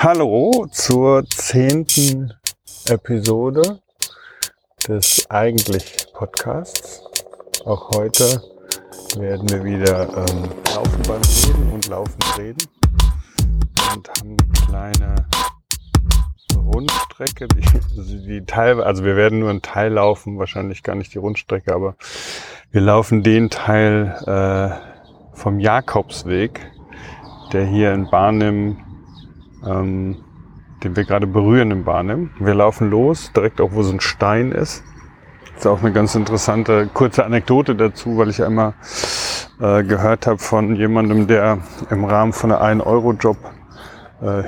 Hallo zur zehnten Episode des eigentlich Podcasts. Auch heute werden wir wieder ähm, laufen beim Reden und laufen reden und haben eine kleine Rundstrecke, die, die Teil, also wir werden nur einen Teil laufen, wahrscheinlich gar nicht die Rundstrecke, aber wir laufen den Teil äh, vom Jakobsweg, der hier in Barnim ähm, den wir gerade berühren im Barnim. Wir laufen los, direkt auch wo so ein Stein ist. Das ist auch eine ganz interessante kurze Anekdote dazu, weil ich einmal äh, gehört habe von jemandem, der im Rahmen von einer 1-Euro-Job äh,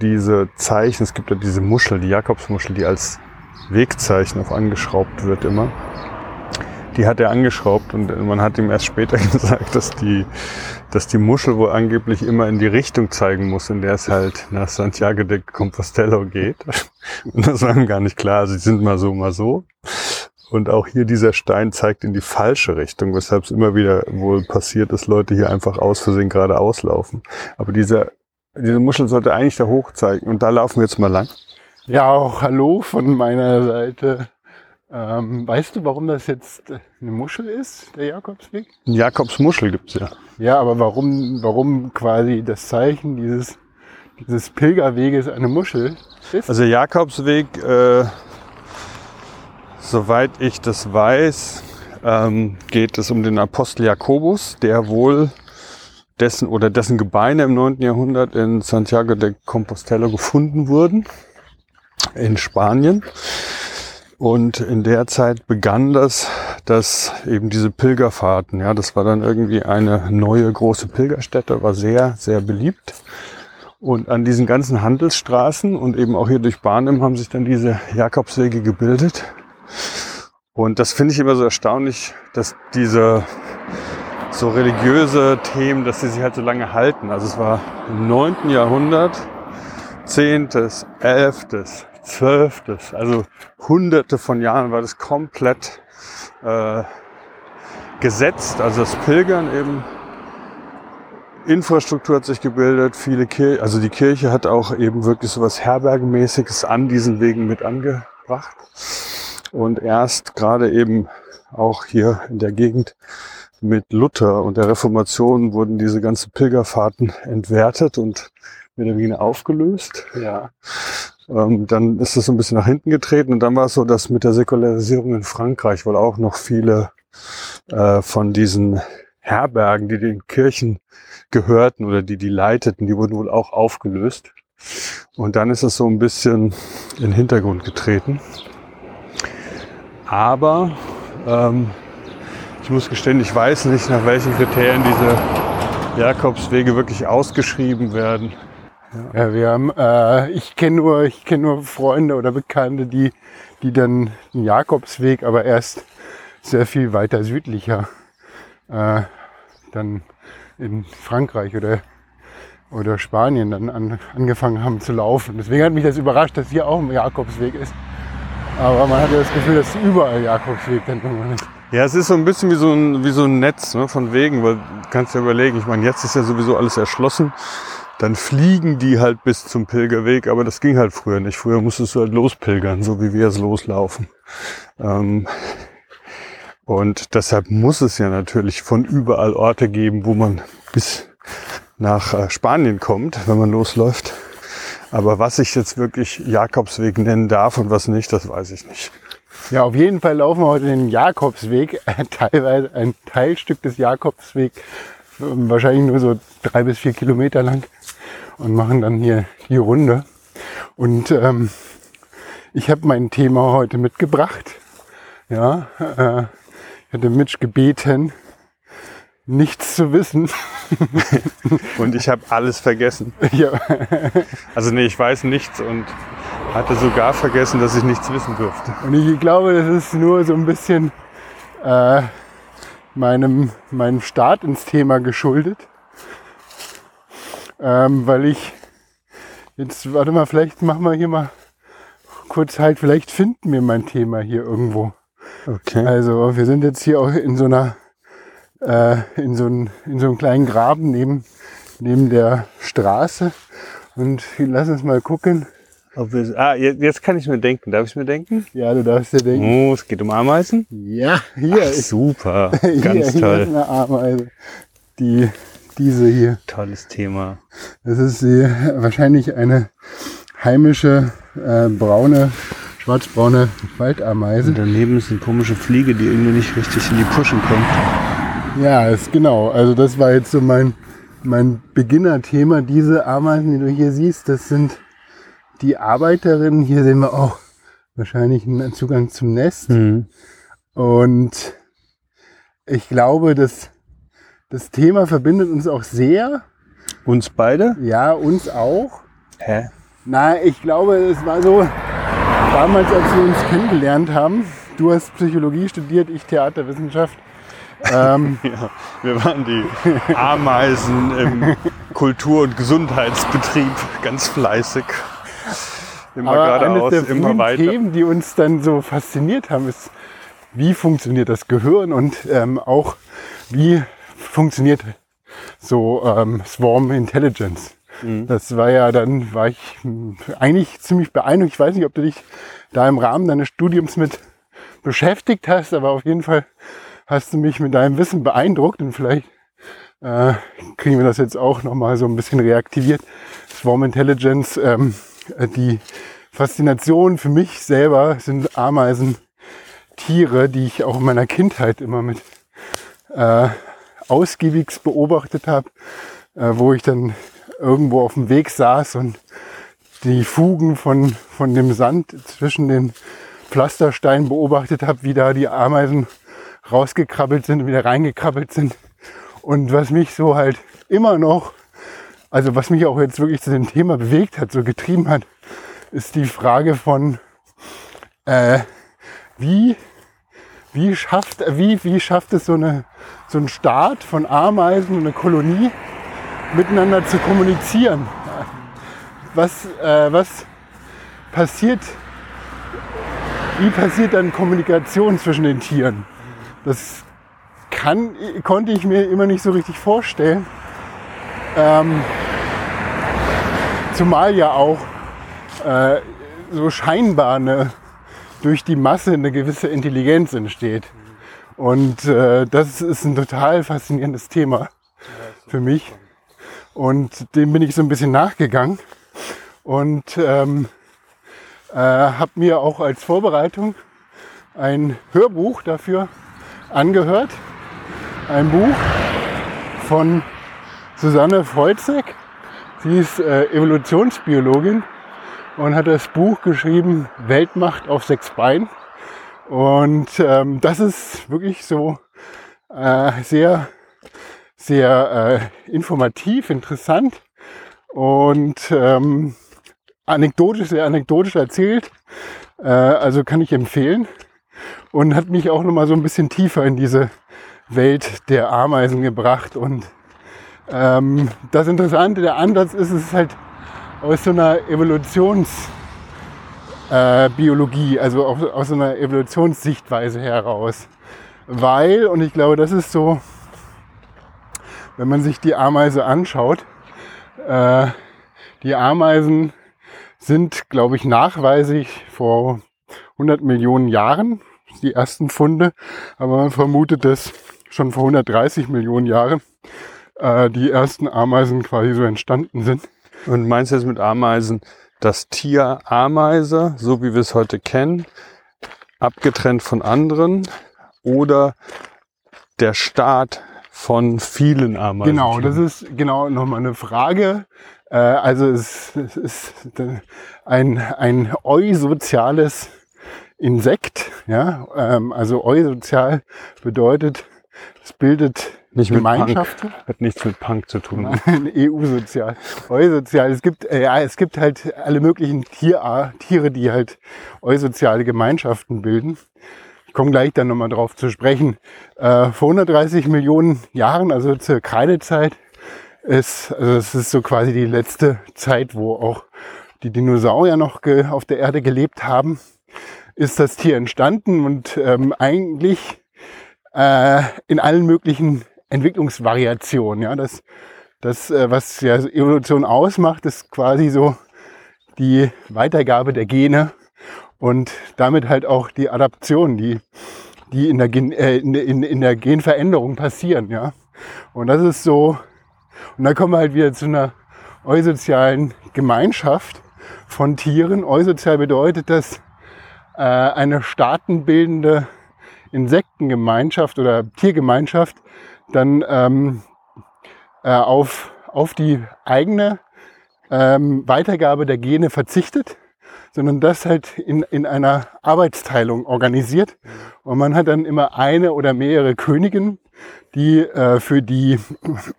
diese Zeichen, es gibt ja diese Muschel, die Jakobsmuschel, die als Wegzeichen auf angeschraubt wird immer die hat er angeschraubt und man hat ihm erst später gesagt, dass die, dass die Muschel wohl angeblich immer in die Richtung zeigen muss, in der es halt nach Santiago de Compostela geht. Und das war ihm gar nicht klar. Also die sind mal so, mal so. Und auch hier dieser Stein zeigt in die falsche Richtung, weshalb es immer wieder wohl passiert, dass Leute hier einfach aus Versehen geradeaus laufen. Aber diese, diese Muschel sollte eigentlich da hoch zeigen. Und da laufen wir jetzt mal lang. Ja, auch Hallo von meiner Seite. Ähm, weißt du, warum das jetzt eine Muschel ist, der Jakobsweg? Jakobsmuschel gibt's ja. Ja, aber warum, warum quasi das Zeichen dieses, dieses Pilgerweges eine Muschel ist? Also Jakobsweg, äh, soweit ich das weiß, ähm, geht es um den Apostel Jakobus, der wohl dessen oder dessen Gebeine im 9. Jahrhundert in Santiago de Compostela gefunden wurden, in Spanien. Und in der Zeit begann das, dass eben diese Pilgerfahrten, ja, das war dann irgendwie eine neue große Pilgerstätte, war sehr, sehr beliebt. Und an diesen ganzen Handelsstraßen und eben auch hier durch Barnim haben sich dann diese Jakobswege gebildet. Und das finde ich immer so erstaunlich, dass diese so religiöse Themen, dass sie sich halt so lange halten. Also es war im neunten Jahrhundert, zehntes, elftes, 12. Also hunderte von Jahren war das komplett äh, gesetzt. Also das Pilgern eben. Infrastruktur hat sich gebildet, viele Kirche, also die Kirche hat auch eben wirklich so was Herbergenmäßiges an diesen Wegen mit angebracht. Und erst gerade eben auch hier in der Gegend mit Luther und der Reformation wurden diese ganzen Pilgerfahrten entwertet und mehr oder weniger aufgelöst. Ja. Ähm, dann ist es so ein bisschen nach hinten getreten und dann war es so, dass mit der Säkularisierung in Frankreich wohl auch noch viele äh, von diesen Herbergen, die den Kirchen gehörten oder die die leiteten, die wurden wohl auch aufgelöst. Und dann ist es so ein bisschen in den Hintergrund getreten. Aber ähm, ich muss gestehen, ich weiß nicht, nach welchen Kriterien diese Jakobswege wirklich ausgeschrieben werden. Ja, ja wir haben, äh, ich kenne nur, ich kenne nur Freunde oder Bekannte, die, die dann den Jakobsweg, aber erst sehr viel weiter südlicher, äh, dann in Frankreich oder oder Spanien dann an, angefangen haben zu laufen. Deswegen hat mich das überrascht, dass hier auch ein Jakobsweg ist. Aber man hat ja das Gefühl, dass überall Jakobsweg dann irgendwann ist. Ja, es ist so ein bisschen wie so ein, wie so ein Netz ne, von Wegen, weil du kannst dir überlegen, ich meine, jetzt ist ja sowieso alles erschlossen dann fliegen die halt bis zum Pilgerweg, aber das ging halt früher nicht. Früher musstest du halt lospilgern, so wie wir es loslaufen. Ähm, und deshalb muss es ja natürlich von überall Orte geben, wo man bis nach äh, Spanien kommt, wenn man losläuft. Aber was ich jetzt wirklich Jakobsweg nennen darf und was nicht, das weiß ich nicht. Ja, auf jeden Fall laufen wir heute den Jakobsweg, teilweise ein Teilstück des Jakobswegs, wahrscheinlich nur so drei bis vier Kilometer lang und machen dann hier die Runde. Und ähm, ich habe mein Thema heute mitgebracht. Ja, äh, ich hatte Mitch gebeten, nichts zu wissen. und ich habe alles vergessen. Ja. also nee, ich weiß nichts und hatte sogar vergessen, dass ich nichts wissen durfte. Und ich glaube, das ist nur so ein bisschen äh, meinem, meinem Start ins Thema geschuldet ähm, weil ich jetzt, warte mal, vielleicht machen wir hier mal kurz halt, vielleicht finden wir mein Thema hier irgendwo. Okay. Also wir sind jetzt hier auch in so einer, äh, in so, ein, in so einem kleinen Graben neben, neben der Straße Und lass uns mal gucken. Ob wir, ah, jetzt, jetzt kann ich mir denken. Darf ich mir denken? Ja, du darfst dir denken. Oh, es geht um Ameisen? Ja, hier Ach, ist, super. hier, Ganz hier ist toll. eine Ameise. Die, diese hier. Tolles Thema. Das ist die, wahrscheinlich eine heimische äh, braune, schwarzbraune Waldameise. Und daneben ist eine komische Fliege, die irgendwie nicht richtig in die Puschen kommt. Ja, ist genau. Also das war jetzt so mein, mein Beginner-Thema. Diese Ameisen, die du hier siehst, das sind die Arbeiterinnen. Hier sehen wir auch wahrscheinlich einen Zugang zum Nest. Mhm. Und ich glaube, dass das Thema verbindet uns auch sehr. Uns beide? Ja, uns auch. Hä? Na, ich glaube, es war so damals, als wir uns kennengelernt haben. Du hast Psychologie studiert, ich Theaterwissenschaft. Ähm, Ja, wir waren die Ameisen im Kultur- und Gesundheitsbetrieb ganz fleißig. Immer aber eines geradeaus, der immer weiter. Themen, die uns dann so fasziniert haben, ist, wie funktioniert das Gehirn und ähm, auch wie funktioniert so ähm, Swarm Intelligence. Mhm. Das war ja dann, war ich hm, eigentlich ziemlich beeindruckt. Ich weiß nicht, ob du dich da im Rahmen deines Studiums mit beschäftigt hast, aber auf jeden Fall hast du mich mit deinem Wissen beeindruckt und vielleicht äh, kriegen wir das jetzt auch nochmal so ein bisschen reaktiviert. Swarm Intelligence, ähm, äh, die Faszination für mich selber sind Ameisen Tiere, die ich auch in meiner Kindheit immer mit äh, ausgiebigst beobachtet habe, äh, wo ich dann irgendwo auf dem Weg saß und die Fugen von, von dem Sand zwischen den Pflastersteinen beobachtet habe, wie da die Ameisen rausgekrabbelt sind und wieder reingekrabbelt sind. Und was mich so halt immer noch, also was mich auch jetzt wirklich zu dem Thema bewegt hat, so getrieben hat, ist die Frage von, äh, wie, wie, schafft, wie, wie schafft es so, eine, so ein Staat von Ameisen, eine Kolonie, miteinander zu kommunizieren? Was, äh, was passiert, wie passiert dann Kommunikation zwischen den Tieren? Das kann, konnte ich mir immer nicht so richtig vorstellen. Ähm, zumal ja auch äh, so scheinbar eine, durch die Masse eine gewisse Intelligenz entsteht. Und äh, das ist ein total faszinierendes Thema für mich. Und dem bin ich so ein bisschen nachgegangen und ähm, äh, habe mir auch als Vorbereitung ein Hörbuch dafür angehört. Ein Buch von Susanne Freuzek. Sie ist äh, Evolutionsbiologin und hat das Buch geschrieben Weltmacht auf sechs Beinen. Und ähm, das ist wirklich so äh, sehr, sehr äh, informativ, interessant und ähm, anekdotisch, sehr anekdotisch erzählt. Äh, also kann ich empfehlen und hat mich auch nochmal so ein bisschen tiefer in diese Welt der Ameisen gebracht. Und ähm, das Interessante, der Ansatz ist, es ist halt aus so einer Evolutionsbiologie, äh, also aus, aus so einer Evolutionssichtweise heraus. Weil, und ich glaube, das ist so, wenn man sich die Ameise anschaut, äh, die Ameisen sind, glaube ich, nachweislich vor 100 Millionen Jahren, die ersten Funde, aber man vermutet, dass schon vor 130 Millionen Jahren äh, die ersten Ameisen quasi so entstanden sind. Und meinst du jetzt mit Ameisen das Tier Ameise, so wie wir es heute kennen, abgetrennt von anderen oder der Staat von vielen Ameisen? Genau, das ist genau nochmal eine Frage. Äh, also es, ist ein, ein eusoziales Insekt. Ja? Ähm, also eusozial bedeutet, es bildet Nicht mit Gemeinschaften. Punk. Hat nichts mit Punk zu tun. EU-sozial. Eusozial. Es gibt, äh, ja, es gibt halt alle möglichen Tier, Tiere, die halt eusoziale Gemeinschaften bilden. Ich komme gleich dann nochmal drauf zu sprechen. Äh, vor 130 Millionen Jahren, also zur Kreidezeit, ist, also es ist so quasi die letzte Zeit, wo auch die Dinosaurier noch auf der Erde gelebt haben, ist das Tier entstanden und ähm, eigentlich äh, in allen möglichen Entwicklungsvariationen. Ja, das das, äh, was ja Evolution ausmacht, ist quasi so die Weitergabe der Gene und damit halt auch die Adaption, die, die in, der Gen, äh, in, in, in der Genveränderung passieren. Ja? Und das ist so, und da kommen wir halt wieder zu einer eusozialen Gemeinschaft von Tieren. Eusozial bedeutet, dass äh, eine staatenbildende Insektengemeinschaft oder Tiergemeinschaft dann ähm, äh, auf, auf die eigene ähm, Weitergabe der Gene verzichtet, sondern das halt in, in einer Arbeitsteilung organisiert. Und man hat dann immer eine oder mehrere Königinnen, die äh, für die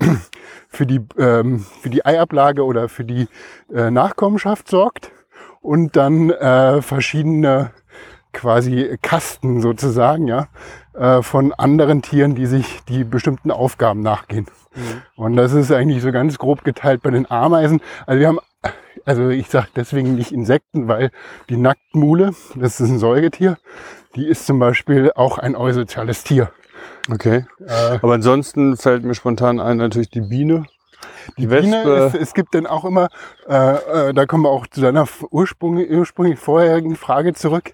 für die ähm, für die Eiablage oder für die äh, Nachkommenschaft sorgt und dann äh, verschiedene quasi Kasten sozusagen, ja, äh, von anderen Tieren, die sich die bestimmten Aufgaben nachgehen. Mhm. Und das ist eigentlich so ganz grob geteilt bei den Ameisen. Also wir haben, also ich sage deswegen nicht Insekten, weil die Nacktmule, das ist ein Säugetier, die ist zum Beispiel auch ein eusoziales Tier. Okay. Äh, Aber ansonsten fällt mir spontan ein natürlich die Biene. Die, die Biene, ist, es gibt dann auch immer, äh, äh, da kommen wir auch zu deiner ursprünglich, ursprünglich vorherigen Frage zurück.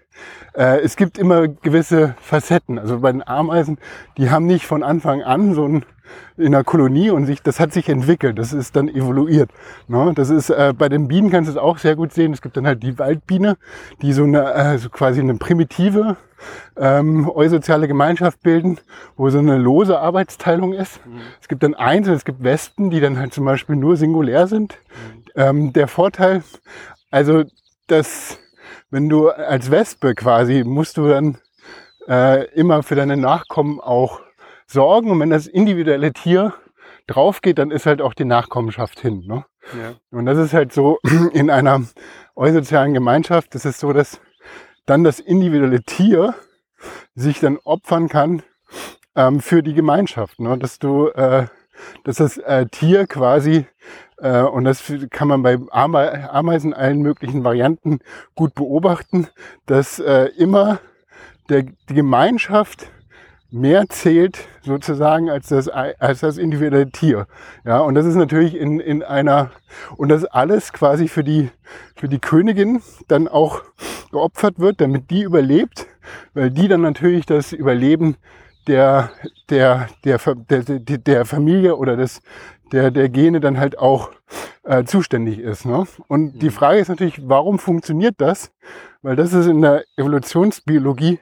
Äh, es gibt immer gewisse Facetten. Also bei den Ameisen, die haben nicht von Anfang an so ein in der Kolonie und sich, das hat sich entwickelt, das ist dann evoluiert. Ne? Das ist äh, bei den Bienen kannst du es auch sehr gut sehen. Es gibt dann halt die Waldbiene, die so eine äh, so quasi eine primitive ähm, eusoziale Gemeinschaft bilden, wo so eine lose Arbeitsteilung ist. Mhm. Es gibt dann Einzel, es gibt Wespen, die dann halt zum Beispiel nur singulär sind. Mhm. Ähm, der Vorteil, also dass wenn du als Wespe quasi musst du dann äh, immer für deine Nachkommen auch sorgen und wenn das individuelle Tier drauf geht, dann ist halt auch die Nachkommenschaft hin. Ne? Ja. Und das ist halt so in einer eusozialen Gemeinschaft, das ist so, dass dann das individuelle Tier sich dann opfern kann ähm, für die Gemeinschaft. Ne? Dass du, äh, dass das äh, Tier quasi, äh, und das kann man bei Ame Ameisen allen möglichen Varianten gut beobachten, dass äh, immer der, die Gemeinschaft mehr zählt sozusagen als das, als das individuelle Tier. Ja, und das ist natürlich in, in einer, und das alles quasi für die, für die Königin dann auch geopfert wird, damit die überlebt, weil die dann natürlich das Überleben der, der, der, der, der, Familie oder des, der, der Gene dann halt auch äh, zuständig ist. Ne? Und die mhm. Frage ist natürlich, warum funktioniert das? Weil das ist in der Evolutionsbiologie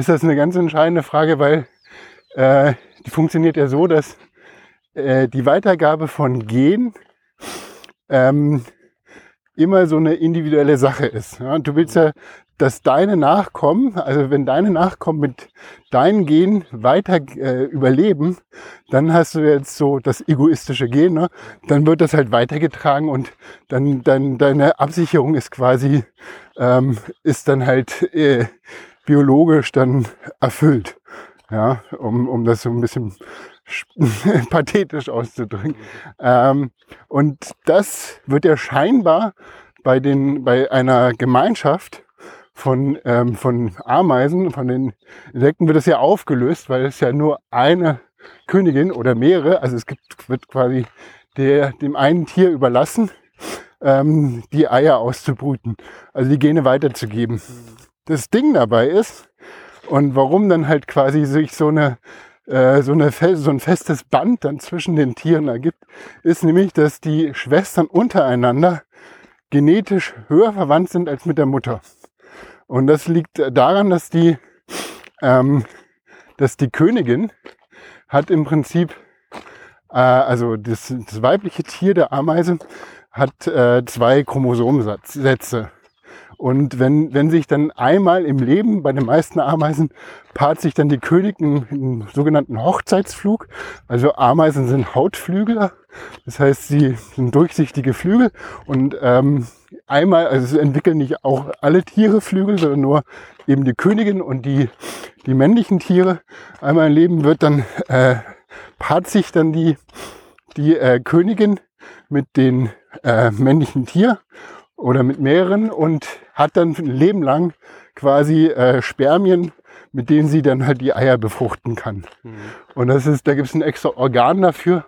ist das eine ganz entscheidende Frage, weil äh, die funktioniert ja so, dass äh, die Weitergabe von Gen ähm, immer so eine individuelle Sache ist. Ja? Du willst ja, dass deine Nachkommen, also wenn deine Nachkommen mit deinen Gen weiter äh, überleben, dann hast du jetzt so das egoistische Gen, ne? dann wird das halt weitergetragen und dann, dann deine Absicherung ist quasi, ähm, ist dann halt äh, biologisch dann erfüllt. Ja, um, um das so ein bisschen pathetisch auszudrücken. Ähm, und das wird ja scheinbar bei, den, bei einer Gemeinschaft von, ähm, von Ameisen, von den Insekten wird das ja aufgelöst, weil es ja nur eine Königin oder mehrere, also es gibt, wird quasi der, dem einen Tier überlassen, ähm, die Eier auszubrüten, also die Gene weiterzugeben das Ding dabei ist und warum dann halt quasi sich so eine äh, so, eine, so ein festes Band dann zwischen den Tieren ergibt, ist nämlich, dass die Schwestern untereinander genetisch höher verwandt sind als mit der Mutter. Und das liegt daran, dass die, ähm, dass die Königin hat im Prinzip, äh, also das, das weibliche Tier der Ameise hat äh, zwei Chromosomensätze. Und wenn, wenn sich dann einmal im Leben bei den meisten Ameisen paart sich dann die Königin im sogenannten Hochzeitsflug. Also Ameisen sind Hautflügler. Das heißt, sie sind durchsichtige Flügel und ähm, einmal, also entwickeln nicht auch alle Tiere Flügel, sondern nur eben die Königin und die, die männlichen Tiere. Einmal im Leben wird dann, äh, paart sich dann die, die äh, Königin mit den äh, männlichen Tier oder mit mehreren und hat dann ein Leben lang quasi äh, Spermien, mit denen sie dann halt die Eier befruchten kann. Mhm. Und das ist, da gibt es ein extra Organ dafür,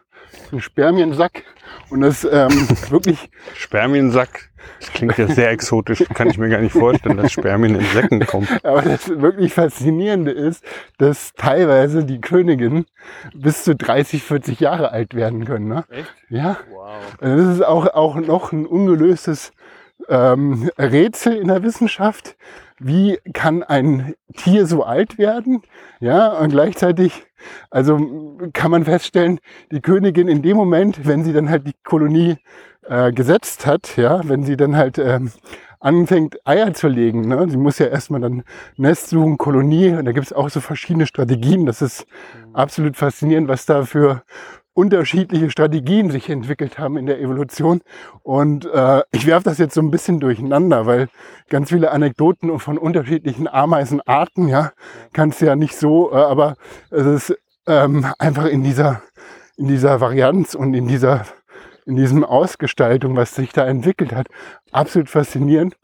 ein Spermiensack und das ähm, wirklich Spermiensack. Das klingt ja sehr exotisch, kann ich mir gar nicht vorstellen, dass Spermien in Säcken kommen. Aber das wirklich Faszinierende ist, dass teilweise die Königinnen bis zu 30, 40 Jahre alt werden können. Ne? Echt? Ja, Wow. also das ist auch, auch noch ein ungelöstes ähm, Rätsel in der Wissenschaft. Wie kann ein Tier so alt werden? Ja, und gleichzeitig, also kann man feststellen, die Königin in dem Moment, wenn sie dann halt die Kolonie äh, gesetzt hat, ja, wenn sie dann halt ähm, anfängt, Eier zu legen. Ne? Sie muss ja erstmal dann Nest suchen, Kolonie. Und da gibt es auch so verschiedene Strategien. Das ist absolut faszinierend, was da für unterschiedliche Strategien sich entwickelt haben in der Evolution. Und äh, ich werfe das jetzt so ein bisschen durcheinander, weil ganz viele Anekdoten von unterschiedlichen Ameisenarten, ja, kannst ja nicht so, äh, aber es ist ähm, einfach in dieser, in dieser Varianz und in dieser in diesem Ausgestaltung, was sich da entwickelt hat, absolut faszinierend.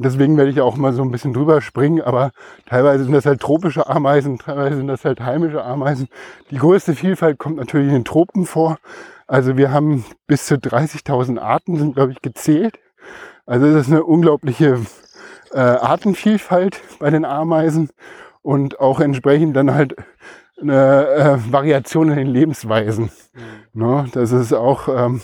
Deswegen werde ich auch mal so ein bisschen drüber springen, aber teilweise sind das halt tropische Ameisen, teilweise sind das halt heimische Ameisen. Die größte Vielfalt kommt natürlich in den Tropen vor. Also wir haben bis zu 30.000 Arten, sind glaube ich gezählt. Also es ist eine unglaubliche äh, Artenvielfalt bei den Ameisen und auch entsprechend dann halt eine äh, Variation in den Lebensweisen. Ne, das ist auch, ähm,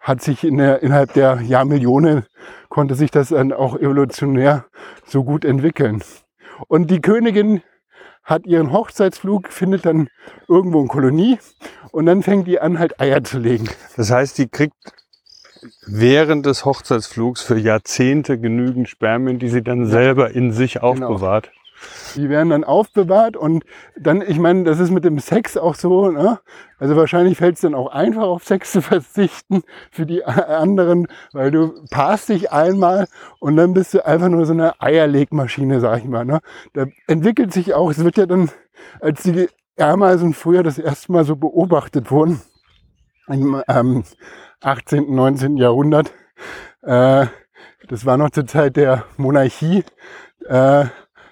hat sich in der, innerhalb der Jahrmillionen konnte sich das dann auch evolutionär so gut entwickeln. Und die Königin hat ihren Hochzeitsflug, findet dann irgendwo eine Kolonie und dann fängt die an, halt Eier zu legen. Das heißt, die kriegt während des Hochzeitsflugs für Jahrzehnte genügend Spermien, die sie dann selber in sich aufbewahrt. Die werden dann aufbewahrt und dann, ich meine, das ist mit dem Sex auch so, ne? Also wahrscheinlich fällt es dann auch einfach auf Sex zu verzichten für die anderen, weil du passt dich einmal und dann bist du einfach nur so eine Eierlegmaschine, sag ich mal. Ne? Da entwickelt sich auch, es wird ja dann, als die Ameisen früher das erste Mal so beobachtet wurden, im ähm, 18., 19. Jahrhundert, äh, das war noch zur Zeit der Monarchie, äh,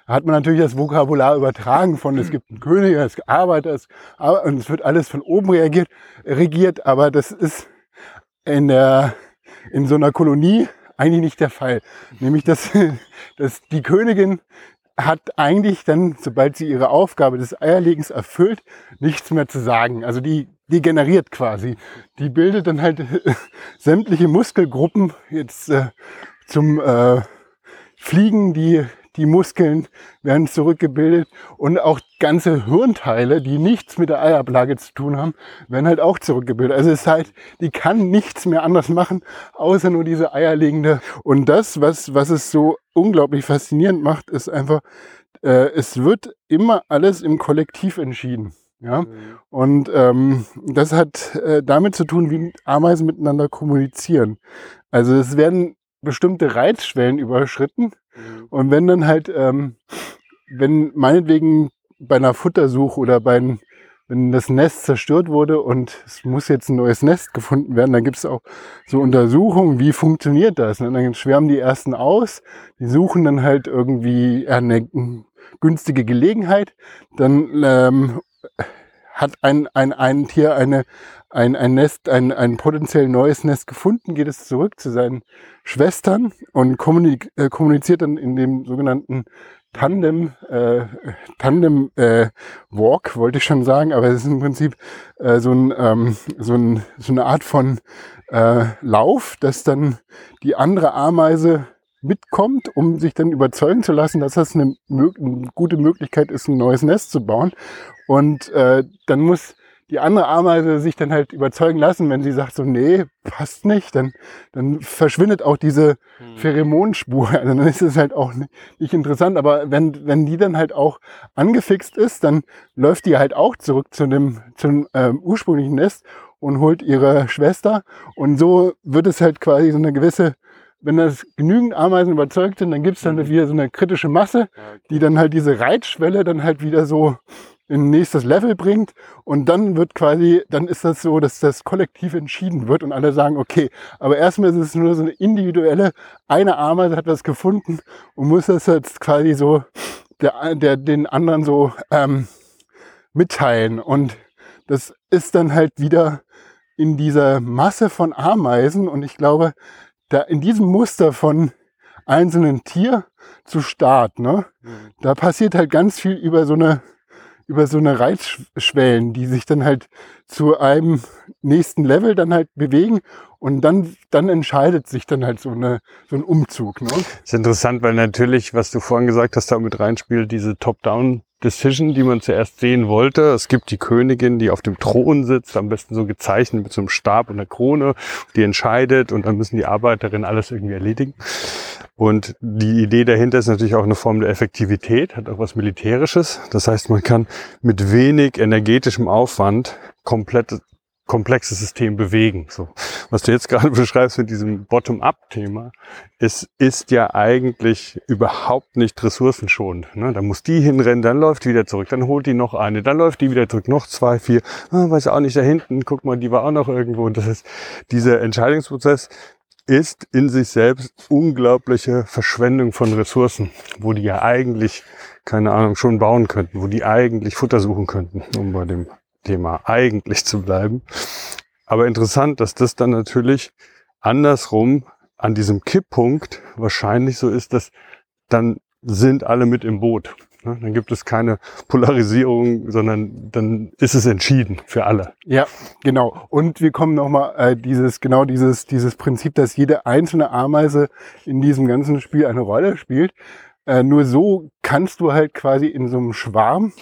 hat man natürlich das Vokabular übertragen von es gibt einen König, es gibt Arbeiter, es, und es wird alles von oben reagiert, regiert, aber das ist in der in so einer Kolonie eigentlich nicht der Fall. Nämlich, dass, dass die Königin hat eigentlich dann, sobald sie ihre Aufgabe des Eierlegens erfüllt, nichts mehr zu sagen. Also die, die generiert quasi. Die bildet dann halt sämtliche Muskelgruppen jetzt äh, zum äh, Fliegen, die die Muskeln werden zurückgebildet und auch ganze Hirnteile, die nichts mit der Eiablage zu tun haben, werden halt auch zurückgebildet. Also es ist halt, die kann nichts mehr anders machen, außer nur diese eierlegende. Und das, was, was es so unglaublich faszinierend macht, ist einfach, äh, es wird immer alles im Kollektiv entschieden. Ja, und ähm, das hat äh, damit zu tun, wie Ameisen miteinander kommunizieren. Also es werden bestimmte Reizschwellen überschritten. Und wenn dann halt, ähm, wenn meinetwegen bei einer Futtersuche oder bei wenn das Nest zerstört wurde und es muss jetzt ein neues Nest gefunden werden, dann gibt es auch so Untersuchungen, wie funktioniert das. Und dann schwärmen die ersten aus, die suchen dann halt irgendwie eine günstige Gelegenheit, dann ähm, hat ein, ein, ein Tier eine, ein, ein Nest, ein, ein potenziell neues Nest gefunden, geht es zurück zu seinen Schwestern und äh, kommuniziert dann in dem sogenannten Tandem, äh, Tandem äh, Walk, wollte ich schon sagen, aber es ist im Prinzip äh, so, ein, ähm, so, ein, so eine Art von äh, Lauf, dass dann die andere Ameise mitkommt, um sich dann überzeugen zu lassen, dass das eine, eine gute Möglichkeit ist, ein neues Nest zu bauen. Und äh, dann muss die andere Ameise sich dann halt überzeugen lassen, wenn sie sagt so, nee, passt nicht, dann, dann verschwindet auch diese Pheromonspur. Also dann ist es halt auch nicht interessant. Aber wenn, wenn die dann halt auch angefixt ist, dann läuft die halt auch zurück zu dem, zum ähm, ursprünglichen Nest und holt ihre Schwester. Und so wird es halt quasi so eine gewisse wenn das genügend Ameisen überzeugt sind, dann gibt's dann wieder so eine kritische Masse, die dann halt diese Reizschwelle dann halt wieder so in nächstes Level bringt. Und dann wird quasi, dann ist das so, dass das kollektiv entschieden wird und alle sagen, okay, aber erstmal ist es nur so eine individuelle, eine Ameise hat was gefunden und muss das jetzt quasi so der, der den anderen so ähm, mitteilen. Und das ist dann halt wieder in dieser Masse von Ameisen. Und ich glaube, da in diesem Muster von einzelnen Tier zu Start, ne, da passiert halt ganz viel über so eine über so eine Reizschwellen, die sich dann halt zu einem nächsten Level dann halt bewegen und dann, dann entscheidet sich dann halt so, eine, so ein Umzug. Ne? Das ist interessant, weil natürlich, was du vorhin gesagt hast, da mit reinspielt, diese Top-Down Decision, die man zuerst sehen wollte. Es gibt die Königin, die auf dem Thron sitzt, am besten so gezeichnet mit so einem Stab und einer Krone, die entscheidet und dann müssen die Arbeiterinnen alles irgendwie erledigen. Und die Idee dahinter ist natürlich auch eine Form der Effektivität, hat auch was Militärisches. Das heißt, man kann mit wenig energetischem Aufwand komplett komplexes System bewegen. So, was du jetzt gerade beschreibst mit diesem Bottom-up-Thema, es ist ja eigentlich überhaupt nicht ressourcenschonend. Ne? Da muss die hinrennen, dann läuft die wieder zurück, dann holt die noch eine, dann läuft die wieder zurück, noch zwei, vier, ah, weiß auch nicht da hinten, guck mal, die war auch noch irgendwo. Und das ist dieser Entscheidungsprozess ist in sich selbst unglaubliche Verschwendung von Ressourcen, wo die ja eigentlich, keine Ahnung, schon bauen könnten, wo die eigentlich Futter suchen könnten, um bei dem Thema eigentlich zu bleiben. Aber interessant, dass das dann natürlich andersrum an diesem Kipppunkt wahrscheinlich so ist, dass dann sind alle mit im Boot. Ne? Dann gibt es keine Polarisierung, sondern dann ist es entschieden für alle. Ja, genau. Und wir kommen nochmal äh, dieses, genau dieses, dieses Prinzip, dass jede einzelne Ameise in diesem ganzen Spiel eine Rolle spielt. Äh, nur so kannst du halt quasi in so einem Schwarm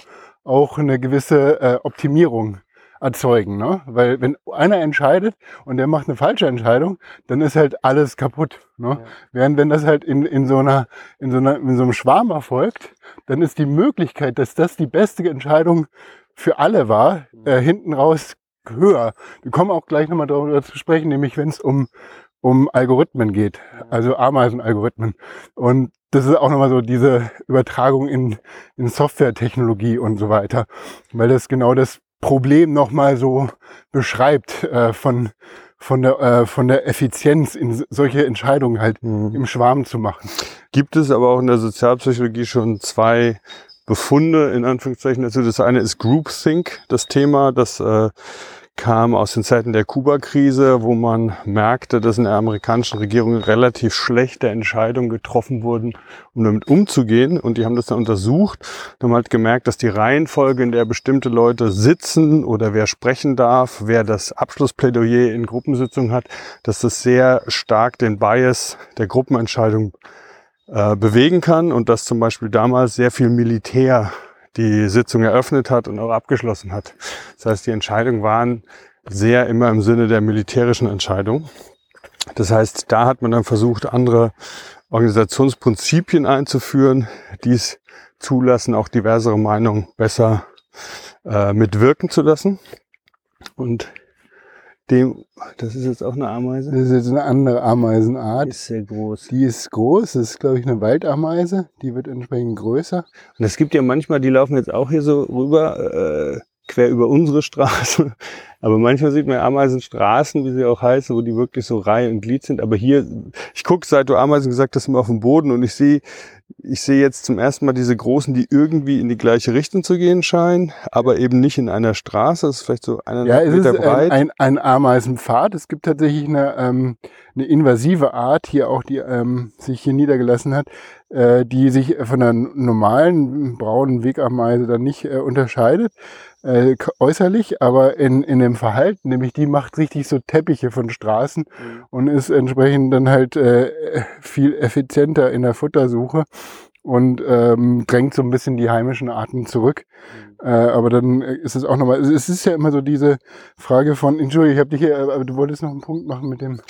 auch eine gewisse äh, Optimierung erzeugen. Ne? Weil wenn einer entscheidet und der macht eine falsche Entscheidung, dann ist halt alles kaputt. Ne? Ja. Während wenn das halt in, in, so einer, in, so einer, in so einem Schwarm erfolgt, dann ist die Möglichkeit, dass das die beste Entscheidung für alle war, äh, hinten raus höher. Wir kommen auch gleich nochmal darüber zu sprechen, nämlich wenn es um, um Algorithmen geht, also Ameisenalgorithmen. Und das ist auch nochmal so diese Übertragung in, in Softwaretechnologie und so weiter, weil das genau das Problem nochmal so beschreibt äh, von, von, der, äh, von der Effizienz in solche Entscheidungen halt mhm. im Schwarm zu machen. Gibt es aber auch in der Sozialpsychologie schon zwei Befunde in Anführungszeichen dazu. Das eine ist Groupthink, das Thema, das äh, kam aus den Zeiten der Kuba-Krise, wo man merkte, dass in der amerikanischen Regierung relativ schlechte Entscheidungen getroffen wurden, um damit umzugehen. Und die haben das dann untersucht und haben halt gemerkt, dass die Reihenfolge, in der bestimmte Leute sitzen oder wer sprechen darf, wer das Abschlussplädoyer in Gruppensitzungen hat, dass das sehr stark den Bias der Gruppenentscheidung äh, bewegen kann und dass zum Beispiel damals sehr viel Militär die Sitzung eröffnet hat und auch abgeschlossen hat. Das heißt, die Entscheidungen waren sehr immer im Sinne der militärischen Entscheidung. Das heißt, da hat man dann versucht, andere Organisationsprinzipien einzuführen, die es zulassen, auch diversere Meinungen besser äh, mitwirken zu lassen. Und dem, das ist jetzt auch eine Ameise? Das ist jetzt eine andere Ameisenart. Die ist sehr groß. Die ist groß, das ist glaube ich eine Waldameise, die wird entsprechend größer. Und es gibt ja manchmal, die laufen jetzt auch hier so rüber, äh, quer über unsere Straße. Aber manchmal sieht man Ameisenstraßen, wie sie auch heißen, wo die wirklich so Reihe und Glied sind. Aber hier, ich gucke, seit du Ameisen gesagt hast, immer auf dem Boden und ich sehe ich sehe jetzt zum ersten Mal diese großen, die irgendwie in die gleiche Richtung zu gehen scheinen, aber eben nicht in einer Straße. Das ist vielleicht so eineinhalb ja, Meter breit. Ein, ein, ein Ameisenpfad. Es gibt tatsächlich eine, ähm, eine invasive Art hier auch, die ähm, sich hier niedergelassen hat, äh, die sich von einer normalen braunen Wegameise dann nicht äh, unterscheidet äh, äußerlich, aber in, in dem Verhalten, nämlich die macht richtig so Teppiche von Straßen mhm. und ist entsprechend dann halt äh, viel effizienter in der Futtersuche und ähm, drängt so ein bisschen die heimischen Arten zurück. Mhm. Äh, aber dann ist es auch nochmal, es ist ja immer so diese Frage von, Entschuldigung, ich habe dich hier, aber du wolltest noch einen Punkt machen mit dem.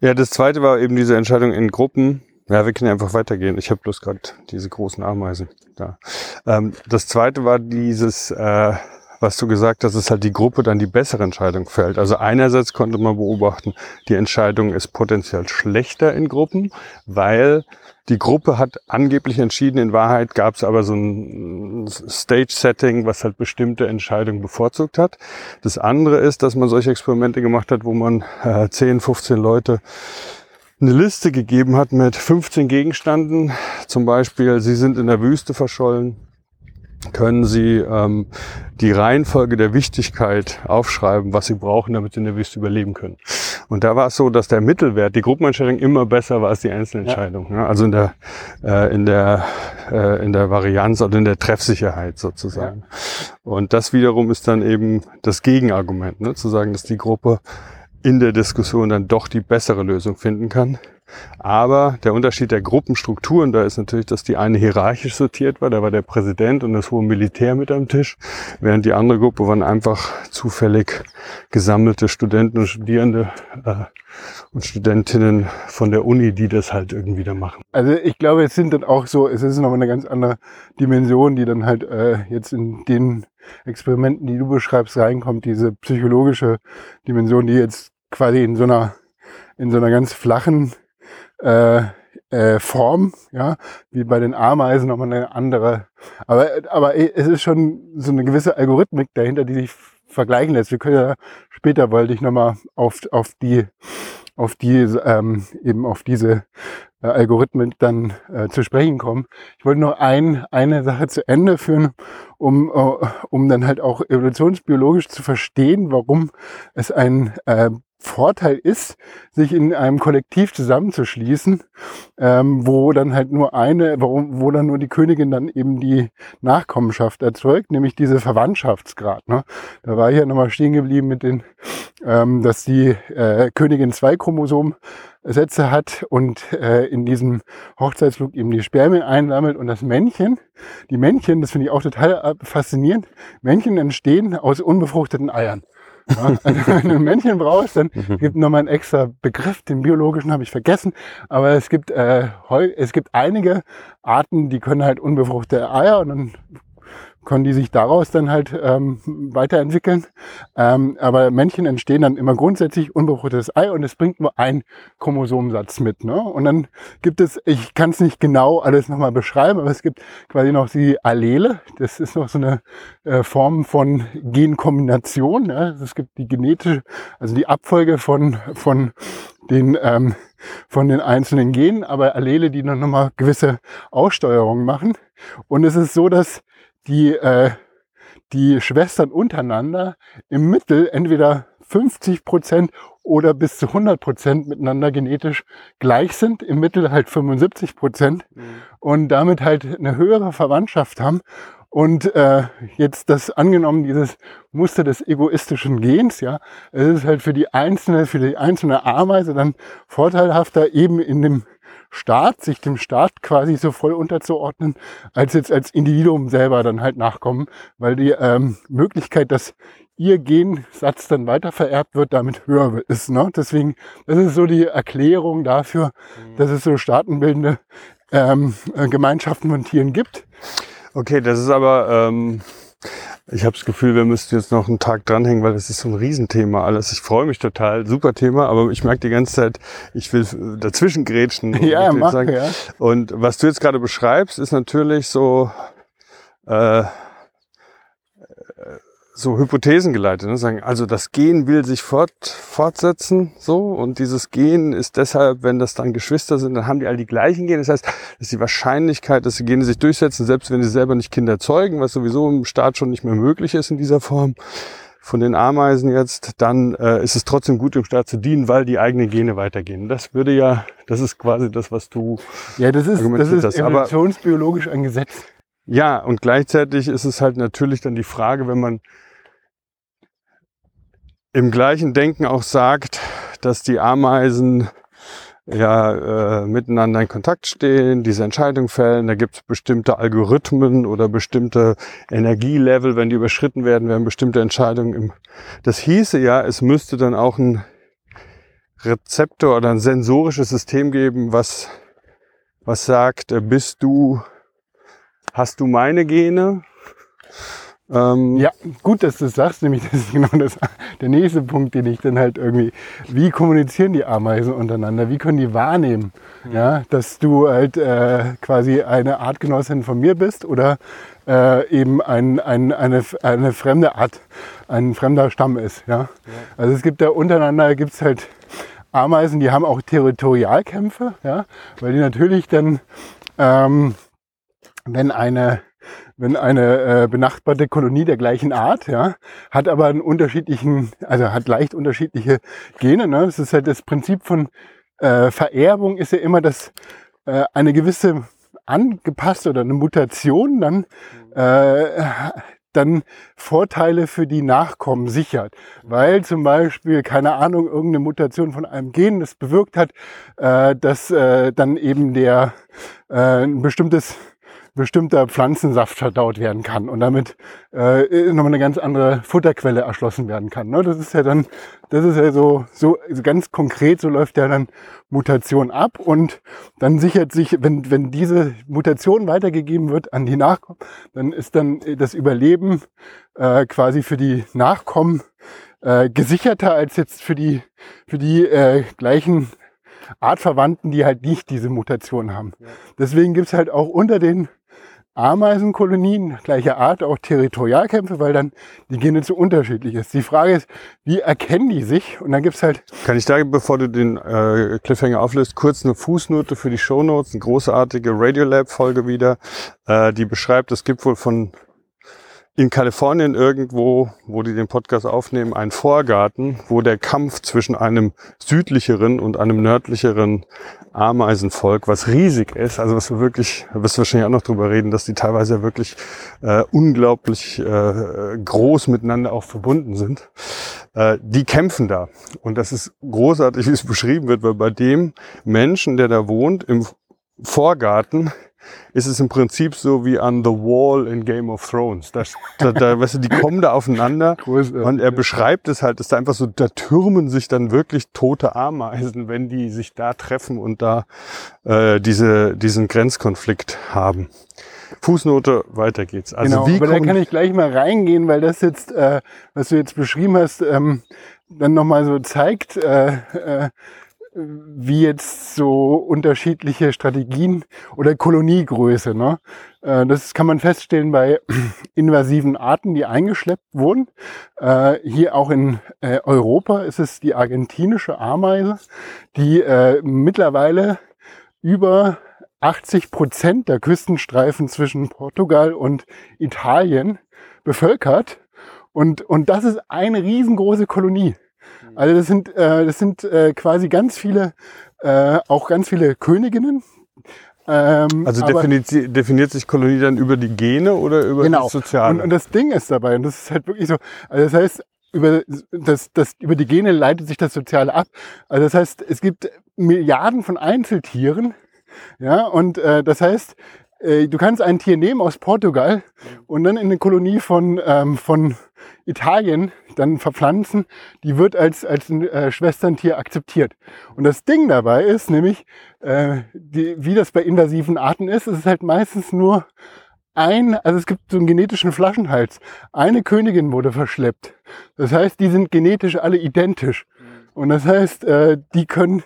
Ja, das zweite war eben diese Entscheidung in Gruppen. Ja, wir können ja einfach weitergehen. Ich habe bloß gerade diese großen Ameisen da. Ähm, das zweite war dieses äh, was du gesagt hast, ist halt die Gruppe dann die bessere Entscheidung fällt. Also einerseits konnte man beobachten, die Entscheidung ist potenziell schlechter in Gruppen, weil die Gruppe hat angeblich entschieden, in Wahrheit gab es aber so ein Stage-Setting, was halt bestimmte Entscheidungen bevorzugt hat. Das andere ist, dass man solche Experimente gemacht hat, wo man äh, 10, 15 Leute eine Liste gegeben hat mit 15 Gegenständen. Zum Beispiel, sie sind in der Wüste verschollen können Sie ähm, die Reihenfolge der Wichtigkeit aufschreiben, was Sie brauchen, damit Sie in der Wüste überleben können. Und da war es so, dass der Mittelwert, die Gruppenentscheidung immer besser war als die Einzelentscheidung. Ja. Ja, also in der, äh, in der, äh, in der Varianz oder in der Treffsicherheit sozusagen. Ja. Und das wiederum ist dann eben das Gegenargument, ne, zu sagen, dass die Gruppe in der Diskussion dann doch die bessere Lösung finden kann. Aber der Unterschied der Gruppenstrukturen da ist natürlich, dass die eine hierarchisch sortiert war, da war der Präsident und das hohe Militär mit am Tisch, während die andere Gruppe waren einfach zufällig gesammelte Studenten und Studierende äh, und Studentinnen von der Uni, die das halt irgendwie da machen. Also ich glaube, es sind dann auch so, es ist nochmal eine ganz andere Dimension, die dann halt äh, jetzt in den Experimenten, die du beschreibst, reinkommt, diese psychologische Dimension, die jetzt quasi in so einer in so einer ganz flachen äh, äh, Form, ja, wie bei den Ameisen nochmal eine andere. Aber, aber es ist schon so eine gewisse Algorithmik dahinter, die sich vergleichen lässt. Wir können ja später wollte ich nochmal auf, auf die auf die ähm, eben auf diese äh, Algorithmen dann äh, zu sprechen kommen. Ich wollte nur ein, eine Sache zu Ende führen, um, uh, um dann halt auch evolutionsbiologisch zu verstehen, warum es ein äh, Vorteil ist, sich in einem Kollektiv zusammenzuschließen, ähm, wo dann halt nur eine, wo, wo dann nur die Königin dann eben die Nachkommenschaft erzeugt, nämlich diese Verwandtschaftsgrad. Ne? Da war ich ja nochmal stehen geblieben mit den, ähm, dass die äh, Königin zwei Chromosomensätze hat und äh, in diesem Hochzeitsflug eben die Spermien einsammelt und das Männchen, die Männchen, das finde ich auch total faszinierend, Männchen entstehen aus unbefruchteten Eiern. Ja, also wenn du ein Männchen brauchst, dann mhm. gibt nochmal einen extra Begriff, den biologischen habe ich vergessen. Aber es gibt, äh, es gibt einige Arten, die können halt unbefruchtete Eier und dann können die sich daraus dann halt ähm, weiterentwickeln. Ähm, aber Männchen entstehen dann immer grundsätzlich unbefruchtetes Ei und es bringt nur ein Chromosomensatz mit. Ne? Und dann gibt es, ich kann es nicht genau alles nochmal beschreiben, aber es gibt quasi noch die Allele. Das ist noch so eine äh, Form von Genkombination. Ne? Es gibt die genetische, also die Abfolge von, von den ähm, von den einzelnen Genen, aber Allele, die dann nochmal gewisse Aussteuerungen machen. Und es ist so, dass die, äh, die Schwestern untereinander im Mittel entweder 50 Prozent oder bis zu 100 Prozent miteinander genetisch gleich sind, im Mittel halt 75 Prozent mhm. und damit halt eine höhere Verwandtschaft haben. Und äh, jetzt das angenommen, dieses Muster des egoistischen Gens, ja, es ist halt für die einzelne, für die einzelne Ameise dann vorteilhafter, eben in dem Staat, sich dem Staat quasi so voll unterzuordnen, als jetzt als Individuum selber dann halt nachkommen, weil die ähm, Möglichkeit, dass ihr Gensatz dann weiter vererbt wird, damit höher ist. Ne? Deswegen, das ist so die Erklärung dafür, mhm. dass es so staatenbildende ähm, äh, Gemeinschaften von Tieren gibt. Okay, das ist aber ähm, ich habe das Gefühl, wir müssten jetzt noch einen Tag dranhängen, weil das ist so ein Riesenthema alles. Ich freue mich total, super Thema, aber ich merke die ganze Zeit, ich will dazwischen grätschen. Ja, mach, sagen. ja. Und was du jetzt gerade beschreibst, ist natürlich so äh, so Hypothesen geleitet, ne? sagen, also das Gen will sich fort, fortsetzen, so, und dieses Gen ist deshalb, wenn das dann Geschwister sind, dann haben die all die gleichen Gene. Das heißt, dass die Wahrscheinlichkeit, dass die Gene sich durchsetzen, selbst wenn sie selber nicht Kinder zeugen, was sowieso im Staat schon nicht mehr möglich ist in dieser Form, von den Ameisen jetzt, dann äh, ist es trotzdem gut, dem Staat zu dienen, weil die eigenen Gene weitergehen. Das würde ja, das ist quasi das, was du Ja, das ist, das ist evolutionsbiologisch ein Gesetz. Ja, und gleichzeitig ist es halt natürlich dann die Frage, wenn man im gleichen Denken auch sagt, dass die Ameisen ja äh, miteinander in Kontakt stehen, diese Entscheidung fällen. Da gibt es bestimmte Algorithmen oder bestimmte Energielevel, wenn die überschritten werden, werden bestimmte Entscheidungen im. Das hieße ja, es müsste dann auch ein Rezeptor oder ein sensorisches System geben, was was sagt, äh, bist du, hast du meine Gene? Ähm, ja, gut, dass du es sagst, nämlich das ist genau das, der nächste Punkt, den ich dann halt irgendwie, wie kommunizieren die Ameisen untereinander, wie können die wahrnehmen, mhm. ja, dass du halt äh, quasi eine Artgenossin von mir bist oder äh, eben ein, ein, eine, eine fremde Art, ein fremder Stamm ist, ja. ja. Also es gibt da untereinander, gibt es halt Ameisen, die haben auch Territorialkämpfe, ja, weil die natürlich dann, ähm, wenn eine wenn eine äh, benachbarte Kolonie der gleichen Art, ja, hat aber einen unterschiedlichen, also hat leicht unterschiedliche Gene. Ne? Das ist halt das Prinzip von äh, Vererbung ist ja immer, dass äh, eine gewisse angepasste oder eine Mutation dann äh, dann Vorteile für die Nachkommen sichert. Weil zum Beispiel, keine Ahnung, irgendeine Mutation von einem Gen das bewirkt hat, äh, dass äh, dann eben der äh, ein bestimmtes bestimmter Pflanzensaft verdaut werden kann und damit äh, nochmal eine ganz andere Futterquelle erschlossen werden kann. Ne? Das ist ja dann, das ist ja so, so ganz konkret, so läuft ja dann Mutation ab und dann sichert sich, wenn, wenn diese Mutation weitergegeben wird an die Nachkommen, dann ist dann das Überleben äh, quasi für die Nachkommen äh, gesicherter als jetzt für die, für die äh, gleichen Artverwandten, die halt nicht diese Mutation haben. Ja. Deswegen gibt's halt auch unter den Ameisenkolonien gleicher Art auch Territorialkämpfe, weil dann die Gene zu unterschiedlich ist. Die Frage ist, wie erkennen die sich? Und dann gibt's halt. Kann ich da, bevor du den äh, Cliffhanger auflöst, kurz eine Fußnote für die Shownotes, eine großartige Radiolab-Folge wieder, äh, die beschreibt, es gibt wohl von in Kalifornien irgendwo, wo die den Podcast aufnehmen, ein Vorgarten, wo der Kampf zwischen einem südlicheren und einem nördlicheren Ameisenvolk, was riesig ist, also was wir wirklich, wirst du wahrscheinlich auch noch drüber reden, dass die teilweise wirklich äh, unglaublich äh, groß miteinander auch verbunden sind, äh, die kämpfen da. Und das ist großartig, wie es beschrieben wird, weil bei dem Menschen, der da wohnt, im Vorgarten ist es im Prinzip so wie an The Wall in Game of Thrones. Das, da, da, weißt du, die kommen da aufeinander und er beschreibt es halt, dass da einfach so, da türmen sich dann wirklich tote Ameisen, wenn die sich da treffen und da äh, diese, diesen Grenzkonflikt haben. Fußnote, weiter geht's. Also genau, wie aber da kann ich gleich mal reingehen, weil das jetzt, äh, was du jetzt beschrieben hast, ähm, dann nochmal so zeigt, äh, äh, wie jetzt so unterschiedliche Strategien oder Koloniegröße. Ne? Äh, das kann man feststellen bei invasiven Arten, die eingeschleppt wurden. Äh, hier auch in äh, Europa ist es die argentinische Ameise, die mittlerweile über 80 Prozent der Küstenstreifen zwischen Portugal und Italien bevölkert. Und, und das ist eine riesengroße Kolonie. Also das sind, äh, das sind äh, quasi ganz viele, äh, auch ganz viele Königinnen. Ähm, also definiert, definiert sich Kolonie dann über die Gene oder über genau. das Soziale? Und, und das Ding ist dabei, und das ist halt wirklich so, also das heißt, über, das, das, über die Gene leitet sich das Soziale ab. Also das heißt, es gibt Milliarden von Einzeltieren, ja, und äh, das heißt, äh, du kannst ein Tier nehmen aus Portugal und dann in eine Kolonie von, ähm, von Italien dann verpflanzen, die wird als, als ein äh, Schwesterntier akzeptiert. Und das Ding dabei ist nämlich, äh, die, wie das bei invasiven Arten ist, es ist halt meistens nur ein, also es gibt so einen genetischen Flaschenhals. Eine Königin wurde verschleppt. Das heißt, die sind genetisch alle identisch. Und das heißt, äh, die können,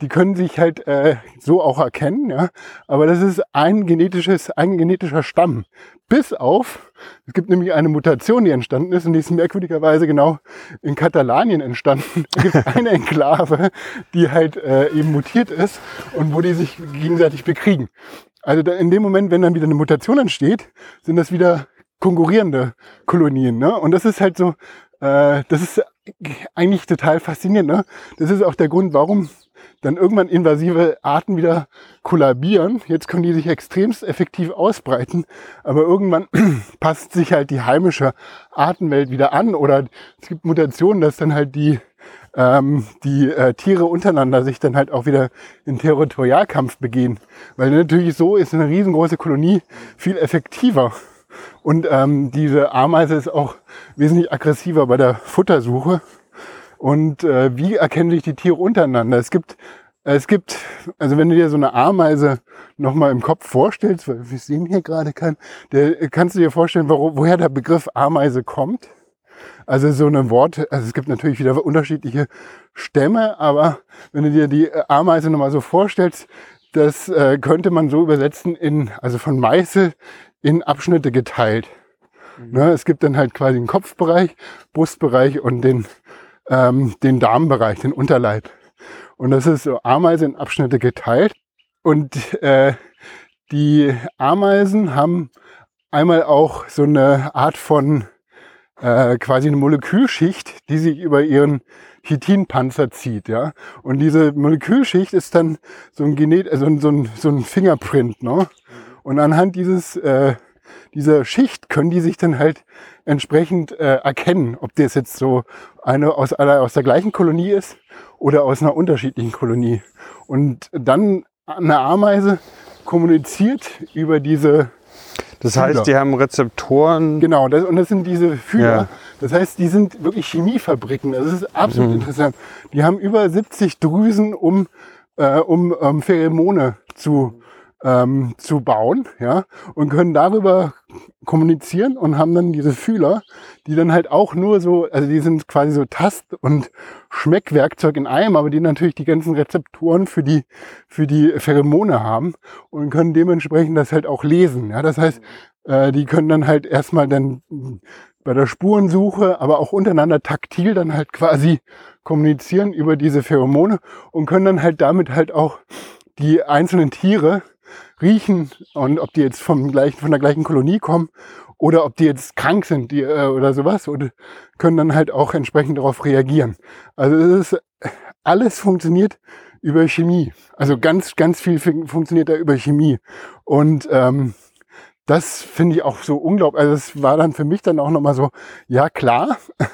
die können sich halt äh, so auch erkennen, ja. Aber das ist ein genetisches, ein genetischer Stamm. Bis auf, es gibt nämlich eine Mutation, die entstanden ist und die ist merkwürdigerweise genau in Katalanien entstanden. Es gibt eine Enklave, die halt äh, eben mutiert ist und wo die sich gegenseitig bekriegen. Also da, in dem Moment, wenn dann wieder eine Mutation entsteht, sind das wieder konkurrierende Kolonien. Ne? Und das ist halt so, äh, das ist eigentlich total faszinierend. Ne? Das ist auch der Grund, warum dann irgendwann invasive Arten wieder kollabieren. Jetzt können die sich extremst effektiv ausbreiten, aber irgendwann passt sich halt die heimische Artenwelt wieder an oder es gibt Mutationen, dass dann halt die ähm, die äh, Tiere untereinander sich dann halt auch wieder in Territorialkampf begehen. Weil natürlich so ist eine riesengroße Kolonie viel effektiver. Und ähm, diese Ameise ist auch wesentlich aggressiver bei der Futtersuche. Und äh, wie erkennen sich die Tiere untereinander? Es gibt, es gibt, also wenn du dir so eine Ameise nochmal im Kopf vorstellst, weil wir sehen hier gerade keinen, der, kannst du dir vorstellen, wo, woher der Begriff Ameise kommt? Also so eine Wort, also es gibt natürlich wieder unterschiedliche Stämme, aber wenn du dir die Ameise nochmal so vorstellst, das äh, könnte man so übersetzen in, also von Meißel in Abschnitte geteilt. Mhm. Ne, es gibt dann halt quasi einen Kopfbereich, Brustbereich und den, ähm, den Darmbereich, den Unterleib. Und das ist so Ameise in Abschnitte geteilt. Und äh, die Ameisen haben einmal auch so eine Art von äh, quasi eine Molekülschicht, die sich über ihren Chitinpanzer zieht, ja. Und diese Molekülschicht ist dann so ein Genet, also so ein, so ein Fingerprint, ne? Und anhand dieses äh, dieser Schicht können die sich dann halt entsprechend äh, erkennen, ob das jetzt so eine aus, einer, aus der gleichen Kolonie ist oder aus einer unterschiedlichen Kolonie. Und dann eine Ameise kommuniziert über diese das heißt, Fühler. die haben Rezeptoren. Genau, das, und das sind diese Fühler. Ja. Das heißt, die sind wirklich Chemiefabriken. Das ist absolut mhm. interessant. Die haben über 70 Drüsen, um, äh, um ähm, Pheromone zu ähm, zu bauen, ja, und können darüber kommunizieren und haben dann diese Fühler, die dann halt auch nur so, also die sind quasi so Tast- und Schmeckwerkzeug in einem, aber die natürlich die ganzen Rezeptoren für die, für die Pheromone haben und können dementsprechend das halt auch lesen, ja, das heißt, äh, die können dann halt erstmal dann bei der Spurensuche, aber auch untereinander taktil dann halt quasi kommunizieren über diese Pheromone und können dann halt damit halt auch die einzelnen Tiere riechen und ob die jetzt vom gleichen, von der gleichen Kolonie kommen oder ob die jetzt krank sind die, äh, oder sowas und können dann halt auch entsprechend darauf reagieren. Also es ist, alles funktioniert über Chemie. Also ganz, ganz viel funktioniert da über Chemie. Und ähm, das finde ich auch so unglaublich. Also es war dann für mich dann auch nochmal so, ja klar.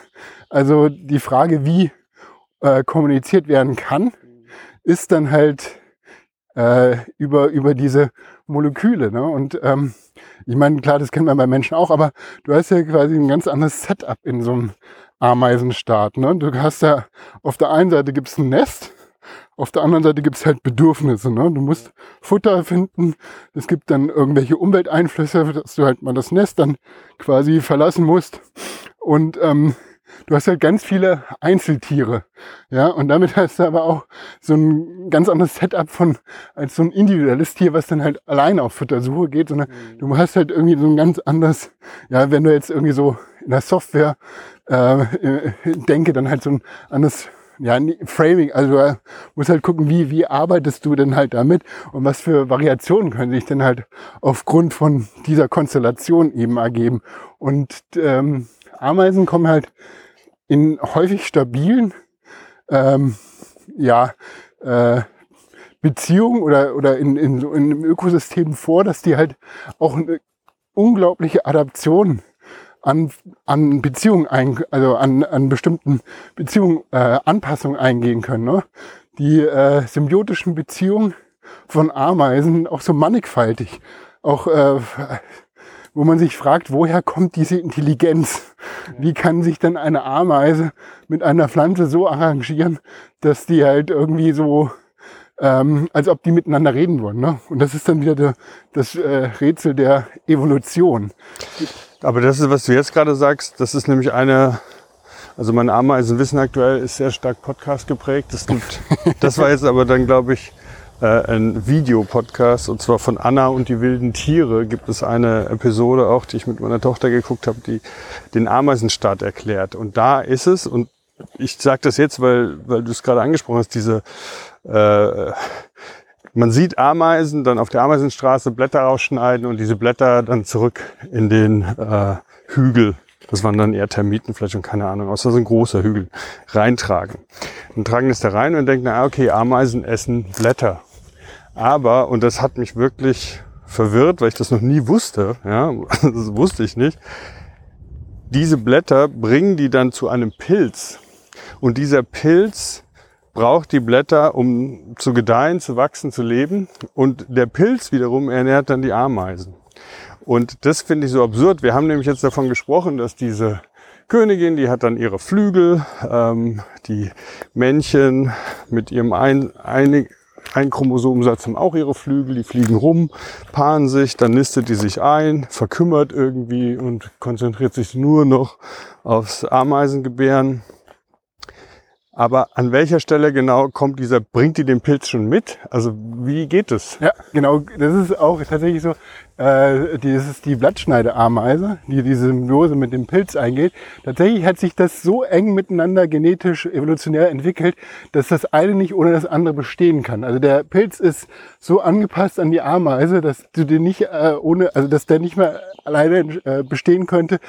Also die Frage, wie äh, kommuniziert werden kann, ist dann halt äh, über, über diese Moleküle. Ne? Und ähm, ich meine, klar, das kennt man bei Menschen auch, aber du hast ja quasi ein ganz anderes Setup in so einem Ameisenstaat. Ne? Du hast ja, auf der einen Seite gibt's ein Nest, auf der anderen Seite gibt's halt Bedürfnisse. Ne? Du musst Futter finden, es gibt dann irgendwelche Umwelteinflüsse, dass du halt mal das Nest dann quasi verlassen musst. Und ähm, du hast halt ganz viele Einzeltiere. Ja, und damit hast du aber auch so ein ganz anderes Setup von als so ein individuelles Tier, was dann halt alleine auf Futtersuche geht, sondern mhm. du hast halt irgendwie so ein ganz anderes, ja, wenn du jetzt irgendwie so in der Software äh, äh denke, dann halt so ein anderes ja, Framing, also du musst halt gucken, wie, wie arbeitest du denn halt damit und was für Variationen können sich denn halt aufgrund von dieser Konstellation eben ergeben. Und ähm, Ameisen kommen halt in häufig stabilen ähm, ja, äh, Beziehungen oder, oder in, in, in einem Ökosystem vor, dass die halt auch eine unglaubliche Adaption an, an Beziehungen, ein, also an, an bestimmten Beziehungen, äh, Anpassungen eingehen können. Ne? Die äh, symbiotischen Beziehungen von Ameisen auch so mannigfaltig. Auch äh, wo man sich fragt, woher kommt diese Intelligenz? Wie kann sich denn eine Ameise mit einer Pflanze so arrangieren, dass die halt irgendwie so, ähm, als ob die miteinander reden wollen. Ne? Und das ist dann wieder der, das äh, Rätsel der Evolution. Aber das ist, was du jetzt gerade sagst, das ist nämlich eine, also mein Ameisenwissen aktuell ist sehr stark Podcast geprägt. Das gibt, das war jetzt aber dann, glaube ich, äh, ein Videopodcast und zwar von Anna und die wilden Tiere gibt es eine Episode auch, die ich mit meiner Tochter geguckt habe, die den Ameisenstaat erklärt. Und da ist es, und ich sage das jetzt, weil, weil du es gerade angesprochen hast, diese äh, man sieht Ameisen dann auf der Ameisenstraße Blätter rausschneiden und diese Blätter dann zurück in den äh, Hügel das waren dann eher Termiten vielleicht und keine Ahnung, außer so ein großer Hügel, reintragen. Dann tragen das da rein und denken, na okay, Ameisen essen Blätter. Aber, und das hat mich wirklich verwirrt, weil ich das noch nie wusste, ja, das wusste ich nicht, diese Blätter bringen die dann zu einem Pilz. Und dieser Pilz braucht die Blätter, um zu gedeihen, zu wachsen, zu leben. Und der Pilz wiederum ernährt dann die Ameisen. Und das finde ich so absurd. Wir haben nämlich jetzt davon gesprochen, dass diese Königin, die hat dann ihre Flügel, ähm, die Männchen mit ihrem ein, ein, ein Chromosomensatz haben auch ihre Flügel, die fliegen rum, paaren sich, dann nistet die sich ein, verkümmert irgendwie und konzentriert sich nur noch aufs Ameisengebären. Aber an welcher Stelle genau kommt dieser, bringt die den Pilz schon mit? Also wie geht es? Ja, genau. Das ist auch tatsächlich so. Äh, das ist die Blattschneideameise, die diese Symbiose mit dem Pilz eingeht. Tatsächlich hat sich das so eng miteinander genetisch evolutionär entwickelt, dass das eine nicht ohne das andere bestehen kann. Also der Pilz ist so angepasst an die Ameise, dass du den nicht äh, ohne, also dass der nicht mehr alleine äh, bestehen könnte,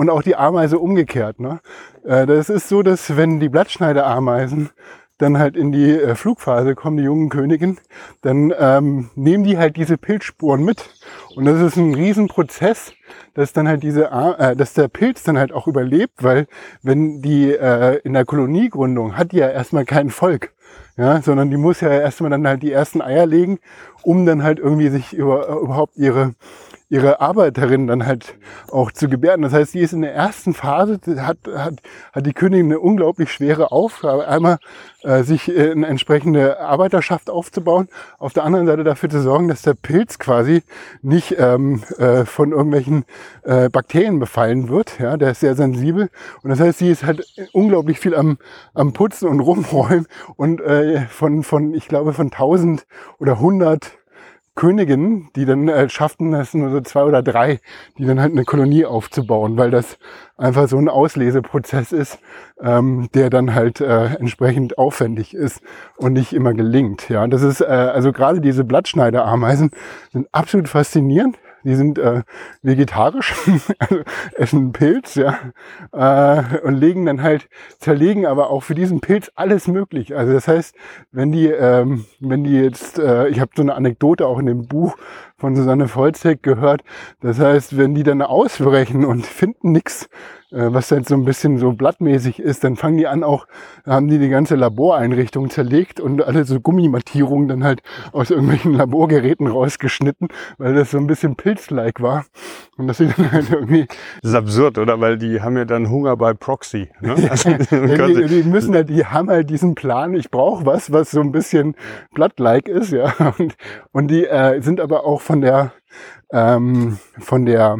und auch die Ameise umgekehrt. Ne? Äh, das ist so, dass wenn die Blattschneiderameisen dann halt in die äh, Flugphase kommen, die jungen Königen, dann ähm, nehmen die halt diese Pilzspuren mit. Und das ist ein Riesenprozess, dass dann halt diese, äh, dass der Pilz dann halt auch überlebt, weil wenn die äh, in der Koloniegründung hat die ja erstmal kein Volk, ja, sondern die muss ja erstmal dann halt die ersten Eier legen, um dann halt irgendwie sich über, überhaupt ihre ihre Arbeiterin dann halt auch zu gebärden. Das heißt, die ist in der ersten Phase, hat, hat, hat die Königin eine unglaublich schwere Aufgabe. Einmal äh, sich äh, eine entsprechende Arbeiterschaft aufzubauen, auf der anderen Seite dafür zu sorgen, dass der Pilz quasi nicht ähm, äh, von irgendwelchen äh, Bakterien befallen wird. Ja, der ist sehr sensibel. Und das heißt, sie ist halt unglaublich viel am, am Putzen und rumräumen und äh, von, von, ich glaube, von 1000 oder 100 Königinnen, die dann äh, schafften, das nur so zwei oder drei, die dann halt eine Kolonie aufzubauen, weil das einfach so ein Ausleseprozess ist, ähm, der dann halt äh, entsprechend aufwendig ist und nicht immer gelingt. Ja, das ist äh, also gerade diese Blattschneiderameisen sind absolut faszinierend die sind äh, vegetarisch, also essen Pilz, ja, äh, und legen dann halt, zerlegen aber auch für diesen Pilz alles möglich. Also das heißt, wenn die, ähm, wenn die jetzt, äh, ich habe so eine Anekdote auch in dem Buch von Susanne Volzek gehört, das heißt, wenn die dann ausbrechen und finden nichts, äh, was jetzt so ein bisschen so blattmäßig ist, dann fangen die an auch, haben die die ganze Laboreinrichtung zerlegt und alle so Gummimattierungen dann halt aus irgendwelchen Laborgeräten rausgeschnitten, weil das so ein bisschen pilzlike war. Und das ist dann halt irgendwie. Das ist absurd, oder? Weil die haben ja dann Hunger bei Proxy. Ne? Also, ja, die, die, müssen halt, die haben halt diesen Plan, ich brauche was, was so ein bisschen blattlike ist, ja. Und, und die äh, sind aber auch von der ähm, von der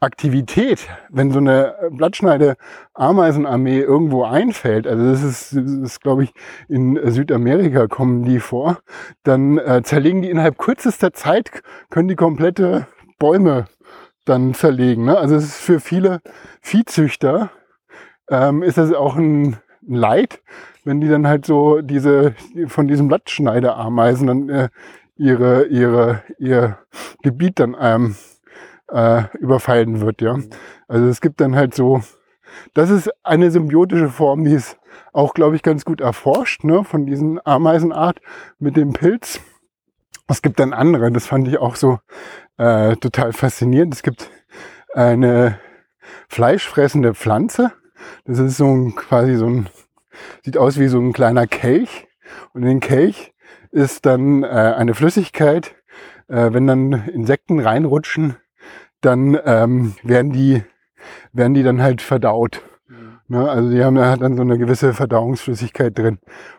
Aktivität, wenn so eine Blattschneide-Ameisenarmee irgendwo einfällt, also das ist, das ist glaube ich, in Südamerika kommen die vor, dann äh, zerlegen die innerhalb kürzester Zeit, können die komplette Bäume dann zerlegen. Ne? Also es ist für viele Viehzüchter, ähm, ist das auch ein Leid, wenn die dann halt so diese, von diesen Blattschneideameisen dann äh, ihre, ihre, ihr Gebiet dann ähm, äh, überfallen wird, ja. Also es gibt dann halt so, das ist eine symbiotische Form, die ist auch, glaube ich, ganz gut erforscht, ne, von diesen Ameisenart mit dem Pilz. Es gibt dann andere, das fand ich auch so äh, total faszinierend. Es gibt eine fleischfressende Pflanze. Das ist so ein, quasi so ein, sieht aus wie so ein kleiner Kelch. Und in den Kelch ist dann äh, eine Flüssigkeit. Äh, wenn dann Insekten reinrutschen, dann ähm, werden die werden die dann halt verdaut. Mhm. Ne? Also die haben da dann so eine gewisse Verdauungsflüssigkeit drin.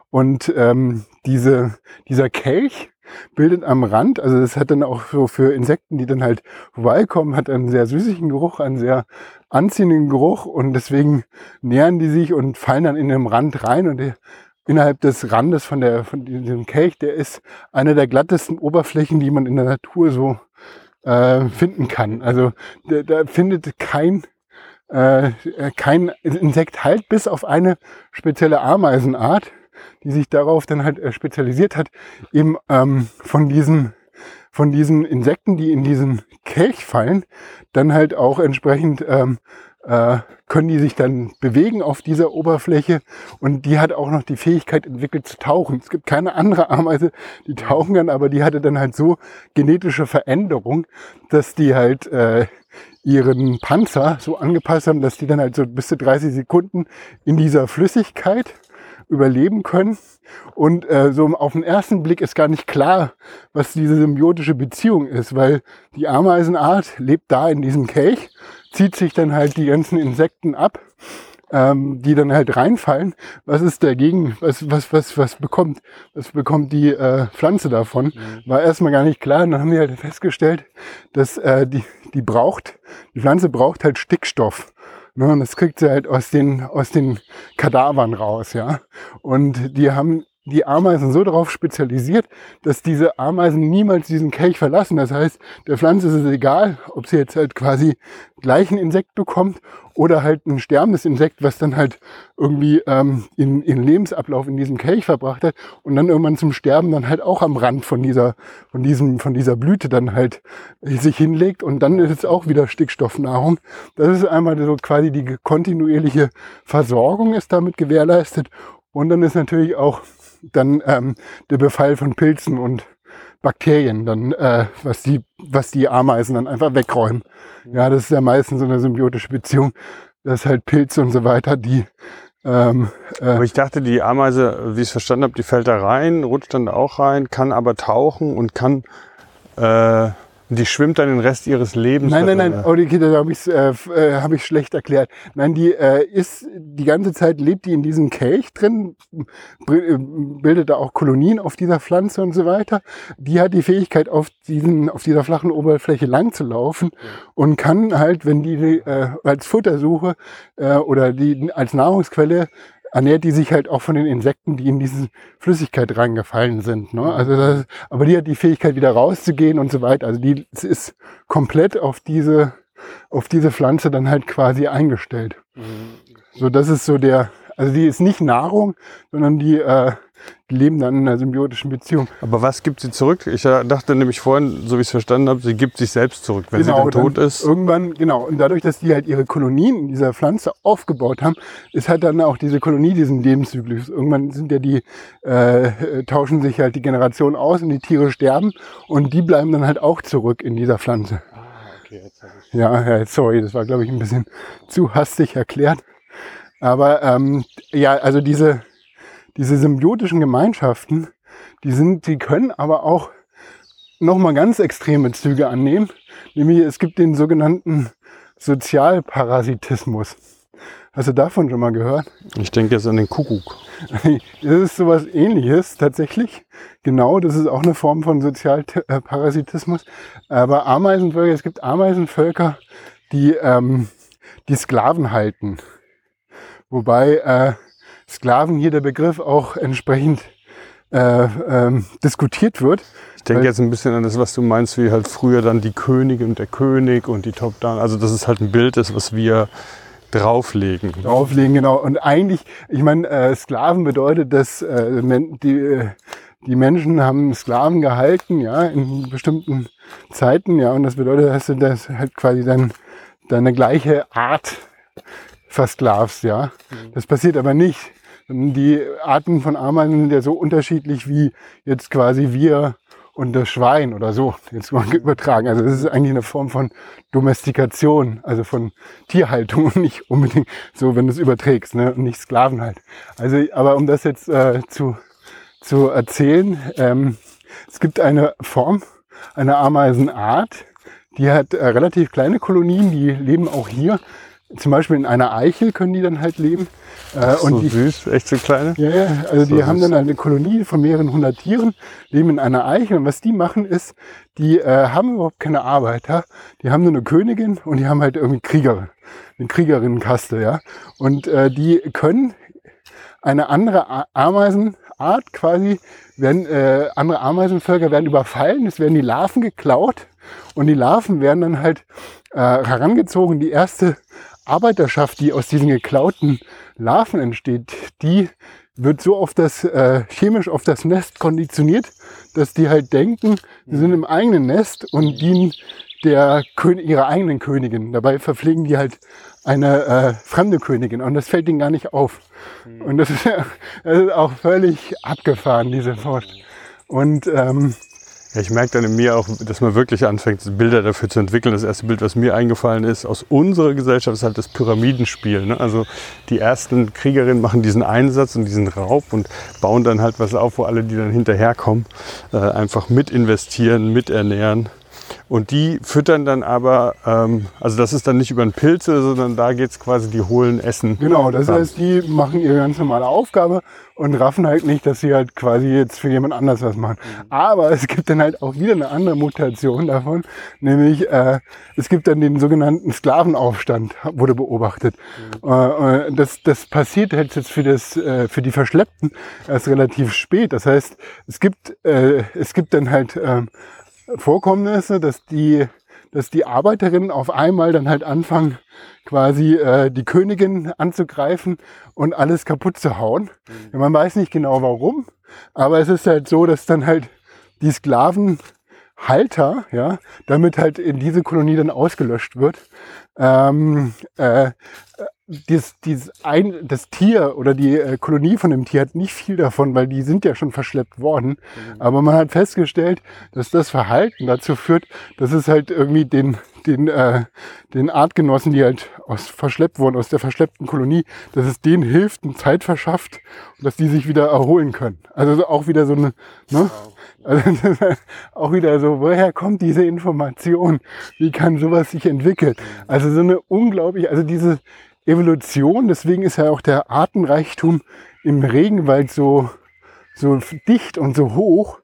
Und ähm, diese, dieser Kelch bildet am Rand, also das hat dann auch so für Insekten, die dann halt vorbeikommen, hat einen sehr süßlichen Geruch, einen sehr anziehenden Geruch und deswegen nähern die sich und fallen dann in den Rand rein und der, innerhalb des Randes von, der, von diesem Kelch, der ist eine der glattesten Oberflächen, die man in der Natur so äh, finden kann. Also da, findet kein äh, kein Insekt halt, bis auf eine spezielle Ameisenart, die sich darauf dann halt äh, spezialisiert hat, eben ähm, von diesen von diesen Insekten, die in diesen Kelch fallen, dann halt auch entsprechend ähm, äh, können die sich dann bewegen auf dieser Oberfläche und die hat auch noch die Fähigkeit entwickelt zu tauchen. Es gibt keine andere Ameise, die tauchen kann, aber die hatte dann halt so genetische Veränderung, dass die halt äh, ihren Panzer so angepasst haben, dass die dann halt so bis zu 30 Sekunden in dieser Flüssigkeit überleben können. Und äh, so auf den ersten Blick ist gar nicht klar, was diese symbiotische Beziehung ist, weil die Ameisenart lebt da in diesem Kelch zieht sich dann halt die ganzen Insekten ab, ähm, die dann halt reinfallen. Was ist dagegen? Was, was, was, was bekommt, was bekommt die äh, Pflanze davon? Mhm. War erstmal gar nicht klar. Und dann haben wir halt festgestellt, dass äh, die, die braucht, die Pflanze braucht halt Stickstoff. Ne, und das kriegt sie halt aus den, aus den Kadavern raus, ja. Und die haben die Ameisen so darauf spezialisiert, dass diese Ameisen niemals diesen Kelch verlassen. Das heißt, der Pflanze ist es egal, ob sie jetzt halt quasi gleich ein Insekt bekommt oder halt ein sterbendes Insekt, was dann halt irgendwie ähm, in, in Lebensablauf in diesem Kelch verbracht hat und dann irgendwann zum Sterben dann halt auch am Rand von dieser, von diesem, von dieser Blüte dann halt sich hinlegt und dann ist es auch wieder Stickstoffnahrung. Das ist einmal so quasi die kontinuierliche Versorgung ist damit gewährleistet und dann ist natürlich auch dann ähm, der Befall von Pilzen und Bakterien, dann äh, was die was die Ameisen dann einfach wegräumen. Ja, das ist ja meistens so eine symbiotische Beziehung, dass halt Pilze und so weiter, die ähm, äh, aber ich dachte, die Ameise, wie ich es verstanden habe, die fällt da rein, rutscht dann da auch rein, kann aber tauchen und kann äh, die schwimmt dann den Rest ihres Lebens. Nein, nein, nein, oh, die Kinder, da habe ich äh, äh, hab ich schlecht erklärt. Nein, die äh, ist die ganze Zeit lebt die in diesem Kelch drin, äh, bildet da auch Kolonien auf dieser Pflanze und so weiter. Die hat die Fähigkeit, auf diesen, auf dieser flachen Oberfläche lang zu laufen ja. und kann halt, wenn die äh, als Futtersuche äh, oder die als Nahrungsquelle ernährt die sich halt auch von den Insekten, die in diese Flüssigkeit reingefallen sind. Ne? Also das, aber die hat die Fähigkeit, wieder rauszugehen und so weiter. Also die ist komplett auf diese, auf diese Pflanze dann halt quasi eingestellt. Mhm. So, das ist so der, also die ist nicht Nahrung, sondern die äh, die leben dann in einer symbiotischen Beziehung. Aber was gibt sie zurück? Ich dachte nämlich vorhin, so wie ich es verstanden habe, sie gibt sich selbst zurück, wenn genau, sie dann tot dann ist. Irgendwann, genau. Und dadurch, dass die halt ihre Kolonien in dieser Pflanze aufgebaut haben, ist halt dann auch diese Kolonie diesen Lebenszyklus. Irgendwann sind ja die, äh, tauschen sich halt die Generationen aus und die Tiere sterben und die bleiben dann halt auch zurück in dieser Pflanze. Ah, okay, jetzt habe ich Ja, ja, sorry, das war, glaube ich, ein bisschen zu hastig erklärt. Aber ähm, ja, also diese diese symbiotischen Gemeinschaften, die sind, die können aber auch nochmal ganz extreme Züge annehmen. Nämlich es gibt den sogenannten Sozialparasitismus. Hast du davon schon mal gehört? Ich denke jetzt an den Kuckuck. Das ist sowas ähnliches tatsächlich. Genau, das ist auch eine Form von Sozialparasitismus. Aber Ameisenvölker, es gibt Ameisenvölker, die, ähm, die Sklaven halten. Wobei äh, Sklaven hier der Begriff auch entsprechend äh, ähm, diskutiert wird. Ich denke jetzt ein bisschen an das, was du meinst, wie halt früher dann die Königin und der König und die Top-Down. Also das ist halt ein Bild ist, was wir drauflegen. Drauflegen, genau. Und eigentlich, ich meine, äh, Sklaven bedeutet, dass äh, die, äh, die Menschen haben Sklaven gehalten, ja, in bestimmten Zeiten, ja, und das bedeutet, dass du das halt quasi dann deine gleiche Art versklavst, ja. Mhm. Das passiert aber nicht. Die Arten von Ameisen sind ja so unterschiedlich wie jetzt quasi wir und das Schwein oder so, jetzt mal übertragen. Also das ist eigentlich eine Form von Domestikation, also von Tierhaltung und nicht unbedingt so, wenn du es überträgst, ne? und nicht Sklavenhalt. Also, aber um das jetzt äh, zu, zu erzählen, ähm, es gibt eine Form, eine Ameisenart, die hat äh, relativ kleine Kolonien, die leben auch hier zum Beispiel in einer Eichel können die dann halt leben. Äh, so und die, süß, echt so kleine? Ja, ja, also so die süß. haben dann eine Kolonie von mehreren hundert Tieren, leben in einer Eichel. Und was die machen ist, die äh, haben überhaupt keine Arbeiter. Die haben nur eine Königin und die haben halt irgendwie Kriegerin, eine Kriegerinnenkaste, ja. Und äh, die können eine andere Ameisenart quasi, werden, äh, andere Ameisenvölker werden überfallen, es werden die Larven geklaut und die Larven werden dann halt äh, herangezogen. Die erste Arbeiterschaft, die aus diesen geklauten Larven entsteht, die wird so auf das äh, chemisch auf das Nest konditioniert, dass die halt denken, sie sind im eigenen Nest und dienen der König, ihrer eigenen Königin. Dabei verpflegen die halt eine äh, fremde Königin und das fällt ihnen gar nicht auf. Mhm. Und das ist, das ist auch völlig abgefahren, diese Forschung. Und ähm, ja, ich merke dann in mir auch, dass man wirklich anfängt, Bilder dafür zu entwickeln. Das erste Bild, was mir eingefallen ist, aus unserer Gesellschaft, ist halt das Pyramidenspiel. Ne? Also die ersten Kriegerinnen machen diesen Einsatz und diesen Raub und bauen dann halt was auf, wo alle, die dann hinterherkommen, äh, einfach mit investieren, mit ernähren. Und die füttern dann aber, ähm, also das ist dann nicht über den Pilze, sondern da geht's quasi, die holen Essen. Genau, das heißt, die machen ihre ganz normale Aufgabe und raffen halt nicht, dass sie halt quasi jetzt für jemand anders was machen. Aber es gibt dann halt auch wieder eine andere Mutation davon, nämlich äh, es gibt dann den sogenannten Sklavenaufstand, wurde beobachtet. Äh, äh, das, das passiert halt jetzt für, das, äh, für die Verschleppten erst relativ spät. Das heißt, es gibt, äh, es gibt dann halt äh, Vorkommnisse, dass die, dass die Arbeiterinnen auf einmal dann halt anfangen, quasi äh, die Königin anzugreifen und alles kaputt zu hauen. Ja, man weiß nicht genau warum, aber es ist halt so, dass dann halt die Sklavenhalter, ja, damit halt in diese Kolonie dann ausgelöscht wird. Ähm, äh, dieses, dieses ein, das Tier oder die äh, Kolonie von dem Tier hat nicht viel davon, weil die sind ja schon verschleppt worden. Aber man hat festgestellt, dass das Verhalten dazu führt, dass es halt irgendwie den, den, äh, den Artgenossen, die halt aus verschleppt wurden, aus der verschleppten Kolonie, dass es denen hilft und Zeit verschafft und dass die sich wieder erholen können. Also so auch wieder so eine, ne? Also auch wieder so, woher kommt diese Information? Wie kann sowas sich entwickeln? Also so eine unglaublich, also diese Evolution, deswegen ist ja auch der Artenreichtum im Regenwald so, so dicht und so hoch.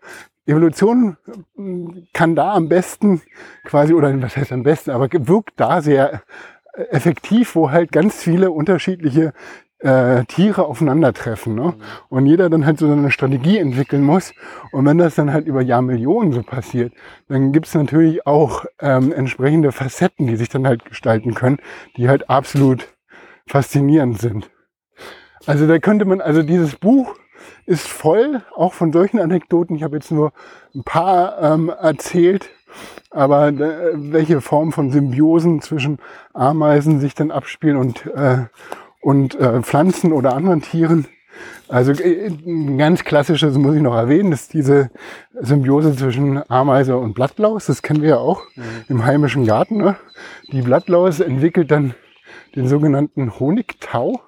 Evolution mm, kann da am besten quasi, oder was heißt am besten, aber wirkt da sehr effektiv, wo halt ganz viele unterschiedliche äh, Tiere aufeinandertreffen. Ne? Und jeder dann halt so eine Strategie entwickeln muss. Und wenn das dann halt über Jahrmillionen so passiert, dann gibt es natürlich auch ähm, entsprechende Facetten, die sich dann halt gestalten können, die halt absolut faszinierend sind. Also da könnte man, also dieses Buch ist voll auch von solchen Anekdoten. Ich habe jetzt nur ein paar ähm, erzählt, aber äh, welche Form von Symbiosen zwischen Ameisen sich dann abspielen und, äh, und äh, Pflanzen oder anderen Tieren. Also äh, ein ganz klassisches muss ich noch erwähnen, ist diese Symbiose zwischen Ameise und Blattlaus. Das kennen wir ja auch mhm. im heimischen Garten. Ne? Die Blattlaus entwickelt dann den sogenannten Honigtau.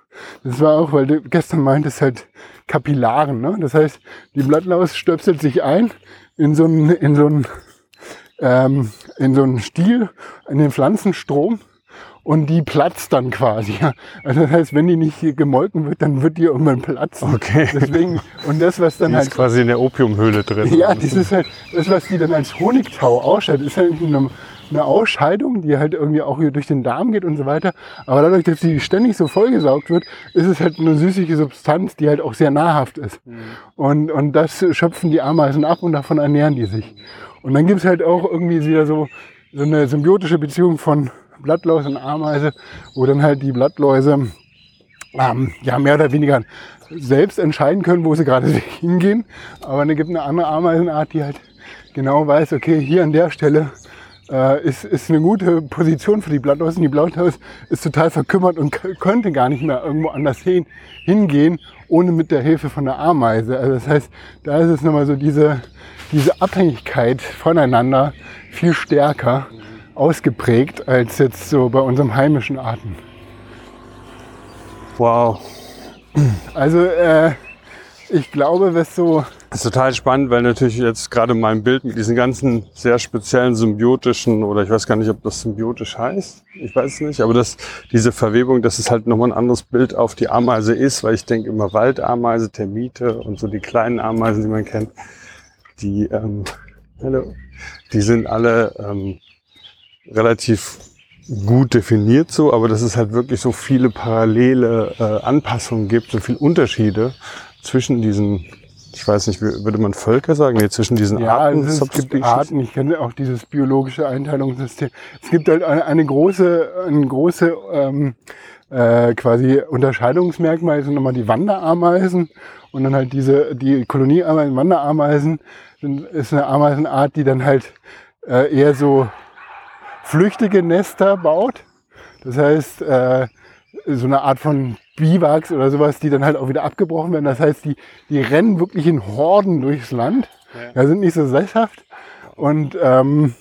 Das war auch, weil du gestern meintest, halt Kapillaren. Ne? Das heißt, die Blattlaus stöpselt sich ein in so einen, in so einen, ähm, in so einen Stiel, in den Pflanzenstrom und die platzt dann quasi. Also das heißt, wenn die nicht gemolken wird, dann wird die irgendwann platzen. Okay. Deswegen, und das, was dann die halt. ist quasi in der Opiumhöhle drin. Ja, das ist halt, das, was die dann als Honigtau ausstellt, ist halt eine, eine Ausscheidung, die halt irgendwie auch hier durch den Darm geht und so weiter. Aber dadurch, dass die ständig so vollgesaugt wird, ist es halt eine süßliche Substanz, die halt auch sehr nahrhaft ist. Mhm. Und, und das schöpfen die Ameisen ab und davon ernähren die sich. Und dann gibt's halt auch irgendwie wieder so, so eine symbiotische Beziehung von Blattlaus und Ameise, wo dann halt die Blattläuse ähm, ja mehr oder weniger selbst entscheiden können, wo sie gerade hingehen. Aber dann gibt eine andere Ameisenart, die halt genau weiß, okay, hier an der Stelle äh, ist, ist eine gute Position für die Blattlaus. Und die Blattlaus ist total verkümmert und könnte gar nicht mehr irgendwo anders hin, hingehen, ohne mit der Hilfe von der Ameise. Also das heißt, da ist es nochmal so diese, diese Abhängigkeit voneinander viel stärker ausgeprägt als jetzt so bei unserem heimischen Arten. Wow. Also äh, ich glaube, was so das ist total spannend, weil natürlich jetzt gerade mein Bild mit diesen ganzen sehr speziellen symbiotischen, oder ich weiß gar nicht, ob das symbiotisch heißt, ich weiß es nicht, aber das, diese Verwebung, dass es halt nochmal ein anderes Bild auf die Ameise ist, weil ich denke immer Waldameise, Termite und so die kleinen Ameisen, die man kennt, die, ähm, hallo, die sind alle ähm, relativ gut definiert so, aber dass es halt wirklich so viele parallele äh, Anpassungen gibt, so viele Unterschiede zwischen diesen ich weiß nicht, würde man Völker sagen, nee, zwischen diesen ja, Arten? Also es gibt Arten, ich kenne auch dieses biologische Einteilungssystem. Es gibt halt eine, eine große, eine große ähm, äh, quasi Unterscheidungsmerkmal sind nochmal die Wanderameisen und dann halt diese, die Kolonieameisen, Wanderameisen sind, ist eine Ameisenart, die dann halt äh, eher so flüchtige Nester baut. Das heißt, äh, so eine Art von Biwaks oder sowas, die dann halt auch wieder abgebrochen werden. Das heißt, die, die rennen wirklich in Horden durchs Land. Ja. ja sind nicht so sesshaft. Und ähm,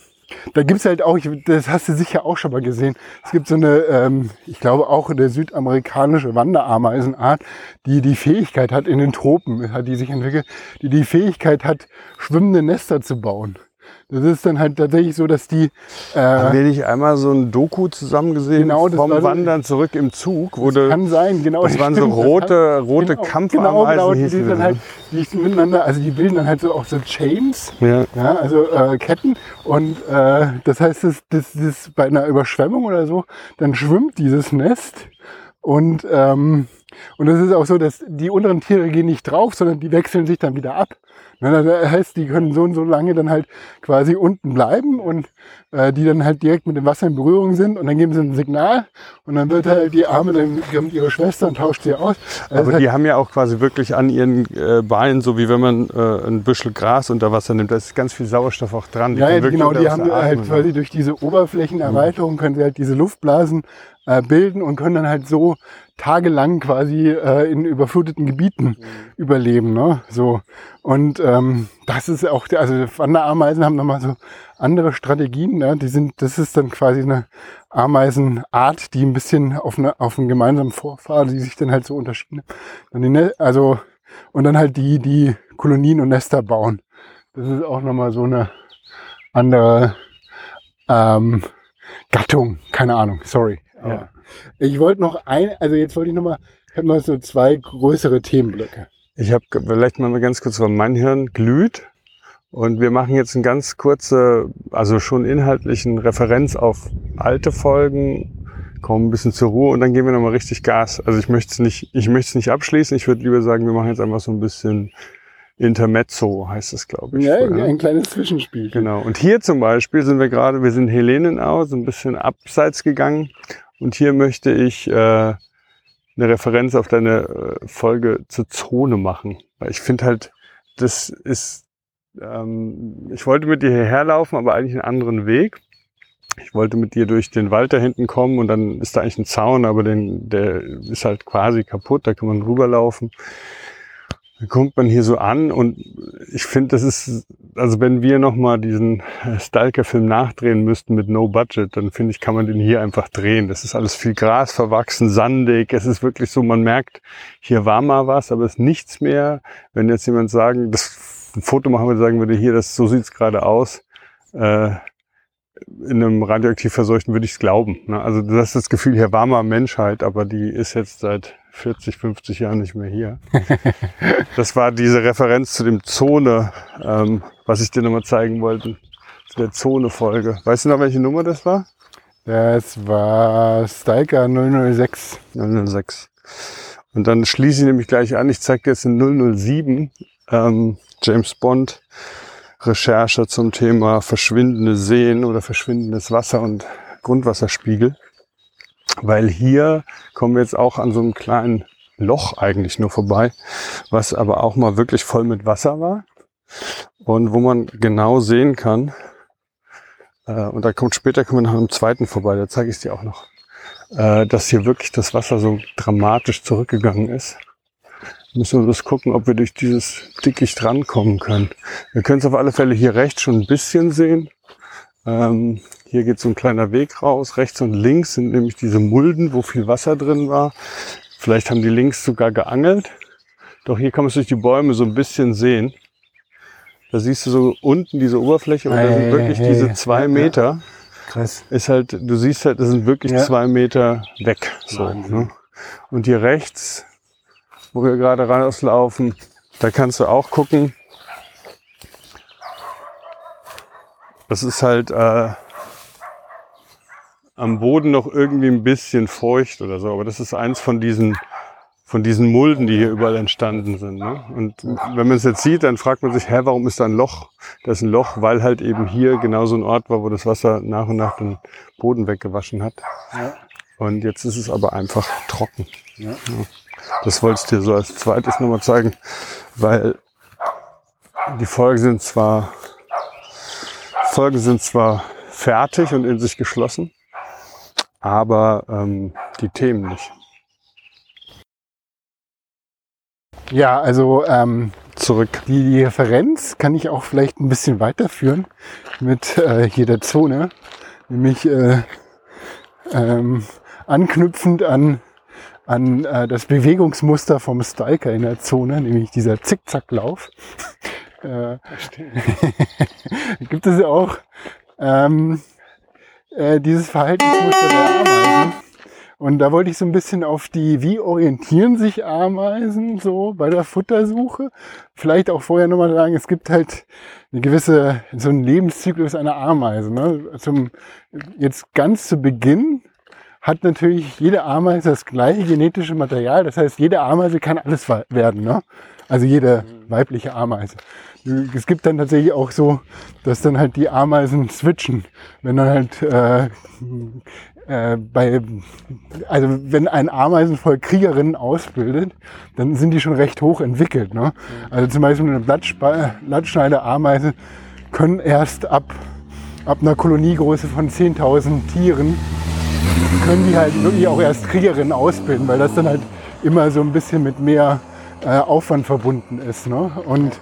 da gibt's halt auch, das hast du sicher auch schon mal gesehen, es gibt so eine, ähm, ich glaube auch eine südamerikanische Wanderameisenart, die die Fähigkeit hat, in den Tropen hat die sich entwickelt, die die Fähigkeit hat, schwimmende Nester zu bauen. Das ist dann halt tatsächlich so, dass die äh, Haben wir nicht einmal so ein Doku zusammen gesehen Genau, das vom so- Wandern zurück im Zug? Wo du, kann sein, genau. das waren so stimmt, das rote, rote genau, Kampfameisen. Genau, genau, die dann halt, die sind miteinander, also die bilden dann halt so auch so Chains, ja. ja, also äh, Ketten. Und äh, das heißt, das, das, das bei einer Überschwemmung oder so, dann schwimmt dieses Nest und ähm, und das ist auch so, dass die unteren Tiere gehen nicht drauf, sondern die wechseln sich dann wieder ab. Ne, Das heißt, die können so und so lange dann halt quasi unten bleiben und äh, die dann halt direkt mit dem Wasser in Berührung sind und dann geben sie ein Signal und dann wird halt die Arme, dann kommt ihre Schwester und tauscht sie aus. Also Aber es die haben ja auch quasi wirklich an ihren äh, Beinen, so wie wenn man äh, ein Büschel Gras unter Wasser nimmt, da ist ganz viel Sauerstoff auch dran. Die ja, ja, genau, die haben halt atmen. quasi durch diese Oberflächenerweiterung können sie halt diese Luftblasen äh, bilden und können dann halt so tagelang quasi äh, in überfluteten Gebieten überleben. Ne? So. Und ähm, das ist auch, der- also Wanderameisen haben nochmal so andere Strategien. Ne? Die sind, das ist dann quasi eine Ameisenart, die ein bisschen auf, eine, auf einen gemeinsamen Vorfahr, die sich dann halt so unterschieden. Die, Ne- also, und dann halt die, die Kolonien und Nester bauen. Das ist auch nochmal so eine andere ähm, Gattung. Keine Ahnung, sorry. Ja. Ich wollte noch ein, also jetzt wollte ich nochmal, ich habe noch so zwei größere Themenblöcke. Ich habe vielleicht mal ganz kurz, weil mein Hirn glüht. Und wir machen jetzt eine ganz kurze, also schon inhaltlichen Referenz auf alte Folgen, kommen ein bisschen zur Ruhe und dann geben wir nochmal richtig Gas. Also ich möchte es nicht, ich möchte es nicht abschließen. Ich würde lieber sagen, wir machen jetzt einfach so ein bisschen Intermezzo, heißt es, glaube ich. Ja, ne? ein kleines Zwischenspiel. Genau. Und hier zum Beispiel sind wir gerade, wir sind Helenenau, so ein bisschen abseits gegangen. Und hier möchte ich äh, eine Referenz auf deine äh, Folge zur Zone machen. Weil ich finde halt, das ist, ähm, ich wollte mit dir hierher laufen, aber eigentlich einen anderen Weg. Ich wollte mit dir durch den Wald da hinten kommen und dann ist da eigentlich ein Zaun, aber den, der ist halt quasi kaputt, da kann man rüberlaufen. Dann kommt man hier so an und ich finde, das ist, also wenn wir nochmal diesen Stalker-Film nachdrehen müssten mit No Budget, dann finde ich, kann man den hier einfach drehen. Das ist alles viel Gras verwachsen, sandig. Es ist wirklich so, man merkt, hier war mal was, aber es ist nichts mehr. Wenn jetzt jemand sagen, das ein Foto machen würde, sagen würde, hier, das, so sieht's gerade aus, äh, in einem radioaktiv verseuchten würde ich es glauben. Ne? Also das ist das Gefühl, hier war mal Menschheit, aber die ist jetzt seit 40, 50 Jahren nicht mehr hier. das war diese Referenz zu dem Zone, ähm, was ich dir nochmal zeigen wollte, zu der Zone-Folge. Weißt du noch, welche Nummer das war? Das war Stalker 006. 006. Und dann schließe ich nämlich gleich an, ich zeige dir jetzt in 007 ähm, James Bond Recherche zum Thema verschwindende Seen oder verschwindendes Wasser und Grundwasserspiegel. Weil hier kommen wir jetzt auch an so einem kleinen Loch eigentlich nur vorbei, was aber auch mal wirklich voll mit Wasser war und wo man genau sehen kann, äh, und da kommt später kommen wir noch einem zweiten vorbei, da zeige ich es dir auch noch, äh, dass hier wirklich das Wasser so dramatisch zurückgegangen ist. Müssen wir bloß gucken, ob wir durch dieses Dickicht rankommen können. Wir können es auf alle Fälle hier rechts schon ein bisschen sehen. Ähm, hier geht so ein kleiner Weg raus. Rechts und links sind nämlich diese Mulden, wo viel Wasser drin war. Vielleicht haben die links sogar geangelt. Doch hier kann man es durch die Bäume so ein bisschen sehen. Da siehst du so unten diese Oberfläche und da sind wirklich ei, diese ei. zwei Ja. Meter. Krass. Ist halt, du siehst halt, das sind wirklich Ja. zwei Meter weg. So, ne? Und hier rechts, wo wir gerade rauslaufen, da kannst du auch gucken. Das ist halt äh, am Boden noch irgendwie ein bisschen feucht oder so, aber das ist eins von diesen von diesen Mulden, die hier überall entstanden sind. Ne? Und wenn man es jetzt sieht, dann fragt man sich, hä, warum ist da ein Loch? Da ist ein Loch, weil halt eben hier genau so ein Ort war, wo das Wasser nach und nach den Boden weggewaschen hat. Ja. Und jetzt ist es aber einfach trocken. Ja. Das wollte ich dir so als zweites nochmal zeigen, weil die Folgen sind zwar Folgen sind zwar fertig und in sich geschlossen, aber ähm, die Themen nicht. Ja, also ähm, Zurück. die, Referenz kann ich auch vielleicht ein bisschen weiterführen mit äh, hier der Zone, nämlich äh, ähm, anknüpfend an, an äh, das Bewegungsmuster vom Stalker in der Zone, nämlich dieser Zickzacklauf. äh, gibt es ja auch ähm, äh, dieses Verhaltensmuster der Ameisen. Und da wollte ich so ein bisschen auf die, wie orientieren sich Ameisen so bei der Futtersuche? Vielleicht auch vorher nochmal sagen, es gibt halt eine gewisse, so einen Lebenszyklus einer Ameise. Ne? Zum, jetzt ganz zu Beginn hat natürlich jede Ameise das gleiche genetische Material. Das heißt, jede Ameise kann alles werden. Ne? Also jede weibliche Ameise. Es gibt dann tatsächlich auch so, dass dann halt die Ameisen switchen. Wenn dann halt äh, äh, bei, also wenn ein Ameisenvolk Kriegerinnen ausbildet, dann sind die schon recht hoch entwickelt. Ne? Also zum Beispiel eine Blattschneider-Ameise können erst ab, ab einer Koloniegröße von 10.000 Tieren, können die halt wirklich auch erst Kriegerinnen ausbilden, weil das dann halt immer so ein bisschen mit mehr äh, Aufwand verbunden ist. Ne? Und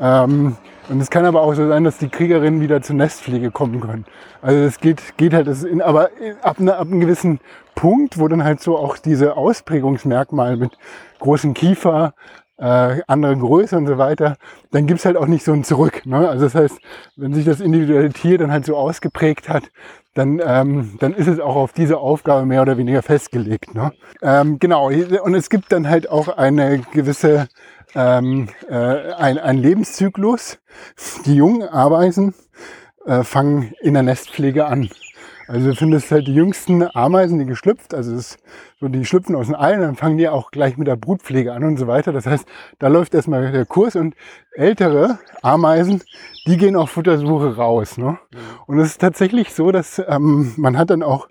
ähm, und es kann aber auch so sein, dass die Kriegerinnen wieder zur Nestpflege kommen können. Also es geht, geht halt, das in, aber ab, ne, ab einem gewissen Punkt, wo dann halt so auch diese Ausprägungsmerkmale mit großem Kiefer, äh, andere Größe und so weiter, dann gibt's halt auch nicht so ein Zurück. Ne? Also das heißt, wenn sich das individuelle Tier dann halt so ausgeprägt hat, dann, ähm, dann ist es auch auf diese Aufgabe mehr oder weniger festgelegt. Ne? Ähm, genau, und es gibt dann halt auch eine gewisse ähm, äh, ein, ein Lebenszyklus. Die jungen Ameisen äh, fangen in der Nestpflege an. Also du findest halt die jüngsten Ameisen, die geschlüpft, also ist so, die schlüpfen aus den Eiern, dann fangen die auch gleich mit der Brutpflege an und so weiter. Das heißt, da läuft erstmal der Kurs und ältere Ameisen, die gehen auf Futtersuche raus. Ne? Und es ist tatsächlich so, dass ähm, man hat dann auch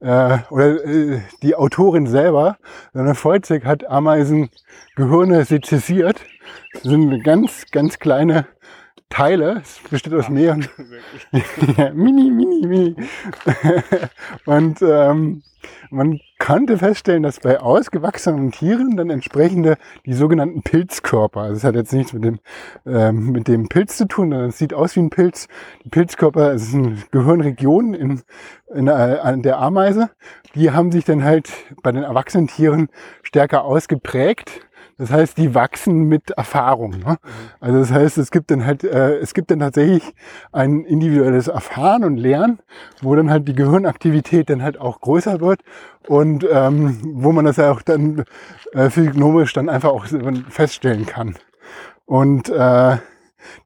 äh, oder äh, die Autorin selber, Anna Feuzig, hat Ameisengehirne sezessiert. Das sind ganz, ganz kleine Teile. Es besteht aus mehreren. ja, mini, mini, mini. und ähm, man konnte feststellen, dass bei ausgewachsenen Tieren dann entsprechende die sogenannten Pilzkörper, also es hat jetzt nichts mit dem, ähm, mit dem Pilz zu tun, sondern es sieht aus wie ein Pilz. Die Pilzkörper, es sind Gehirnregionen in, in der, der Ameise, die haben sich dann halt bei den erwachsenen Tieren stärker ausgeprägt das heißt, die wachsen mit Erfahrung. Ne? Also das heißt, es gibt dann halt, äh, es gibt dann tatsächlich ein individuelles Erfahren und Lernen, wo dann halt die Gehirnaktivität dann halt auch größer wird und ähm, wo man das ja auch dann äh, physiognomisch dann einfach auch feststellen kann. Und äh,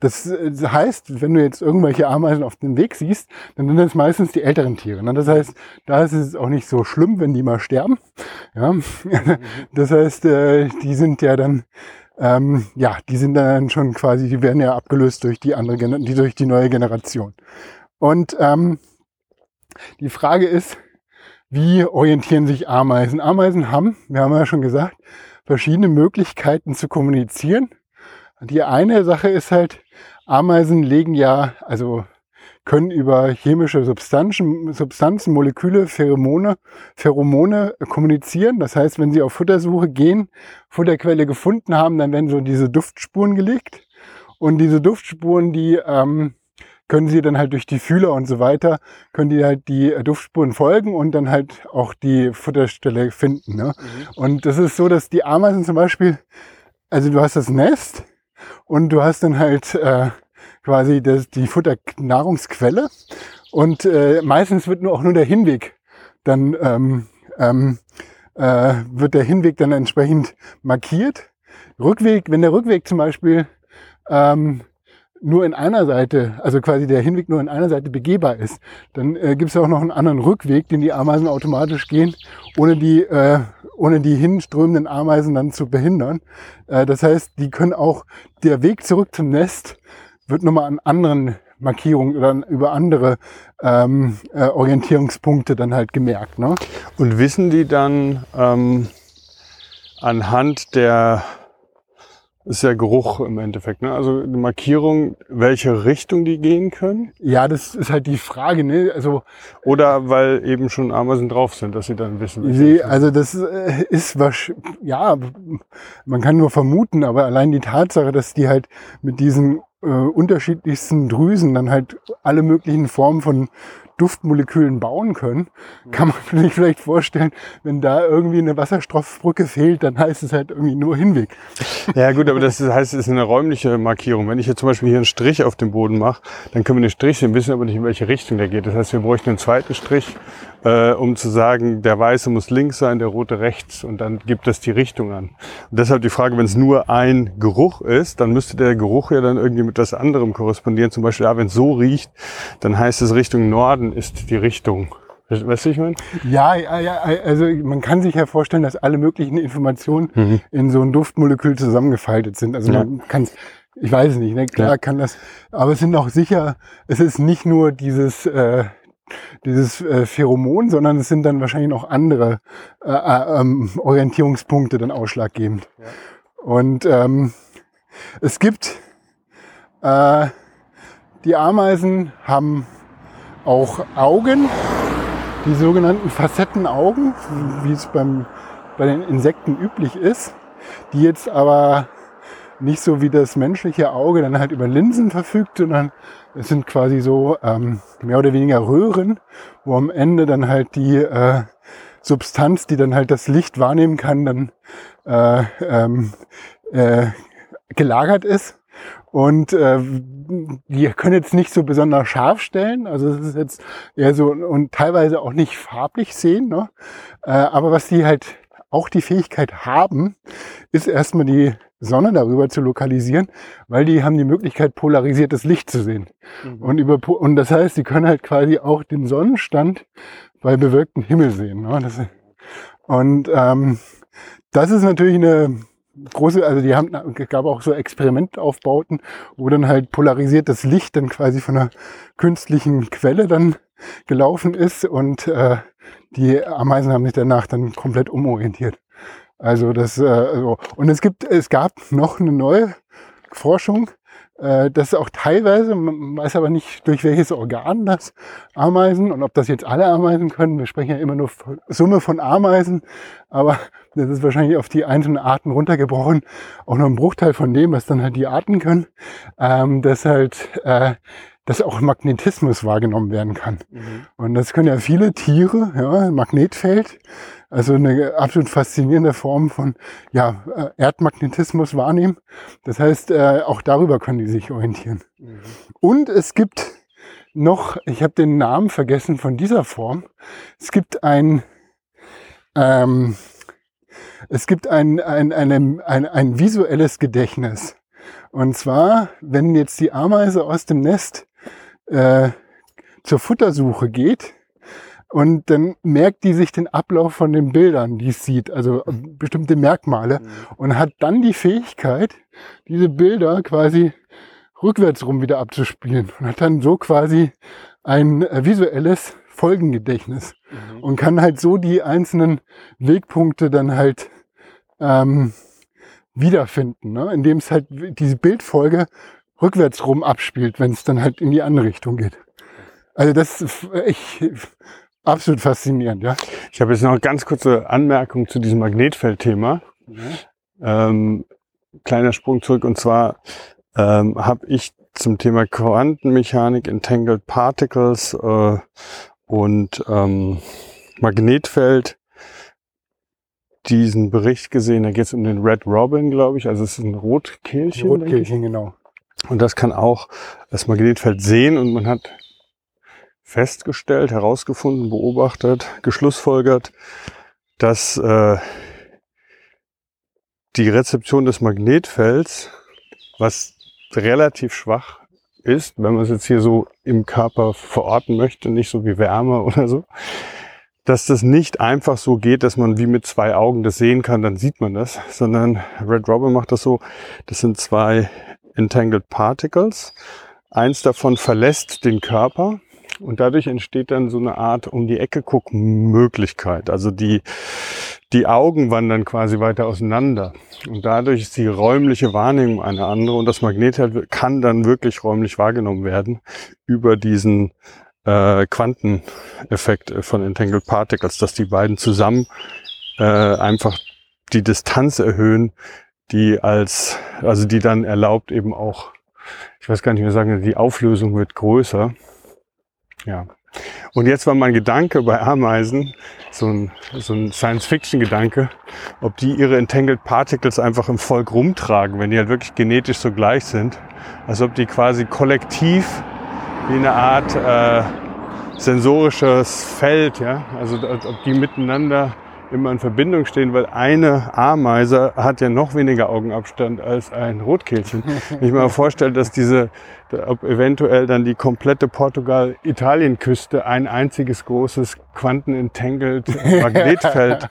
das äh, heißt, wenn du jetzt irgendwelche Ameisen auf dem Weg siehst, dann sind das meistens die älteren Tiere. Ne? Das heißt, da ist es auch nicht so schlimm, wenn die mal sterben. Ja? Das heißt, äh, die sind ja dann, ähm, ja, die sind dann schon quasi, die werden ja abgelöst durch die andere, die durch die neue Generation. Und ähm, die Frage ist, wie orientieren sich Ameisen? Ameisen haben, wir haben ja schon gesagt, verschiedene Möglichkeiten zu kommunizieren. Die eine Sache ist halt, Ameisen legen ja, also können über chemische Substanzen, Substanzen, Moleküle, Pheromone, Pheromone kommunizieren. Das heißt, wenn sie auf Futtersuche gehen, Futterquelle gefunden haben, dann werden so diese Duftspuren gelegt. Und diese Duftspuren, die ähm, können sie dann halt durch die Fühler und so weiter, können die halt die Duftspuren folgen und dann halt auch die Futterstelle finden. Ne? Mhm. Und das ist so, dass die Ameisen zum Beispiel, also du hast das Nest, und du hast dann halt äh, quasi das, die Futternahrungsquelle und äh, meistens wird nur auch nur der Hinweg dann ähm, ähm, äh, wird der Hinweg dann entsprechend markiert. Rückweg, wenn der Rückweg zum Beispiel ähm, nur in einer Seite, also quasi der Hinweg nur in einer Seite begehbar ist, dann äh, gibt es auch noch einen anderen Rückweg, den die Ameisen automatisch gehen, ohne die, äh, ohne die hinströmenden Ameisen dann zu behindern. Äh, das heißt, die können auch, der Weg zurück zum Nest wird nochmal an anderen Markierungen oder über andere ähm, äh, Orientierungspunkte dann halt gemerkt. Ne? Und wissen die dann ähm, anhand der ist ja Geruch im Endeffekt, ne? Also eine Markierung, welche Richtung die gehen können. Ja, das ist halt die Frage, ne? Also oder weil eben schon Ameisen drauf sind, dass sie dann wissen. Sie, also das äh, ist was, ja, man kann nur vermuten, aber allein die Tatsache, dass die halt mit diesen äh, unterschiedlichsten Drüsen dann halt alle möglichen Formen von Duftmolekülen bauen können, kann man sich vielleicht vorstellen, wenn da irgendwie eine Wasserstoffbrücke fehlt, dann heißt es halt irgendwie nur Hinweg. Ja gut, aber das heißt, es ist eine räumliche Markierung. Wenn ich jetzt zum Beispiel hier einen Strich auf dem Boden mache, dann können wir den Strich sehen, wissen aber nicht, in welche Richtung der geht. Das heißt, wir bräuchten einen zweiten Strich, äh, um zu sagen, der weiße muss links sein, der rote rechts und dann gibt das die Richtung an. Und deshalb die Frage, wenn es nur ein Geruch ist, dann müsste der Geruch ja dann irgendwie mit was anderem korrespondieren. Zum Beispiel, ja, wenn es so riecht, dann heißt es Richtung Norden ist die Richtung. Weißt du, ich meine? Ja, ja, ja, also man kann sich ja vorstellen, dass alle möglichen Informationen mhm. in so ein Duftmolekül zusammengefaltet sind. Also ja. man kann ich weiß es nicht, ne? klar ja. kann das, aber es sind auch sicher, es ist nicht nur dieses, äh, dieses äh, Pheromon, sondern es sind dann wahrscheinlich noch andere äh, äh, ähm, Orientierungspunkte dann ausschlaggebend. Ja. Und ähm, es gibt, äh, die Ameisen haben auch Augen, die sogenannten Facettenaugen, wie es beim, bei den Insekten üblich ist, die jetzt aber nicht so wie das menschliche Auge dann halt über Linsen verfügt, sondern es sind quasi so ähm, mehr oder weniger Röhren, wo am Ende dann halt die äh, Substanz, die dann halt das Licht wahrnehmen kann, dann äh, ähm, äh, gelagert ist. Und äh, die können jetzt nicht so besonders scharf stellen. Also es ist jetzt eher so und teilweise auch nicht farblich sehen. Ne? Äh, aber was die halt auch die Fähigkeit haben, ist erstmal die Sonne darüber zu lokalisieren, weil die haben die Möglichkeit, polarisiertes Licht zu sehen. Mhm. Und, über, und das heißt, sie können halt quasi auch den Sonnenstand bei bewölktem Himmel sehen. Ne? Das, und ähm, das ist natürlich eine große, also die haben, gab auch so Experimentaufbauten, wo dann halt polarisiertes Licht dann quasi von einer künstlichen Quelle dann gelaufen ist und äh, die Ameisen haben sich danach dann komplett umorientiert. Also das, äh, so. und es gibt, es gab noch eine neue Forschung, äh, das auch teilweise, man weiß aber nicht durch welches Organ das Ameisen und ob das jetzt alle Ameisen können. Wir sprechen ja immer nur Summe von Ameisen, aber das ist wahrscheinlich auf die einzelnen Arten runtergebrochen. Auch noch ein Bruchteil von dem, was dann halt die Arten können, ähm, dass halt äh, dass auch Magnetismus wahrgenommen werden kann. Mhm. Und das können ja viele Tiere, ja, Magnetfeld, also eine absolut faszinierende Form von ja, äh, Erdmagnetismus wahrnehmen. Das heißt, äh, auch darüber können die sich orientieren. Mhm. Und es gibt noch, ich habe den Namen vergessen von dieser Form, es gibt ein, ähm, es gibt ein, ein, ein, ein, ein visuelles Gedächtnis. Und zwar, wenn jetzt die Ameise aus dem Nest äh, zur Futtersuche geht und dann merkt die sich den Ablauf von den Bildern, die es sieht, also bestimmte Merkmale mhm. und hat dann die Fähigkeit, diese Bilder quasi rückwärts rum wieder abzuspielen und hat dann so quasi ein äh, visuelles Folgengedächtnis mhm. und kann halt so die einzelnen Wegpunkte dann halt ähm, wiederfinden, ne? indem es halt diese Bildfolge rückwärts rum abspielt, wenn es dann halt in die andere Richtung geht. Also das ist echt absolut faszinierend, ja. Ich habe jetzt noch eine ganz kurze Anmerkung zu diesem Magnetfeldthema. Mhm. Ähm, kleiner Sprung zurück und zwar ähm, habe ich zum Thema Quantenmechanik, Entangled Particles äh, und ähm, Magnetfeld diesen Bericht gesehen. Da geht es um den Red Robin, glaube ich. Also es ist ein Rotkehlchen. Rotkehlchen, genau. Und das kann auch das Magnetfeld sehen und man hat festgestellt, herausgefunden, beobachtet, geschlussfolgert, dass äh, die Rezeption des Magnetfelds, was relativ schwach ist, wenn man es jetzt hier so im Körper verorten möchte, nicht so wie Wärme oder so, dass das nicht einfach so geht, dass man wie mit zwei Augen das sehen kann, dann sieht man das, sondern Red Robin macht das so, das sind zwei Entangled Particles. Eins davon verlässt den Körper und dadurch entsteht dann so eine Art um die Ecke gucken Möglichkeit. Also die, die Augen wandern quasi weiter auseinander und dadurch ist die räumliche Wahrnehmung eine andere und das Magnetfeld kann dann wirklich räumlich wahrgenommen werden über diesen äh, Quanteneffekt von Entangled Particles, dass die beiden zusammen äh, einfach die Distanz erhöhen, die als, also die dann erlaubt eben auch, ich weiß gar nicht mehr sagen, die Auflösung wird größer. Ja. Und jetzt war mein Gedanke bei Ameisen, so ein, so ein Science-Fiction-Gedanke, ob die ihre Entangled Particles einfach im Volk rumtragen, wenn die halt wirklich genetisch so gleich sind. Also ob die quasi kollektiv wie eine Art äh, sensorisches Feld, ja, also ob die miteinander immer in Verbindung stehen, weil eine Ameise hat ja noch weniger Augenabstand als ein Rotkehlchen. Wenn ich mir vorstelle, dass diese, ob eventuell dann die komplette Portugal-Italien-Küste ein einziges großes Quanten-entangled Magnetfeld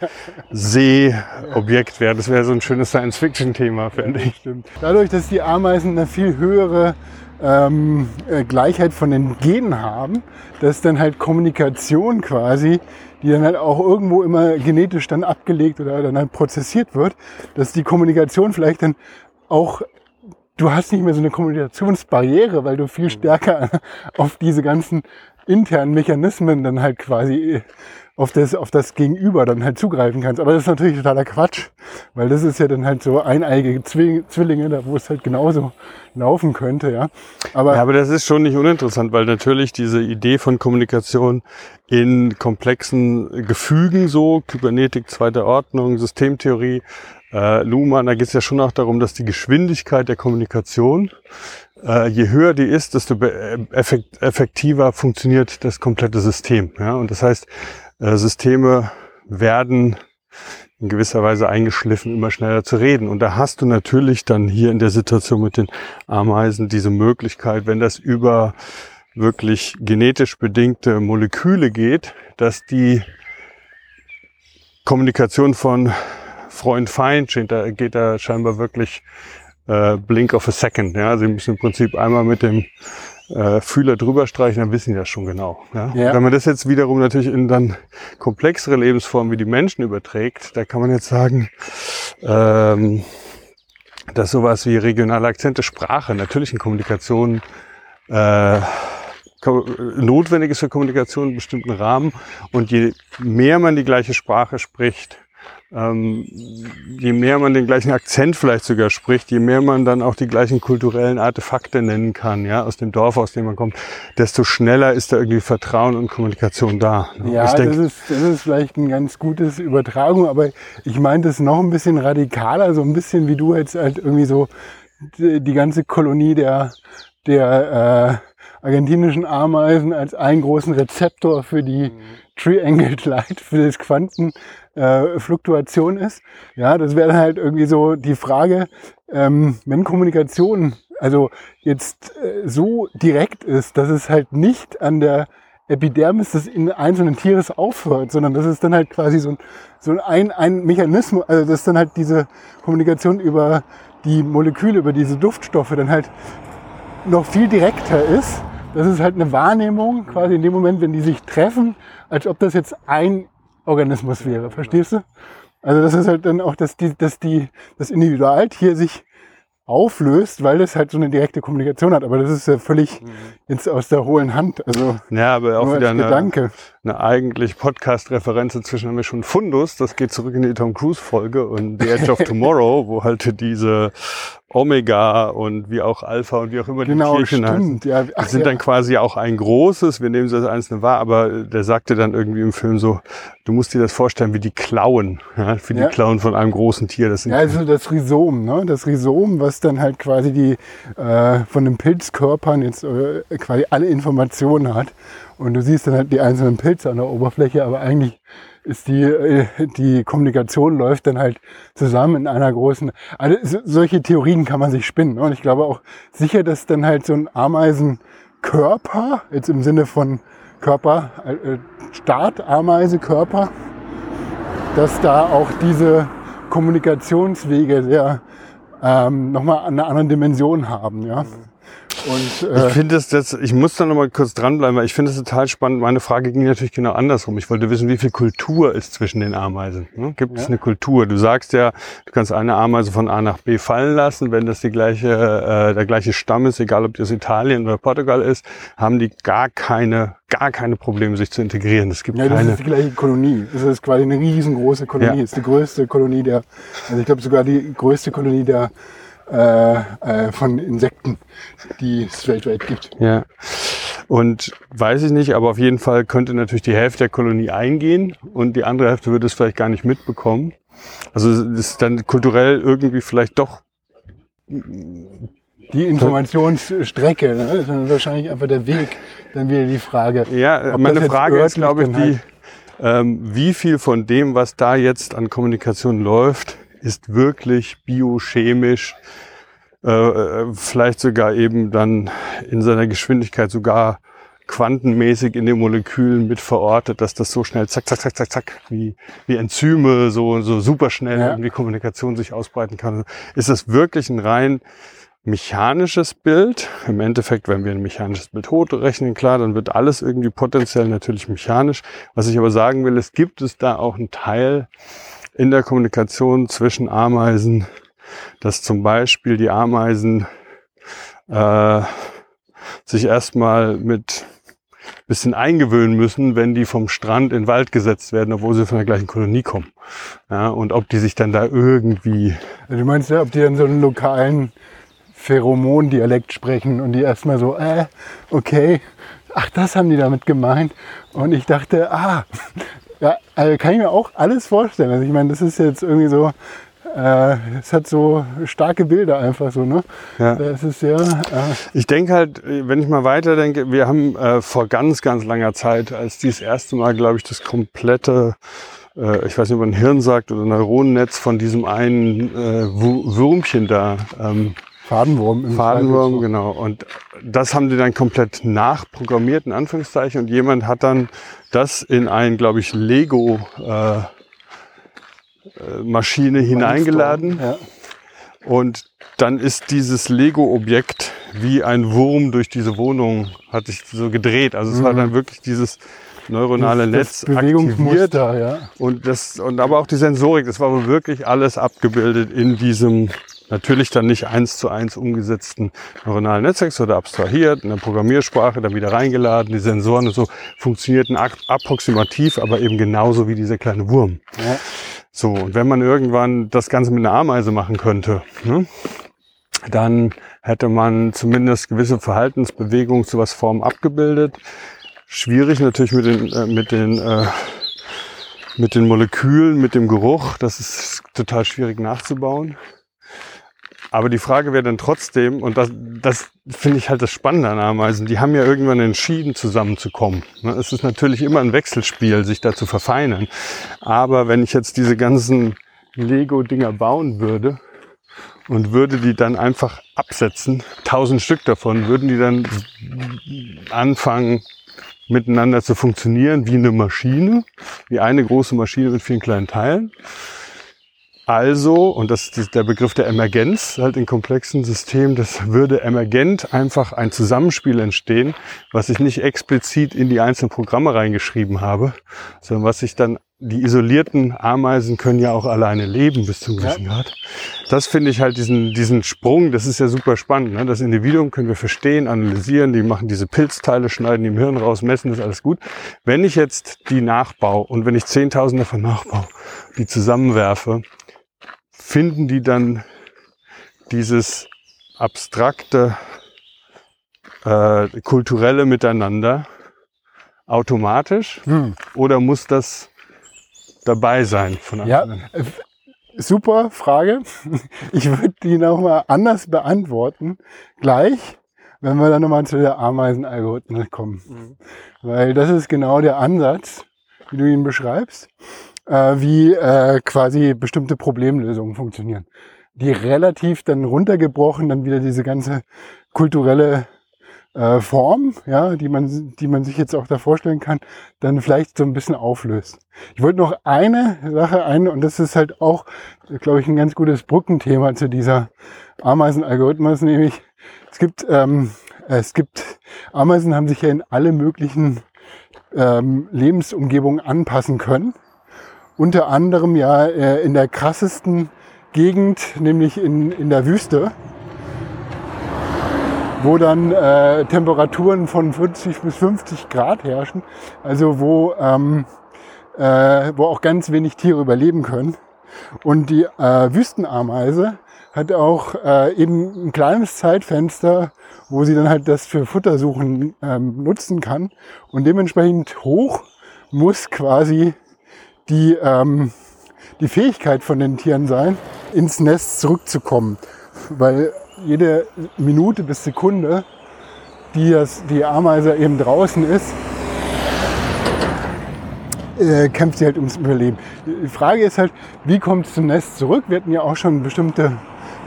Seeobjekt wäre. Das wäre so ein schönes Science-Fiction-Thema, finde ich. Dadurch, dass die Ameisen eine viel höhere ähm, äh, Gleichheit von den Genen haben, dass dann halt Kommunikation quasi die dann halt auch irgendwo immer genetisch dann abgelegt oder dann halt prozessiert wird, dass die Kommunikation vielleicht dann auch du hast nicht mehr so eine Kommunikationsbarriere, weil du viel mhm. stärker auf diese ganzen internen Mechanismen dann halt quasi auf das, auf das Gegenüber dann halt zugreifen kannst. Aber das ist natürlich totaler Quatsch, weil das ist ja dann halt so eineige Zwillinge, wo es halt genauso laufen könnte, ja. Aber, ja, aber das ist schon nicht uninteressant, weil natürlich diese Idee von Kommunikation in komplexen Gefügen so, Kybernetik zweiter Ordnung, Systemtheorie, äh, Luhmann, da geht es ja schon auch darum, dass die Geschwindigkeit der Kommunikation äh, je höher die ist, desto effektiver funktioniert das komplette System. Ja? Und das heißt, Systeme werden in gewisser Weise eingeschliffen, immer schneller zu reden. Und da hast du natürlich dann hier in der Situation mit den Ameisen diese Möglichkeit, wenn das über wirklich genetisch bedingte Moleküle geht, dass die Kommunikation von Freund-Feind geht da scheinbar wirklich äh, Blink of a Second. Ja? Sie müssen im Prinzip einmal mit dem äh, Fühler drüber streichen, dann wissen die das schon genau. Ja? ja? Wenn man das jetzt wiederum natürlich in dann komplexere Lebensformen wie die Menschen überträgt, da kann man jetzt sagen, ähm, dass sowas wie regionale Akzente, Sprache, natürlichen Kommunikation äh, notwendig ist für Kommunikation in bestimmten Rahmen. Und je mehr man die gleiche Sprache spricht, ähm, je mehr man den gleichen Akzent vielleicht sogar spricht, je mehr man dann auch die gleichen kulturellen Artefakte nennen kann, ja, aus dem Dorf, aus dem man kommt, desto schneller ist da irgendwie Vertrauen und Kommunikation da. Ne? Ja, denk, das, ist, das ist vielleicht ein ganz gutes Übertragung, aber ich meine das noch ein bisschen radikaler, so ein bisschen wie du jetzt halt irgendwie so die, die ganze Kolonie der, der äh, argentinischen Ameisen als einen großen Rezeptor für die mhm. Triangled Light, für das Quanten äh, Fluktuation ist. Ja, das wäre dann halt irgendwie so die Frage, ähm, wenn Kommunikation also jetzt äh, so direkt ist, dass es halt nicht an der Epidermis des in einzelnen Tieres aufhört, sondern das ist dann halt quasi so ein, so ein, ein Mechanismus, also dass dann halt diese Kommunikation über die Moleküle, über diese Duftstoffe dann halt noch viel direkter ist. Das ist halt eine Wahrnehmung quasi in dem Moment, wenn die sich treffen, als ob das jetzt ein Organismus wäre. Verstehst du? Also das ist halt dann auch, dass die, dass die, das Individualtier sich auflöst, weil das halt so eine direkte Kommunikation hat. Aber das ist ja völlig mhm. jetzt aus der hohlen Hand. Also ja, aber auch wieder eine, Gedanke. Eine eigentlich Podcast-Referenz. Inzwischen haben wir schon Fundus. Das geht zurück in die Tom Cruise-Folge und The Edge of Tomorrow, wo halt diese Omega und wie auch Alpha und wie auch immer genau, die Tierchen heißen. Ja, ach, die sind ja. dann quasi auch ein großes, wir nehmen sie als einzelne wahr, aber der sagte dann irgendwie im Film so, du musst dir das vorstellen wie die Klauen, ja, wie ja. die Klauen von einem großen Tier. Das sind ja, also das Rhizom, ne? das Rhizom, was dann halt quasi die äh, von den Pilzkörpern jetzt äh, quasi alle Informationen hat. Und du siehst dann halt die einzelnen Pilze an der Oberfläche, aber eigentlich ist die, äh, die Kommunikation läuft dann halt zusammen in einer großen, also solche Theorien kann man sich spinnen. Ne? Und ich glaube auch sicher, dass dann halt so ein Ameisenkörper, jetzt im Sinne von Körper, äh, Start, Ameise, Körper, dass da auch diese Kommunikationswege sehr ähm, nochmal eine andere Dimension haben. Ja? Und, äh, ich finde es das, ich muss da noch mal kurz dranbleiben, weil ich finde es total spannend. Meine Frage ging natürlich genau andersrum. Ich wollte wissen, wie viel Kultur ist zwischen den Ameisen. Ne? Gibt ja. es eine Kultur? Du sagst ja, du kannst eine Ameise von A nach B fallen lassen, wenn das die gleiche, äh, der gleiche Stamm ist, egal ob das Italien oder Portugal ist, haben die gar keine, gar keine Probleme, sich zu integrieren. Es gibt ja, das ist die gleiche Kolonie. Das ist quasi eine riesengroße Kolonie. Ja. Das ist die größte Kolonie der, also ich glaube sogar die größte Kolonie der äh, äh, von Insekten, die es weltweit gibt. Ja. Und weiß ich nicht, aber auf jeden Fall könnte natürlich die Hälfte der Kolonie eingehen und die andere Hälfte würde es vielleicht gar nicht mitbekommen. Also es ist dann kulturell irgendwie vielleicht doch die Informationsstrecke, ne? ist dann wahrscheinlich einfach der Weg, dann wieder die Frage. Ja, meine Frage ist, glaube ich, die, halt ähm, wie viel von dem, was da jetzt an Kommunikation läuft, ist wirklich biochemisch, äh, äh, vielleicht sogar eben dann in seiner Geschwindigkeit sogar quantenmäßig in den Molekülen mit verortet, dass das so schnell zack, zack, zack, zack, zack, wie, wie Enzyme so, so super schnell ja. irgendwie Kommunikation sich ausbreiten kann. Ist das wirklich ein rein mechanisches Bild? Im Endeffekt, wenn wir ein mechanisches Bild hochrechnen, klar, dann wird alles irgendwie potenziell natürlich mechanisch. Was ich aber sagen will, es gibt es da auch einen Teil in der Kommunikation zwischen Ameisen, dass zum Beispiel die Ameisen äh, sich erstmal mit bisschen eingewöhnen müssen, wenn die vom Strand in den Wald gesetzt werden, obwohl sie von der gleichen Kolonie kommen. Ja, und ob die sich dann da irgendwie. Du meinst ja, ob die dann so einen lokalen Pheromondialekt sprechen und die erstmal so, äh, okay, ach, das haben die damit gemeint. Und ich dachte, ah, ja, also kann ich mir auch alles vorstellen. Also ich meine, das ist jetzt irgendwie so, äh, es hat so starke Bilder einfach so, ne? Ja. Das ist ja. Äh ich denke halt, wenn ich mal weiterdenke, wir haben äh, vor ganz, ganz langer Zeit, als dieses erste Mal, glaube ich, das komplette äh, ich weiß nicht, ob man Hirn sagt oder Neuronennetz von diesem einen äh, Würmchen da. Ähm, Fadenwurm. Im Fadenwurm, genau. Und das haben die dann komplett nachprogrammiert, in Anführungszeichen. Und jemand hat dann das in ein, glaube ich, Lego äh, äh, Maschine hineingeladen. Ja. Und dann ist dieses Lego-Objekt wie ein Wurm durch diese Wohnung, hat sich so gedreht. Also es mhm. war dann wirklich dieses neuronale das, Netz aktiviert. Ja. Und das, und aber auch die Sensorik, das war wirklich alles abgebildet in diesem natürlich dann nicht eins zu eins umgesetzten neuronalen Netzwerks oder abstrahiert, in der Programmiersprache dann wieder reingeladen. Die Sensoren und so funktionierten approximativ, aber eben genauso wie dieser kleine Wurm. Ja. So, und wenn man irgendwann das Ganze mit einer Ameise machen könnte, ne, dann hätte man zumindest gewisse Verhaltensbewegungen zu was Form abgebildet. Schwierig natürlich mit den, äh, mit den, äh, mit den Molekülen, mit dem Geruch. Das ist total schwierig nachzubauen. Aber die Frage wäre dann trotzdem, und das, das finde ich halt das Spannende an Ameisen, die haben ja irgendwann entschieden, zusammenzukommen. Ne, es ist natürlich immer ein Wechselspiel, sich da zu verfeinern. Aber wenn ich jetzt diese ganzen Lego-Dinger bauen würde und würde die dann einfach absetzen, tausend Stück davon, würden die dann anfangen, miteinander zu funktionieren wie eine Maschine, wie eine große Maschine mit vielen kleinen Teilen. Also, und das ist der Begriff der Emergenz, halt in komplexen Systemen, das würde emergent einfach ein Zusammenspiel entstehen, was ich nicht explizit in die einzelnen Programme reingeschrieben habe, sondern was sich dann, die isolierten Ameisen können ja auch alleine leben bis zum gewissen ja. Grad. Das finde ich halt diesen, diesen Sprung, das ist ja super spannend. Ne? Das Individuum können wir verstehen, analysieren, die machen diese Pilzteile, schneiden die im Hirn raus, messen, das alles gut. Wenn ich jetzt die nachbaue und wenn ich Zehntausende davon nachbaue, die zusammenwerfe, finden die dann dieses abstrakte äh, kulturelle Miteinander automatisch hm. oder muss das dabei sein von Anfang ja, an? Super Frage. Ich würde die nochmal anders beantworten. Gleich, wenn wir dann nochmal zu der Ameisenalgorithmus kommen. Mhm. Weil das ist genau der Ansatz, wie du ihn beschreibst äh, wie äh, quasi bestimmte Problemlösungen funktionieren. Die relativ dann runtergebrochen, dann wieder diese ganze kulturelle äh, Form, ja, die man, die man sich jetzt auch da vorstellen kann, dann vielleicht so ein bisschen auflöst. Ich wollte noch eine Sache ein, und das ist halt auch, glaube ich, ein ganz gutes Brückenthema zu dieser Ameisenalgorithmus, nämlich es gibt, ähm, es gibt, Ameisen haben sich ja in alle möglichen ähm, Lebensumgebungen anpassen können unter anderem ja äh, in der krassesten Gegend, nämlich in, in der Wüste, wo dann äh, Temperaturen von 40 bis 50 Grad herrschen, also wo, ähm, äh, wo auch ganz wenig Tiere überleben können. Und die äh, Wüstenameise hat auch äh, eben ein kleines Zeitfenster, wo sie dann halt das für Futtersuchen ähm, nutzen kann. Und dementsprechend hoch muss quasi die, ähm, die Fähigkeit von den Tieren sein, ins Nest zurückzukommen. Weil jede Minute bis Sekunde, die das, die Ameise eben draußen ist, äh, kämpft sie halt ums Überleben. Die Frage ist halt, wie kommt es zum Nest zurück? Wir hatten ja auch schon bestimmte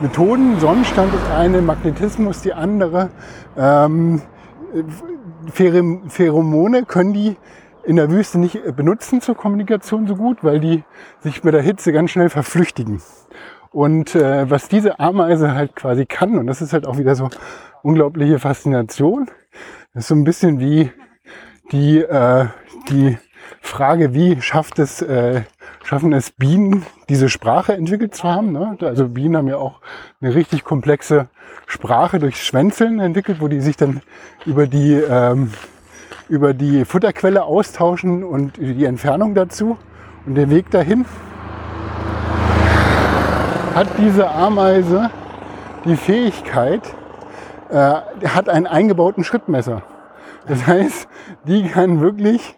Methoden. Sonnenstand ist eine, Magnetismus die andere. Ähm, Pheromone können die in der Wüste nicht benutzen zur Kommunikation so gut, weil die sich mit der Hitze ganz schnell verflüchtigen. Und äh, was diese Ameise halt quasi kann, und das ist halt auch wieder so unglaubliche Faszination, ist so ein bisschen wie die, äh, die Frage, wie schafft es, äh, schaffen es Bienen, diese Sprache entwickelt zu haben. Ne? Also Bienen haben ja auch eine richtig komplexe Sprache durch Schwänzeln entwickelt, wo die sich dann über die, ähm, über die Futterquelle austauschen und die Entfernung dazu und den Weg dahin. Hat diese Ameise die Fähigkeit, äh, hat einen eingebauten Schrittmesser. Das heißt, die kann wirklich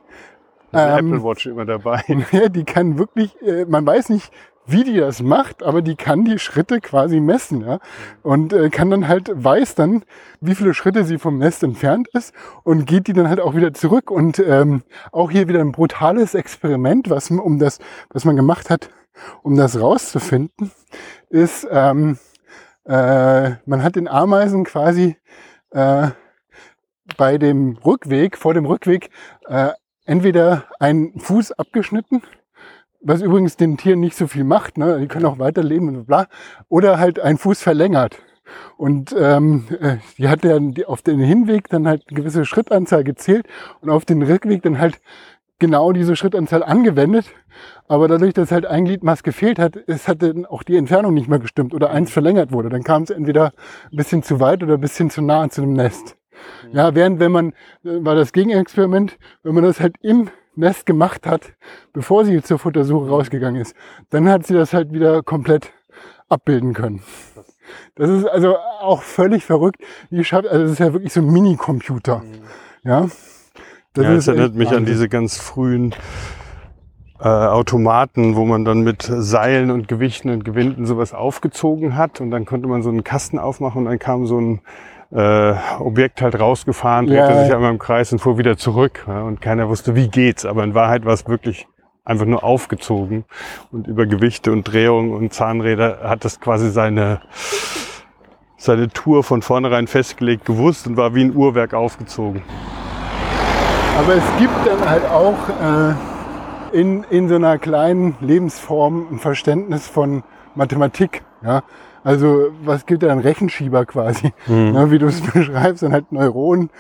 ähm, Apple Watch immer dabei. Ja, die kann wirklich, äh, man weiß nicht, wie die das macht, aber die kann die Schritte quasi messen, ja. Und äh, kann dann halt, weiß dann, wie viele Schritte sie vom Nest entfernt ist und geht die dann halt auch wieder zurück. Und ähm, auch hier wieder ein brutales Experiment, was um das, was man gemacht hat, um das rauszufinden, ist, ähm, äh, man hat den Ameisen quasi äh, bei dem Rückweg, vor dem Rückweg, äh, entweder einen Fuß abgeschnitten, was übrigens den Tieren nicht so viel macht, ne? die können auch weiterleben und bla, oder halt einen Fuß verlängert. Und ähm, äh, die hat dann auf den Hinweg dann halt eine gewisse Schrittanzahl gezählt und auf den Rückweg dann halt genau diese Schrittanzahl angewendet. Aber dadurch, dass halt ein Gliedmaß gefehlt hat, es hat dann auch die Entfernung nicht mehr gestimmt oder eins verlängert wurde. Dann kam es entweder ein bisschen zu weit oder ein bisschen zu nah zu dem Nest. Ja, während wenn man, äh, war das Gegenexperiment, wenn man das halt im Nest gemacht hat, bevor sie zur Futtersuche rausgegangen ist, dann hat sie das halt wieder komplett abbilden können. Das ist also auch völlig verrückt. Die schafft, also das ist ja wirklich so ein Mini-Computer. Mhm. Ja. Das, ja, das erinnert mich an diese ganz frühen äh, Automaten, wo man dann mit Seilen und Gewichten und Gewinden sowas aufgezogen hat und dann konnte man so einen Kasten aufmachen und dann kam so ein äh, Objekt halt rausgefahren, drehte ja. sich einmal im Kreis und fuhr wieder zurück. Ja, und keiner wusste, wie geht's. Aber in Wahrheit war es wirklich einfach nur aufgezogen. Und über Gewichte und Drehung und Zahnräder hat das quasi seine, seine Tour von vornherein festgelegt gewusst und war wie ein Uhrwerk aufgezogen. Aber es gibt dann halt auch äh, in, in so einer kleinen Lebensform ein Verständnis von Mathematik. Ja? Also was gibt da ein Rechenschieber quasi? Mhm. Ja, wie du es beschreibst, dann halt Neuronen,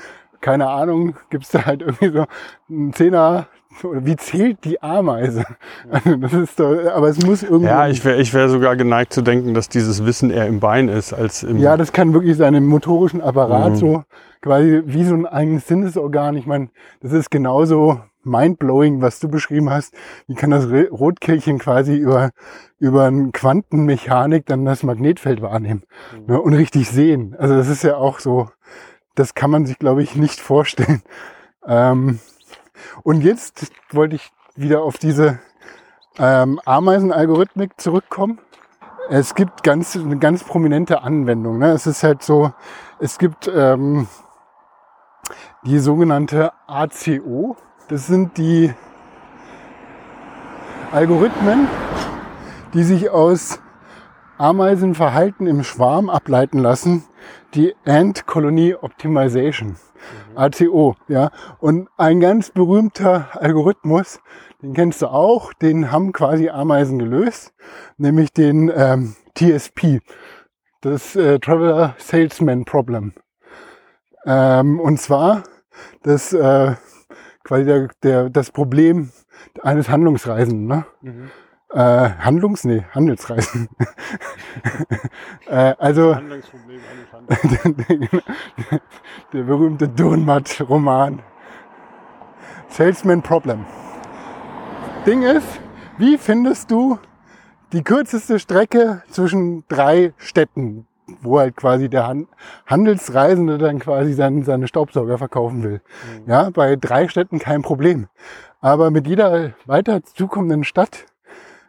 keine Ahnung, gibt es da halt irgendwie so einen Zehner, oder wie zählt die Ameise? Also das ist doch, aber es muss irgendwie. Ja, ich wäre ich wär sogar geneigt zu denken, dass dieses Wissen eher im Bein ist als im. Ja, das kann wirklich sein, im motorischen Apparat mhm. so quasi wie so ein eigenes Sinnesorgan. Ich meine, das ist genauso mindblowing, was du beschrieben hast. Wie kann das Rotkehlchen quasi über, über eine Quantenmechanik dann das Magnetfeld wahrnehmen mhm. ne, und richtig sehen? Also das ist ja auch so, das kann man sich, glaube ich, nicht vorstellen. Ähm, und jetzt wollte ich wieder auf diese ähm, Ameisenalgorithmik zurückkommen. Es gibt ganz, eine ganz prominente Anwendung. Ne? Es ist halt so, es gibt ähm, die sogenannte ACO, das sind die Algorithmen, die sich aus Ameisenverhalten im Schwarm ableiten lassen, die Ant Colony Optimization, mhm. ACO, ja. Und ein ganz berühmter Algorithmus, den kennst du auch, den haben quasi Ameisen gelöst, nämlich den ähm, TSP, das äh, Traveler Salesman Problem. Ähm, und zwar, das äh, quasi der, der, das Problem eines Handlungsreisenden. Ne? Mhm. Äh, Handlungs, nee, Handelsreisen. äh, also Handlungsproblem eines der berühmte Dürrenmatt-Roman. Salesman Problem. Ding ist, wie findest du die kürzeste Strecke zwischen drei Städten, wo halt quasi der Han Handelsreisende dann quasi sein, seine Staubsauger verkaufen will. Mhm. Ja, bei drei Städten kein Problem. Aber mit jeder weiter zukommenden Stadt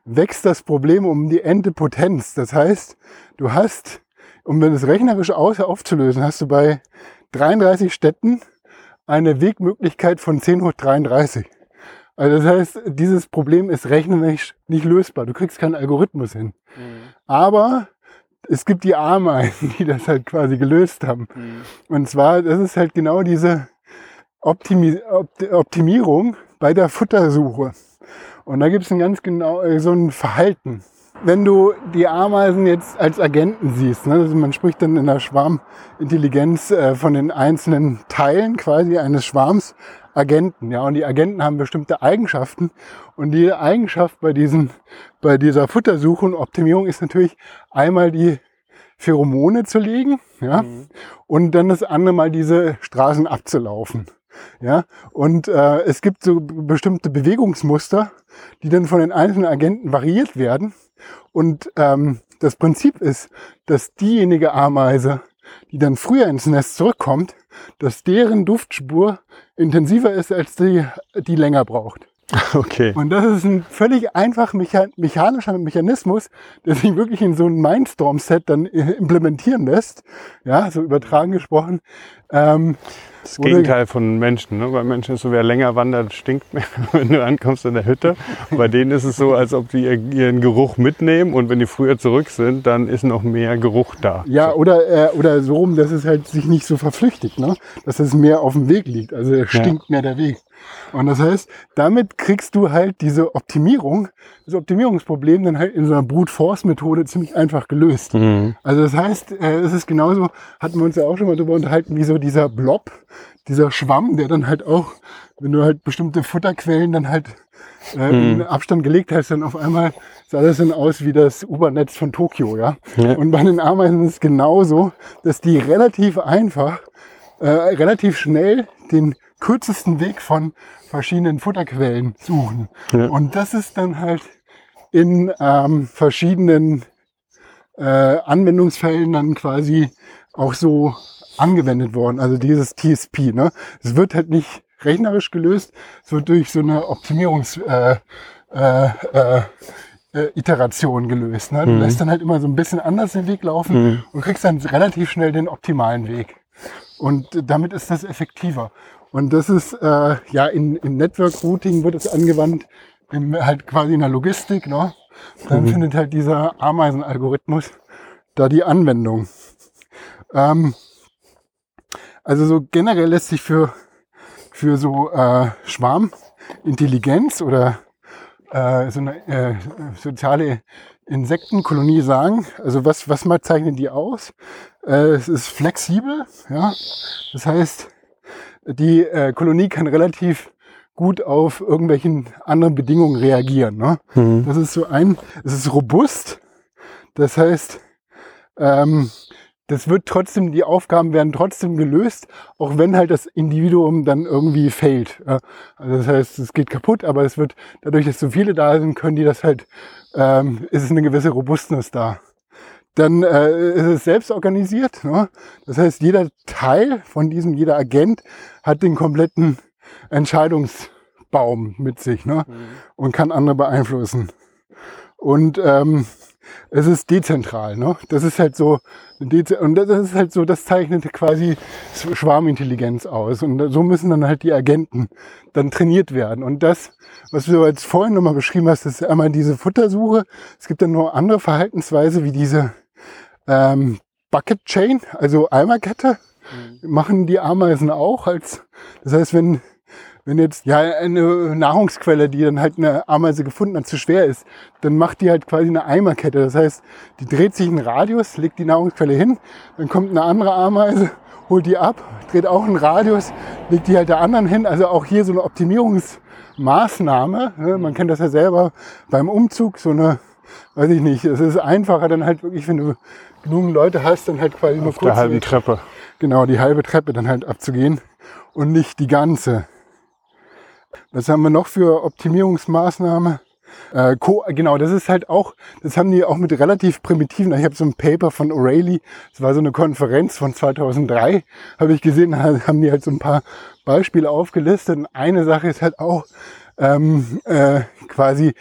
wächst das Problem um die Ente Potenz. Das heißt, du hast, um es rechnerisch aus aufzulösen, hast du bei 33 Städten eine Wegmöglichkeit von 10 hoch 33. Also das heißt, dieses Problem ist rechnerisch nicht lösbar. Du kriegst keinen Algorithmus hin. Mhm. Aber es gibt die Ameisen, die das halt quasi gelöst haben. Mhm. Und zwar, das ist halt genau diese Optimi Optimierung bei der Futtersuche. Und da gibt es ein ganz genau äh, so ein Verhalten. Wenn du die Ameisen jetzt als Agenten siehst, ne, also man spricht dann in der Schwarmintelligenz äh, von den einzelnen Teilen quasi eines Schwarms Agenten, ja, und die Agenten haben bestimmte Eigenschaften und die Eigenschaft bei diesen, bei dieser Futtersuche und Optimierung ist natürlich einmal die Pheromone zu legen, ja, mhm. und dann das andere Mal diese Straßen abzulaufen. Ja, und äh, es gibt so bestimmte Bewegungsmuster, die dann von den einzelnen Agenten variiert werden. Und ähm, das Prinzip ist, dass diejenige Ameise, die dann früher ins Nest zurückkommt, dass deren Duftspur intensiver ist als die, die länger braucht. Okay. Und das ist ein völlig einfach mechanischer Mechanismus, der sich wirklich in so ein Mindstorm-Set dann implementieren lässt. Ja, so übertragen gesprochen. Ähm, das Gegenteil von Menschen. Ne? Bei Menschen ist so, wer länger wandert, stinkt mehr, wenn du ankommst in der Hütte. Und bei denen ist es so, als ob die ihren Geruch mitnehmen und wenn die früher zurück sind, dann ist noch mehr Geruch da. Ja, so. oder, äh, oder so rum, dass es halt sich nicht so verflüchtigt, ne? dass es mehr auf dem Weg liegt. Also stinkt ja. mehr der Weg. Und das heißt, damit kriegst du halt diese Optimierung, das Optimierungsproblem dann halt in so einer Brute Force Methode ziemlich einfach gelöst. Mhm. Also das heißt, äh, es ist genauso, hatten wir uns ja auch schon mal darüber unterhalten, wie so dieser Blob, dieser Schwamm, der dann halt auch, wenn du halt bestimmte Futterquellen dann halt äh, mhm. in Abstand gelegt hast, dann auf einmal sah das dann aus wie das U-Bahn-Netz von Tokio, ja? ja. Und bei den Ameisen ist es genauso, dass die relativ einfach, äh, relativ schnell den kürzesten Weg von verschiedenen Futterquellen suchen. Ja. Und das ist dann halt in ähm, verschiedenen äh, Anwendungsfällen dann quasi auch so angewendet worden. Also dieses TSP. Ne? Es wird halt nicht rechnerisch gelöst, es wird durch so eine Optimierungs äh, äh, äh, äh Iteration gelöst. Ne? Du mhm. lässt dann halt immer so ein bisschen anders den Weg laufen mhm. und kriegst dann relativ schnell den optimalen Weg. Und damit ist das effektiver. Und das ist, äh, ja, in, im Network Routing wird es angewandt, im, halt quasi in der Logistik, ne? Dann mhm. findet halt dieser Ameisenalgorithmus da die Anwendung. Ähm, also so generell lässt sich für, für so äh, Schwarmintelligenz oder äh, so eine äh, soziale Insektenkolonie sagen. Also was, was mal zeichnen die aus? Äh, es ist flexibel, ja. Das heißt, die äh, Kolonie kann relativ gut auf irgendwelchen anderen Bedingungen reagieren. Ne? Mhm. Das ist so ein, es ist robust. Das heißt, ähm, das wird trotzdem, die Aufgaben werden trotzdem gelöst, auch wenn halt das Individuum dann irgendwie fehlt. Ja? Also das heißt, es geht kaputt, aber es wird, dadurch, dass so viele da sind, können die das halt, ähm, ist es eine gewisse Robustness da dann äh, ist es selbst organisiert. Ne? Das heißt, jeder Teil von diesem, jeder Agent hat den kompletten Entscheidungsbaum mit sich ne? Mhm. und kann andere beeinflussen. Und ähm, es ist dezentral. Ne? Das ist halt so, und das ist halt so, das zeichnet quasi Schwarmintelligenz aus. Und so müssen dann halt die Agenten dann trainiert werden. Und das, was du jetzt vorhin nochmal beschrieben hast, ist einmal diese Futtersuche. Es gibt dann noch andere Verhaltensweise, wie diese ähm, Bucket Chain, also Eimerkette, mhm. machen die Ameisen auch. Als, das heißt, wenn, wenn jetzt ja eine Nahrungsquelle, die dann halt eine Ameise gefunden hat, zu schwer ist, dann macht die halt quasi eine Eimerkette. Das heißt, die dreht sich einen Radius, legt die Nahrungsquelle hin, dann kommt eine andere Ameise, holt die ab, dreht auch einen Radius, legt die halt der anderen hin. Also auch hier so eine Optimierungsmaßnahme. Ne? Man kennt das ja selber beim Umzug, so eine weiß ich nicht, es ist einfacher dann halt wirklich, wenn du genug Leute hast, dann halt quasi Auf nur kurz. Der halben Treppe. Genau, die halbe Treppe dann halt abzugehen und nicht die ganze. Was haben wir noch für Optimierungsmaßnahme? Äh, Co genau, das ist halt auch, das haben die auch mit relativ primitiven, ich habe so ein Paper von O'Reilly, das war so eine Konferenz von 2003, habe ich gesehen, haben die halt so ein paar Beispiele aufgelistet. Und eine Sache ist halt auch ähm, äh, quasi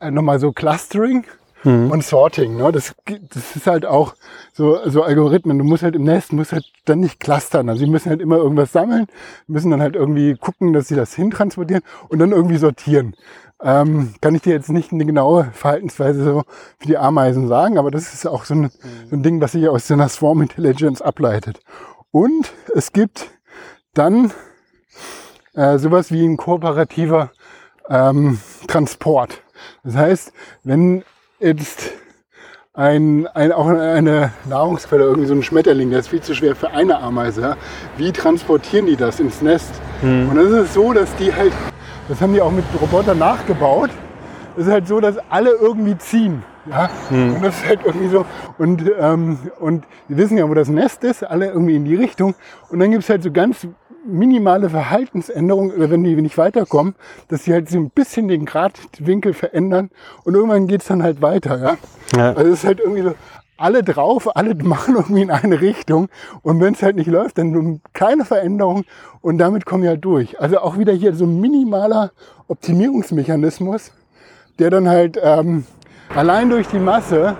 äh, nochmal so Clustering mhm. und Sorting. Ne? Das, das ist halt auch so, so Algorithmen. Du musst halt im Nest, musst halt dann nicht clustern. Also sie müssen halt immer irgendwas sammeln, müssen dann halt irgendwie gucken, dass sie das hintransportieren und dann irgendwie sortieren. Ähm, kann ich dir jetzt nicht eine genaue Verhaltensweise so für die Ameisen sagen, aber das ist auch so ein, so ein Ding, was sich aus so einer Swarm Intelligence ableitet. Und es gibt dann äh, sowas wie ein kooperativer ähm, Transport. Das heißt, wenn jetzt ein, ein, auch eine Nahrungsquelle, irgendwie so ein Schmetterling, der ist viel zu schwer für eine Ameise. Ja? Wie transportieren die das ins Nest? Hm. Und das ist so, dass die halt, das haben die auch mit Robotern nachgebaut, das ist halt so, dass alle irgendwie ziehen. Ja? Hm. Und das ist halt irgendwie so. Und, ähm, und wir wissen ja, wo das Nest ist, alle irgendwie in die Richtung. Und dann gibt es halt so ganz minimale Verhaltensänderung, wenn die nicht weiterkommen, dass sie halt so ein bisschen den Gradwinkel verändern und irgendwann geht's dann halt weiter. Ja? ja. Also es ist halt irgendwie so, alle drauf, alle machen irgendwie in eine Richtung und wenn es halt nicht läuft, dann keine Veränderung und damit kommen die halt durch. Also auch wieder hier so ein minimaler Optimierungsmechanismus, der dann halt ähm, allein durch die Masse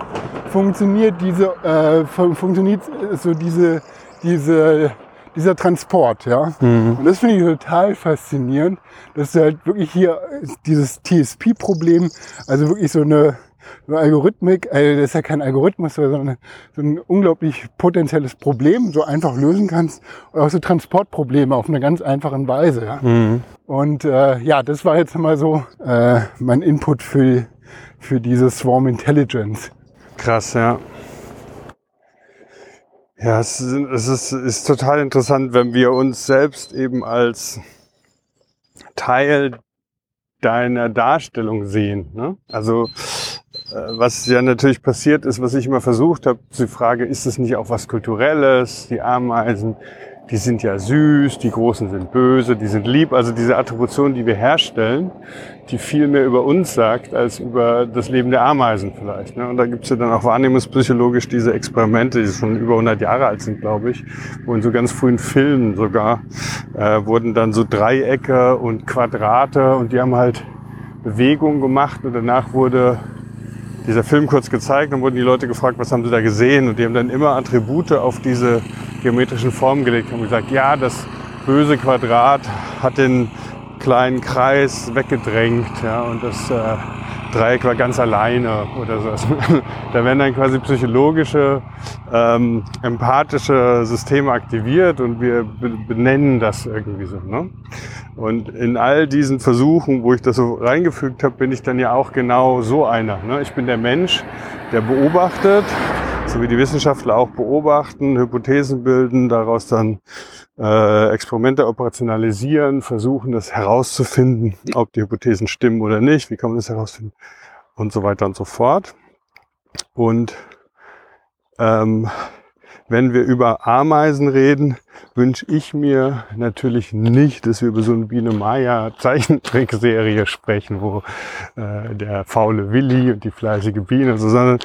funktioniert diese, äh, funktioniert so diese, diese dieser Transport, ja. Mhm. Und das finde ich total faszinierend, dass du halt wirklich hier dieses TSP-Problem, also wirklich so eine, so eine Algorithmik, also das ist ja kein Algorithmus, sondern so ein unglaublich potenzielles Problem so einfach lösen kannst. Und auch so Transportprobleme auf eine ganz einfache Weise, ja. Mhm. Und äh, ja, das war jetzt mal so äh, mein Input für, für diese Swarm Intelligence. Krass, ja. Ja, es, es ist, ist total interessant, wenn wir uns selbst eben als Teil deiner Darstellung sehen. Ne? Also äh, was ja natürlich passiert ist, was ich immer versucht habe, die Frage, ist es nicht auch was Kulturelles? Die Ameisen, die sind ja süß, die Großen sind böse, die sind lieb. Also diese Attribution, die wir herstellen, die viel mehr über uns sagt, als über das Leben der Ameisen vielleicht. Ne? Und da gibt es ja dann auch wahrnehmungspsychologisch diese Experimente, die schon über 100 Jahre alt sind, glaube ich, wo in so ganz frühen Filmen sogar äh, wurden dann so Dreiecke und Quadrate und die haben halt Bewegungen gemacht und danach wurde dieser Film kurz gezeigt und wurden die Leute gefragt, was haben sie da gesehen? Und die haben dann immer Attribute auf diese geometrischen Formen gelegt und gesagt, ja, das böse Quadrat hat den kleinen Kreis weggedrängt ja, und das äh, Dreieck war ganz alleine oder so. da werden dann quasi psychologische, ähm, empathische Systeme aktiviert und wir benennen das irgendwie so. Ne? Und in all diesen Versuchen, wo ich das so reingefügt habe, bin ich dann ja auch genau so einer. Ne? Ich bin der Mensch, der beobachtet, so wie die Wissenschaftler auch beobachten, Hypothesen bilden, daraus dann äh, Experimente operationalisieren, versuchen das herauszufinden, ob die Hypothesen stimmen oder nicht, wie kann man das herausfinden und so weiter und so fort. Und ähm, wenn wir über Ameisen reden, wünsche ich mir natürlich nicht, dass wir über so eine Biene Maya Zeichentrickserie sprechen, wo äh, der faule Willi und die fleißige Biene, so, sondern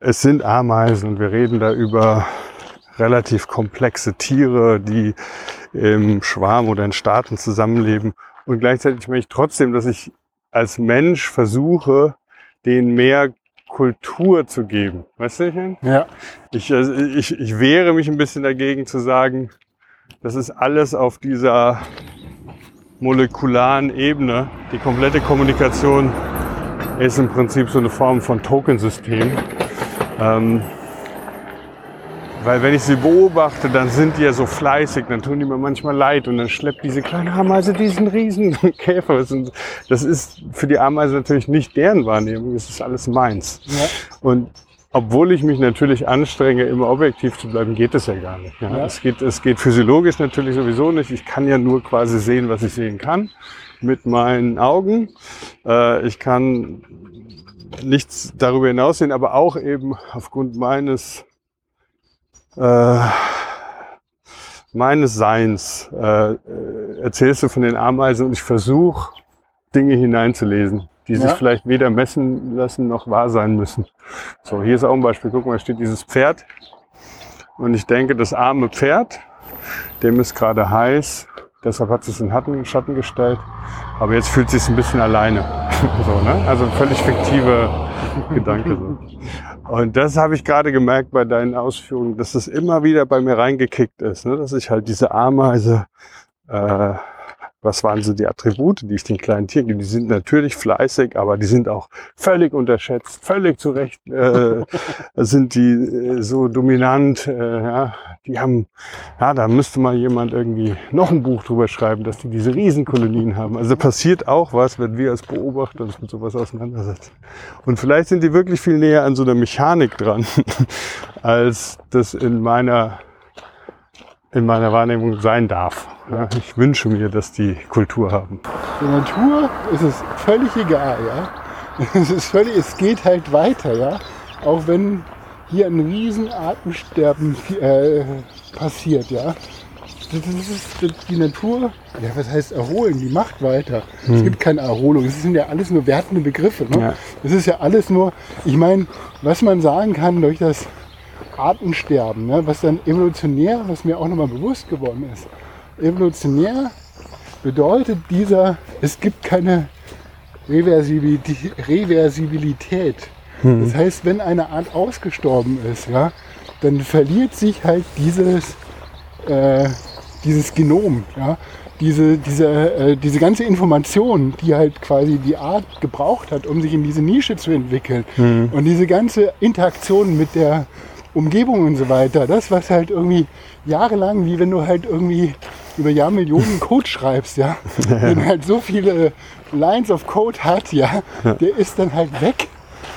es sind Ameisen und wir reden da über relativ komplexe Tiere, die im Schwarm oder in Staaten zusammenleben. Und gleichzeitig möchte ich trotzdem, dass ich als Mensch versuche, denen mehr Kultur zu geben. Weißt du, Ja. Ich, also ich, ich wehre mich ein bisschen dagegen zu sagen, das ist alles auf dieser molekularen Ebene. Die komplette Kommunikation ist im Prinzip so eine Form von Tokensystem. Ähm, weil wenn ich sie beobachte, dann sind die ja so fleißig, dann tun die mir manchmal leid und dann schleppt diese kleine Ameise diesen riesen Käfer. Das ist für die Ameise natürlich nicht deren Wahrnehmung, das ist alles meins. Ja. Und obwohl ich mich natürlich anstrenge, immer objektiv zu bleiben, geht es ja gar nicht. Ja? Ja. Es, geht, es geht physiologisch natürlich sowieso nicht. Ich kann ja nur quasi sehen, was ich sehen kann mit meinen Augen. Äh, ich kann nichts darüber hinaus sehen, aber auch eben aufgrund meines äh, meines Seins äh, erzählst du von den Ameisen und ich versuche Dinge hineinzulesen, die sich Ja. vielleicht weder messen lassen noch wahr sein müssen. So, hier ist auch ein Beispiel. Guck mal, da steht dieses Pferd. Und ich denke, das arme Pferd, dem ist gerade heiß. Deshalb hat es in Schatten, Schatten gestellt. Aber jetzt fühlt es sich ein bisschen alleine. so, ne? Also völlig fiktiver Gedanke. So. Und das habe ich gerade gemerkt bei deinen Ausführungen, dass es immer wieder bei mir reingekickt ist. Ne? Dass ich halt diese Ameise, äh, was waren so die Attribute, die ich den kleinen Tieren gebe? Die sind natürlich fleißig, aber die sind auch völlig unterschätzt, völlig zu Recht äh, sind die äh, so dominant. Äh, ja, die haben, ja, da müsste mal jemand irgendwie noch ein Buch drüber schreiben, dass die diese Riesenkolonien haben. Also passiert auch was, wenn wir als Beobachter uns mit sowas auseinandersetzen. Und vielleicht sind die wirklich viel näher an so einer Mechanik dran, als das in meiner in meiner Wahrnehmung sein darf. Ja, ich wünsche mir, dass die Kultur haben. Der Natur ist es völlig egal, ja. Es ist völlig, es geht halt weiter, ja. Auch wenn hier ein riesen Artensterben äh, passiert, ja. Das ist, das, die Natur, ja, was heißt erholen? Die macht weiter. Es gibt keine Erholung. Es sind ja alles nur wertende Begriffe. Ne? Ja. Es ist ja alles nur, ich meine, was man sagen kann durch das Artensterben, ne? was dann evolutionär, was mir auch nochmal bewusst geworden ist, evolutionär bedeutet dieser, es gibt keine Reversibilität. Reversibilität. Das heißt, wenn eine Art ausgestorben ist, ja, dann verliert sich halt dieses, äh, dieses Genom, ja, diese, diese, äh, diese ganze Information, die halt quasi die Art gebraucht hat, um sich in diese Nische zu entwickeln. Und diese ganze Interaktion mit der Umgebung und so weiter, das, was halt irgendwie jahrelang, wie wenn du halt irgendwie über Jahrmillionen Code schreibst, ja, den halt so viele Lines of Code hat, ja, der ist dann halt weg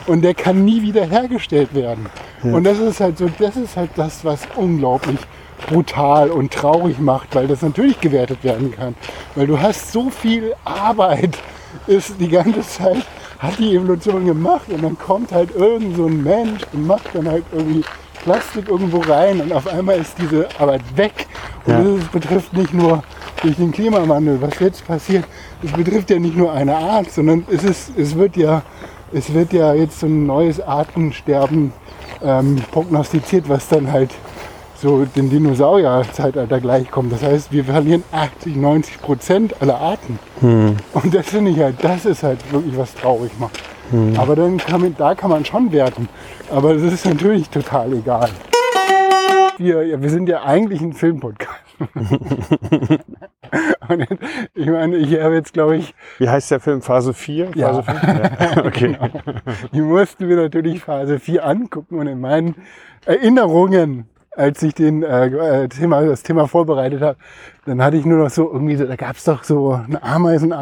und der kann nie wieder hergestellt werden. Und das ist halt so, das ist halt das, was unglaublich brutal und traurig macht, weil das natürlich gewertet werden kann. Weil du hast so viel Arbeit, ist die ganze Zeit, hat die Evolution gemacht und dann kommt halt irgend so ein Mensch und macht dann halt irgendwie Plastik irgendwo rein und auf einmal ist diese Arbeit weg. Und Ja. das betrifft nicht nur durch den Klimawandel, was jetzt passiert, es betrifft ja nicht nur eine Art, sondern es, ist, es, wird, ja, es wird ja jetzt so ein neues Artensterben ähm, prognostiziert, was dann halt so den Dinosaurier-Zeitalter gleichkommt. Das heißt, wir verlieren 80, 90 Prozent aller Arten. Und das finde ich halt, das ist halt wirklich was traurig macht. Aber dann kann man, da kann man schon werten. Aber das ist natürlich total egal. Wir, wir sind ja eigentlich ein Filmpodcast. Und ich meine, ich habe jetzt, glaube ich, Wie heißt der Film? Phase 4? Ja. Phase 5? Ja. Okay. die mussten wir natürlich Phase 4 angucken und in meinen Erinnerungen, als ich den, äh, äh, Thema, das Thema vorbereitet habe, dann hatte ich nur noch so irgendwie so, da gab es doch so eine Ameisen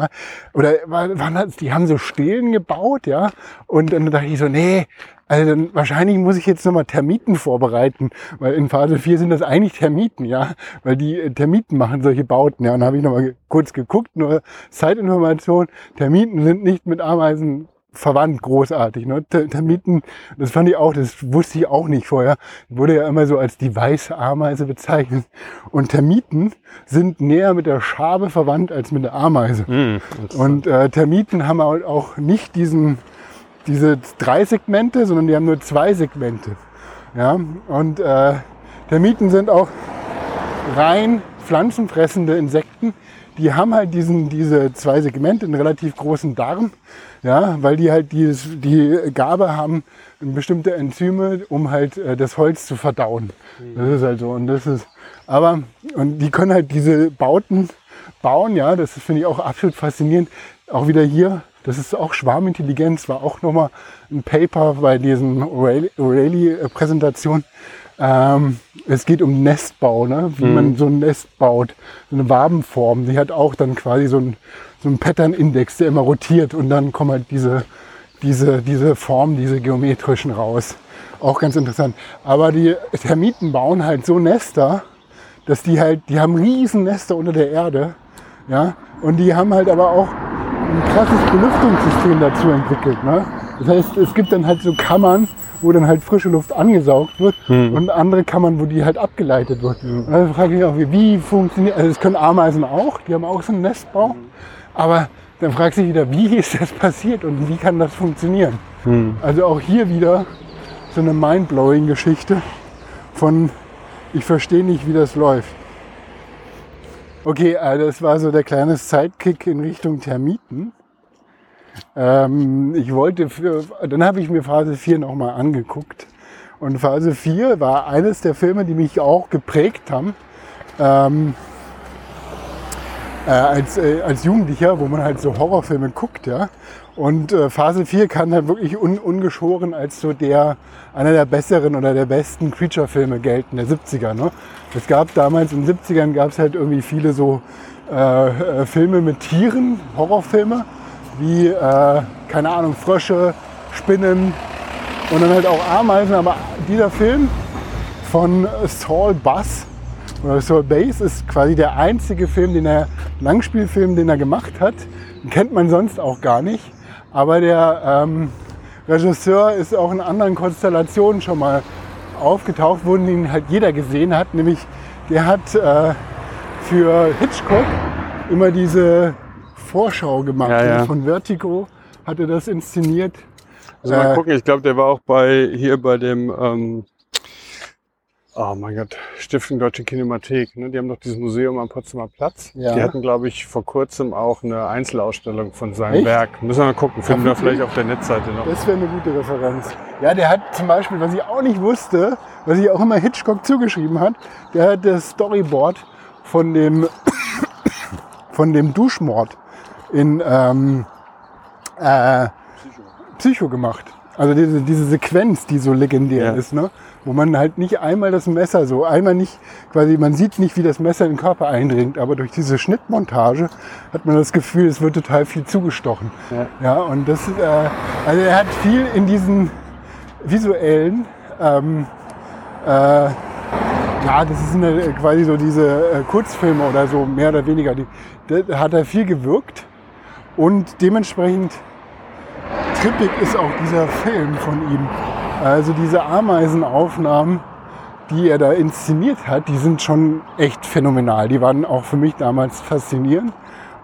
oder war- waren das, die haben so Stelen gebaut, ja. Und dann dachte ich so, nee, also dann wahrscheinlich muss ich jetzt nochmal Termiten vorbereiten, weil in Phase 4 sind das eigentlich Termiten, ja, weil die äh, Termiten machen solche Bauten, ja. Und dann habe ich nochmal kurz geguckt, nur Zeitinformation, Termiten sind nicht mit Ameisen verwandt, großartig. Ne? Ter- Termiten, das fand ich auch, das wusste ich auch nicht vorher, wurde ja immer so als die weiße Ameise bezeichnet. Und Termiten sind näher mit der Schabe verwandt als mit der Ameise. Hm, Und äh, Termiten haben halt auch nicht diesen, diese drei Segmente, sondern die haben nur zwei Segmente. Ja? Und äh, Termiten sind auch rein pflanzenfressende Insekten. Die haben halt diesen, diese zwei Segmente, einen relativ großen Darm, ja, weil die halt dieses, die Gabe haben, bestimmte Enzyme, um halt äh, das Holz zu verdauen. Das ist halt so. Und das ist, aber, und die können halt diese Bauten bauen, ja, das finde ich auch absolut faszinierend. Auch wieder hier, das ist auch Schwarmintelligenz, war auch nochmal ein Paper bei diesen O'Reilly-Präsentation. Ähm, es geht um Nestbau, ne? wie man so ein Nest baut, so eine Wabenform. Die hat auch dann quasi so einen so einen Pattern-Index, der immer rotiert und dann kommen halt diese, diese, diese Formen, diese geometrischen raus. Auch ganz interessant. Aber die Termiten bauen halt so Nester, dass die halt, die haben riesen Nester unter der Erde, ja, und die haben halt aber auch ein krasses Belüftungssystem dazu entwickelt, ne? Das heißt, es gibt dann halt so Kammern, wo dann halt frische Luft angesaugt wird und andere Kammern, wo die halt abgeleitet wird. Und dann frage ich mich auch, wie, wie funktioniert, also das können Ameisen auch, die haben auch so einen Nestbau, aber dann fragst du dich wieder, wie ist das passiert und wie kann das funktionieren? Hm. Also auch hier wieder so eine mindblowing Geschichte von ich verstehe nicht, wie das läuft. Okay, also das war so der kleine Sidekick in Richtung Termiten. Ähm, ich wollte für, dann habe ich mir Phase 4 nochmal angeguckt. Und Phase 4 war eines der Filme, die mich auch geprägt haben. Ähm, äh, als, äh, als Jugendlicher, wo man halt so Horrorfilme guckt, ja. Und äh, Phase 4 kann halt wirklich un, ungeschoren als so der, einer der besseren oder der besten Creature-Filme gelten, der 70er. Ne? Es gab damals in den 70ern gab es halt irgendwie viele so äh, äh, Filme mit Tieren, Horrorfilme, wie, äh, keine Ahnung, Frösche, Spinnen und dann halt auch Ameisen. Aber dieser Film von Saul Bass oder Saul Bass ist quasi der einzige Film, den er, Langspielfilm, den er gemacht hat. Den kennt man sonst auch gar nicht. Aber der ähm, Regisseur ist auch in anderen Konstellationen schon mal aufgetaucht, wo ihn halt jeder gesehen hat. Nämlich der hat äh, für Hitchcock immer diese Vorschau gemacht. Ja, ja. Von Vertigo hat er das inszeniert. Also mal Äh, gucken, ich glaube, der war auch bei hier bei dem ähm, Oh mein Gott, Stiftung Deutsche Kinemathek. Ne? Die haben doch dieses Museum am Potsdamer Platz. Ja. Die hatten, glaube ich, vor kurzem auch eine Einzelausstellung von seinem Echt? Werk. Müssen wir mal gucken, finden wir vielleicht auf der Netzseite noch. Das wäre eine gute Referenz. Ja, der hat zum Beispiel, was ich auch nicht wusste, was ich auch immer Hitchcock zugeschrieben hat, der hat das Storyboard von dem, von dem Duschmord in ähm, äh, Psycho gemacht. Also diese, diese Sequenz, die so legendär Ja. ist, ne? Wo man halt nicht einmal das Messer so, einmal nicht, quasi man sieht nicht, wie das Messer in den Körper eindringt, aber durch diese Schnittmontage hat man das Gefühl, es wird total viel zugestochen. Ja. Ja, und das, äh, also er hat viel in diesen visuellen, ähm, äh, ja, das ist eine, quasi so diese äh, Kurzfilme oder so, mehr oder weniger, die, da hat er viel gewirkt und dementsprechend trippig ist auch dieser Film von ihm. Also diese Ameisenaufnahmen, die er da inszeniert hat, die sind schon echt phänomenal. Die waren auch für mich damals faszinierend.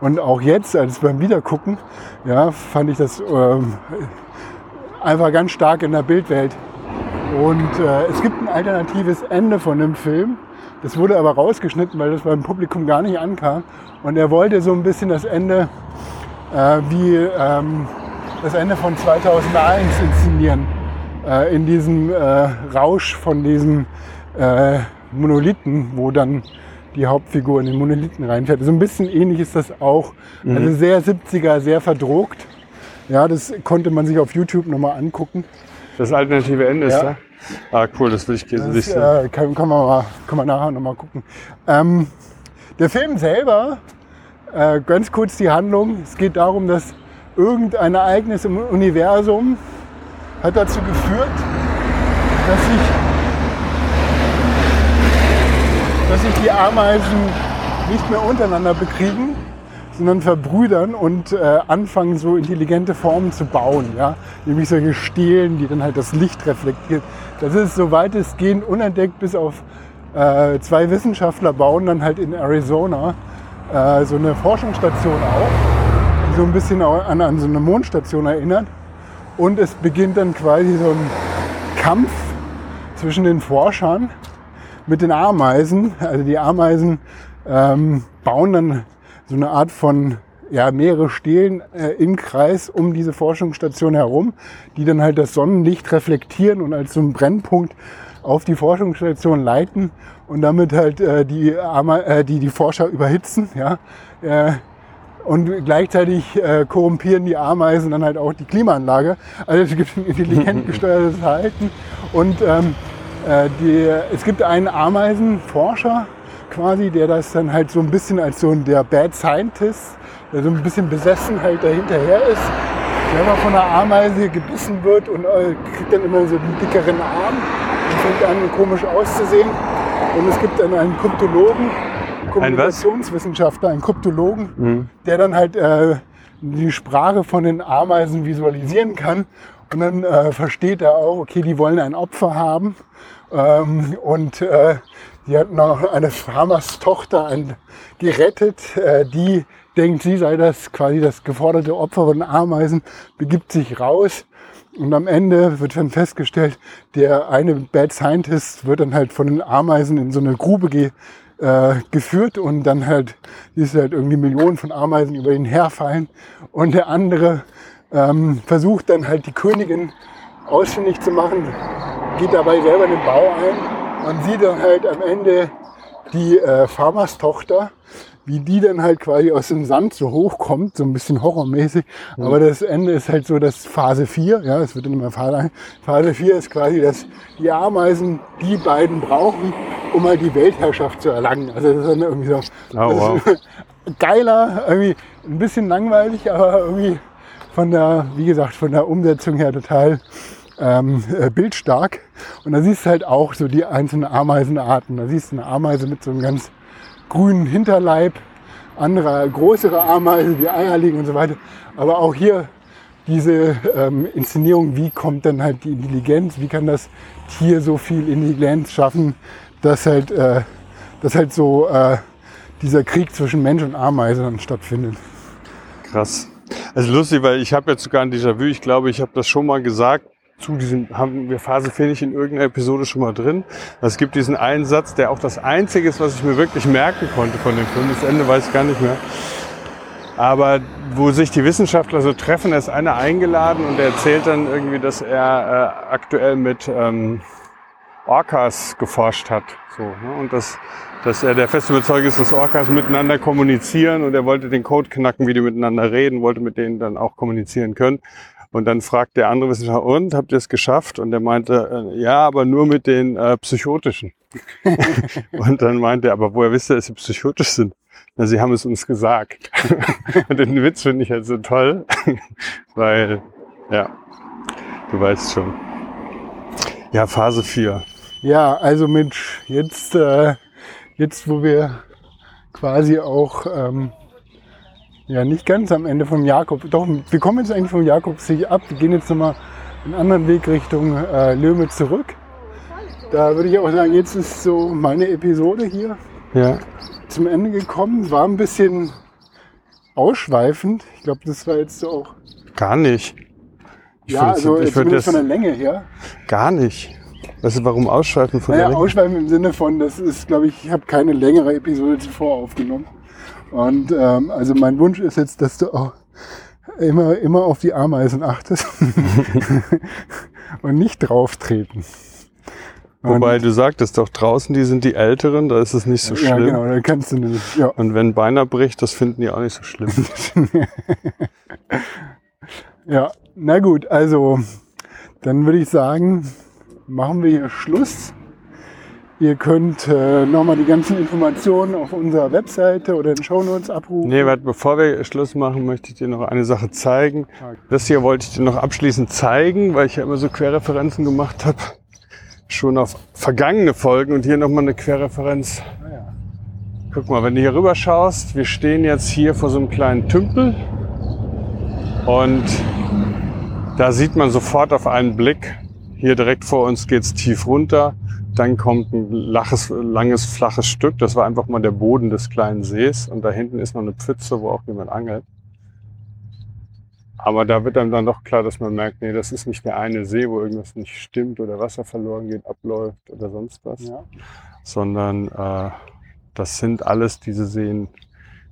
Und auch jetzt, als beim Wiedergucken, ja, fand ich das ähm, einfach ganz stark in der Bildwelt. Und äh, es gibt ein alternatives Ende von dem Film. Das wurde aber rausgeschnitten, weil das beim Publikum gar nicht ankam. Und er wollte so ein bisschen das Ende äh, wie ähm, das Ende von 2001 inszenieren. Äh, in diesem äh, Rausch von diesem äh, Monolithen, wo dann die Hauptfigur in den Monolithen reinfährt. So ein bisschen ähnlich ist das auch. Also sehr 70er, sehr verdruckt. Ja, das konnte man sich auf YouTube nochmal angucken. Das alternative Ende ist Ja. da. Ah, cool, das will ich Das nicht sehen. äh, kann, kann, man mal, kann man nachher nochmal gucken. Ähm, der Film selber, äh, ganz kurz die Handlung. Es geht darum, dass irgendein Ereignis im Universum hat dazu geführt, dass sich, dass sich die Ameisen nicht mehr untereinander bekriegen, sondern verbrüdern und äh, anfangen, so intelligente Formen zu bauen. Ja? Nämlich solche Stelen, die dann halt das Licht reflektiert. Das ist so weitestgehend unentdeckt, bis auf äh, zwei Wissenschaftler bauen dann halt in Arizona äh, so eine Forschungsstation auf, die so ein bisschen an, an so eine Mondstation erinnert. Und es beginnt dann quasi so ein Kampf zwischen den Forschern mit den Ameisen. Also die Ameisen ähm, bauen dann so eine Art von ja, mehrere Stelen äh, im Kreis um diese Forschungsstation herum, die dann halt das Sonnenlicht reflektieren und als so einen Brennpunkt auf die Forschungsstation leiten und damit halt äh, die, Ame äh, die, die Forscher überhitzen. Ja? Und gleichzeitig äh, korrumpieren die Ameisen dann halt auch die Klimaanlage. Also es gibt ein intelligent gesteuertes Verhalten. Und ähm, äh, die, es gibt einen Ameisenforscher quasi, der das dann halt so ein bisschen als so ein, der Bad Scientist, der so ein bisschen besessen halt dahinterher ist, der immer von einer Ameise gebissen wird und äh, kriegt dann immer so einen dickeren Arm und fängt an komisch auszusehen. Und es gibt dann einen Kryptologen, Kommunikationswissenschaftler, einen Kryptologen, der dann halt äh, die Sprache von den Ameisen visualisieren kann. Und dann äh, versteht er auch, okay, die wollen ein Opfer haben. Ähm, und äh, die hat noch eine Farmers Tochter ein, gerettet, äh, die denkt, sie sei das quasi das geforderte Opfer von Ameisen, begibt sich raus und am Ende wird dann festgestellt, der eine Bad Scientist wird dann halt von den Ameisen in so eine Grube ge äh, geführt und dann halt ist halt irgendwie Millionen von Ameisen über ihn herfallen. Und der andere ähm, versucht dann halt die Königin ausfindig zu machen, geht dabei selber in den Bau ein. Und sieht dann halt am Ende die äh, Farmers Tochter, wie die dann halt quasi aus dem Sand so hochkommt, so ein bisschen horrormäßig. Mhm. Aber das Ende ist halt so, dass Phase 4, ja, es wird dann immer Phase, Phase 4 ist quasi, dass die Ameisen die beiden brauchen, um halt die Weltherrschaft zu erlangen. Also das ist dann irgendwie so oh, wow. geiler, irgendwie ein bisschen langweilig, aber irgendwie von der, wie gesagt, von der Umsetzung her total ähm, äh, bildstark. Und da siehst du halt auch so die einzelnen Ameisenarten. Da siehst du eine Ameise mit so einem ganz grünen Hinterleib, andere größere Ameise, die Eier liegen und so weiter. Aber auch hier diese ähm, Inszenierung, wie kommt dann halt die Intelligenz, wie kann das Tier so viel Intelligenz schaffen, dass halt, äh, dass halt so äh, dieser Krieg zwischen Mensch und Ameise dann stattfindet. Krass. Also lustig, weil ich habe jetzt sogar ein Déjà-vu. Ich glaube, ich habe das schon mal gesagt zu diesem, haben wir Phase 4 nicht in irgendeiner Episode schon mal drin. Es gibt diesen einen Satz, der auch das einzige ist, was ich mir wirklich merken konnte von dem Film. Das Ende weiß ich gar nicht mehr. Aber wo sich die Wissenschaftler so treffen, ist einer eingeladen und er erzählt dann irgendwie, dass er äh, aktuell mit ähm, Orcas geforscht hat. So, ne? Und dass, dass er der feste Überzeugung ist, dass Orcas miteinander kommunizieren und er wollte den Code knacken, wie die miteinander reden, wollte mit denen dann auch kommunizieren können. Und dann fragt der andere Wissenschaftler, und habt ihr es geschafft? Und er meinte, äh, ja, aber nur mit den äh, psychotischen. und dann meinte er, aber woher wisst ihr, dass sie psychotisch sind? Na, sie haben es uns gesagt. und den Witz finde ich halt so toll, weil, ja, du weißt schon. Ja, Phase 4. Ja, also Mensch, jetzt, äh, jetzt wo wir quasi auch ähm, ja, nicht ganz am Ende vom Jakob. Doch, wir kommen jetzt eigentlich vom Jakobsweg ab. Wir gehen jetzt nochmal einen anderen Weg Richtung äh, Löme zurück. Da würde ich auch sagen, jetzt ist so meine Episode hier ja. zum Ende gekommen. War ein bisschen ausschweifend. Ich glaube, das war jetzt so auch. Gar nicht. Ich ja, also ich zumindest von der Länge her. Gar nicht. Weißt du, warum ausschweifen von naja, der Länge? Ausschweifen im Sinne von, das ist, glaube ich, ich habe keine längere Episode zuvor aufgenommen. Und ähm, also mein Wunsch ist jetzt, dass du auch immer, immer auf die Ameisen achtest und nicht drauf treten. Wobei du sagtest doch draußen, die sind die Älteren, da ist es nicht so schlimm. Ja, genau, da kannst du nicht. Ja. Und wenn Beiner bricht, das finden die auch nicht so schlimm. ja, na gut, also dann würde ich sagen, machen wir hier Schluss. Ihr könnt äh, nochmal die ganzen Informationen auf unserer Webseite oder in Shownotes abrufen. Nee, warte, bevor wir Schluss machen, möchte ich dir noch eine Sache zeigen. Das hier wollte ich dir noch abschließend zeigen, weil ich ja immer so Querreferenzen gemacht habe. Schon auf vergangene Folgen und hier nochmal eine Querreferenz. Ah. Guck mal, wenn du hier rüber schaust, wir stehen jetzt hier vor so einem kleinen Tümpel und da sieht man sofort auf einen Blick, hier direkt vor uns geht's tief runter dann kommt ein laches, langes, flaches Stück. Das war einfach mal der Boden des kleinen Sees. Und da hinten ist noch eine Pfütze, wo auch jemand angelt. Aber da wird einem dann doch klar, dass man merkt, nee, das ist nicht der eine See, wo irgendwas nicht stimmt oder Wasser verloren geht, abläuft oder sonst was. Ja. Sondern äh, das sind alles diese Seen,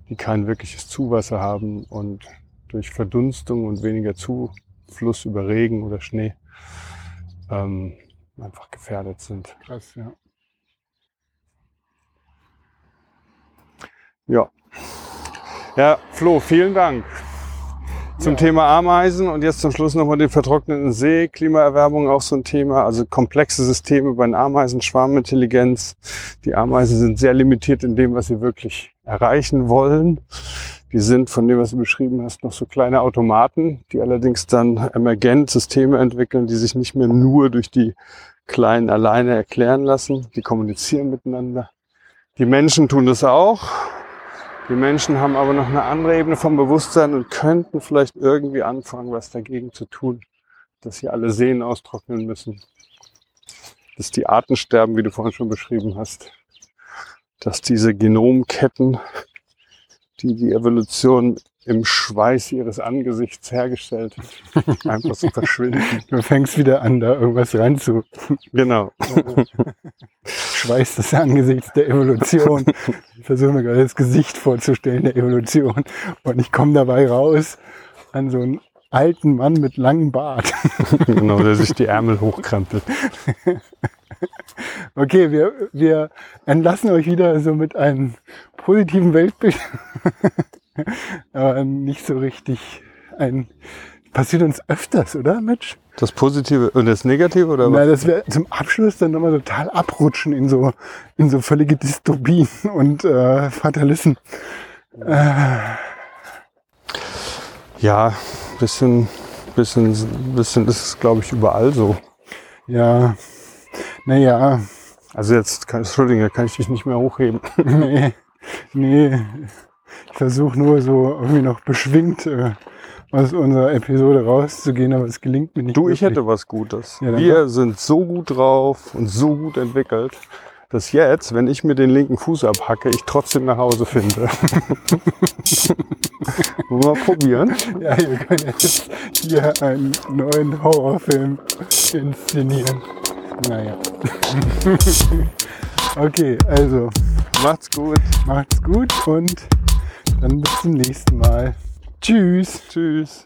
die kein wirkliches Zuwasser haben und durch Verdunstung und weniger Zufluss über Regen oder Schnee ähm, einfach gefährdet sind. Krass, ja. Ja. Ja, Flo, vielen Dank. Zum ja. Thema Ameisen und jetzt zum Schluss nochmal den vertrockneten See, Klimaerwärmung auch so ein Thema, also komplexe Systeme bei den Ameisen, Schwarmintelligenz. Die Ameisen sind sehr limitiert in dem, was sie wirklich erreichen wollen. Die sind von dem, was du beschrieben hast, noch so kleine Automaten, die allerdings dann emergent Systeme entwickeln, die sich nicht mehr nur durch die Kleinen alleine erklären lassen. Die kommunizieren miteinander. Die Menschen tun das auch. Die Menschen haben aber noch eine andere Ebene vom Bewusstsein und könnten vielleicht irgendwie anfangen, was dagegen zu tun, dass sie alle Seen austrocknen müssen, dass die Arten sterben, wie du vorhin schon beschrieben hast, dass diese Genomketten die die Evolution im Schweiß ihres Angesichts hergestellt hat, einfach so verschwinden. Du fängst wieder an, da irgendwas rein zu Genau. schweißt das Angesichts der Evolution. Ich versuche mir gerade das Gesicht vorzustellen der Evolution. Und ich komme dabei raus an so einen alten Mann mit langem Bart. genau, der sich die Ärmel hochkrempelt. Okay, wir, wir entlassen euch wieder so mit einem positiven Weltbild. Aber nicht so richtig ein. Passiert uns öfters, oder, Mitch? Das Positive und das Negative oder Na, was? dass wir zum Abschluss dann nochmal total abrutschen in so, in so völlige Dystopien und äh, Fatalismen. Ja, bisschen, bisschen, bisschen ist es, glaube ich, überall so. Ja, naja, Also jetzt, kann, Entschuldigung, kann ich dich nicht mehr hochheben. nee, nee. Ich versuche nur so irgendwie noch beschwingt äh, aus unserer Episode rauszugehen, aber es gelingt mir nicht. Du, ich wirklich. hätte was Gutes. Ja, Wir sind so gut drauf und so gut entwickelt, dass jetzt, wenn ich mir den linken Fuß abhacke, ich trotzdem nach Hause finde. Wollen wir mal probieren? Ja, wir können jetzt hier einen neuen Horrorfilm inszenieren. Naja. okay, also Macht's gut. macht's gut und dann bis zum nächsten Mal. Tschüss. Tschüss.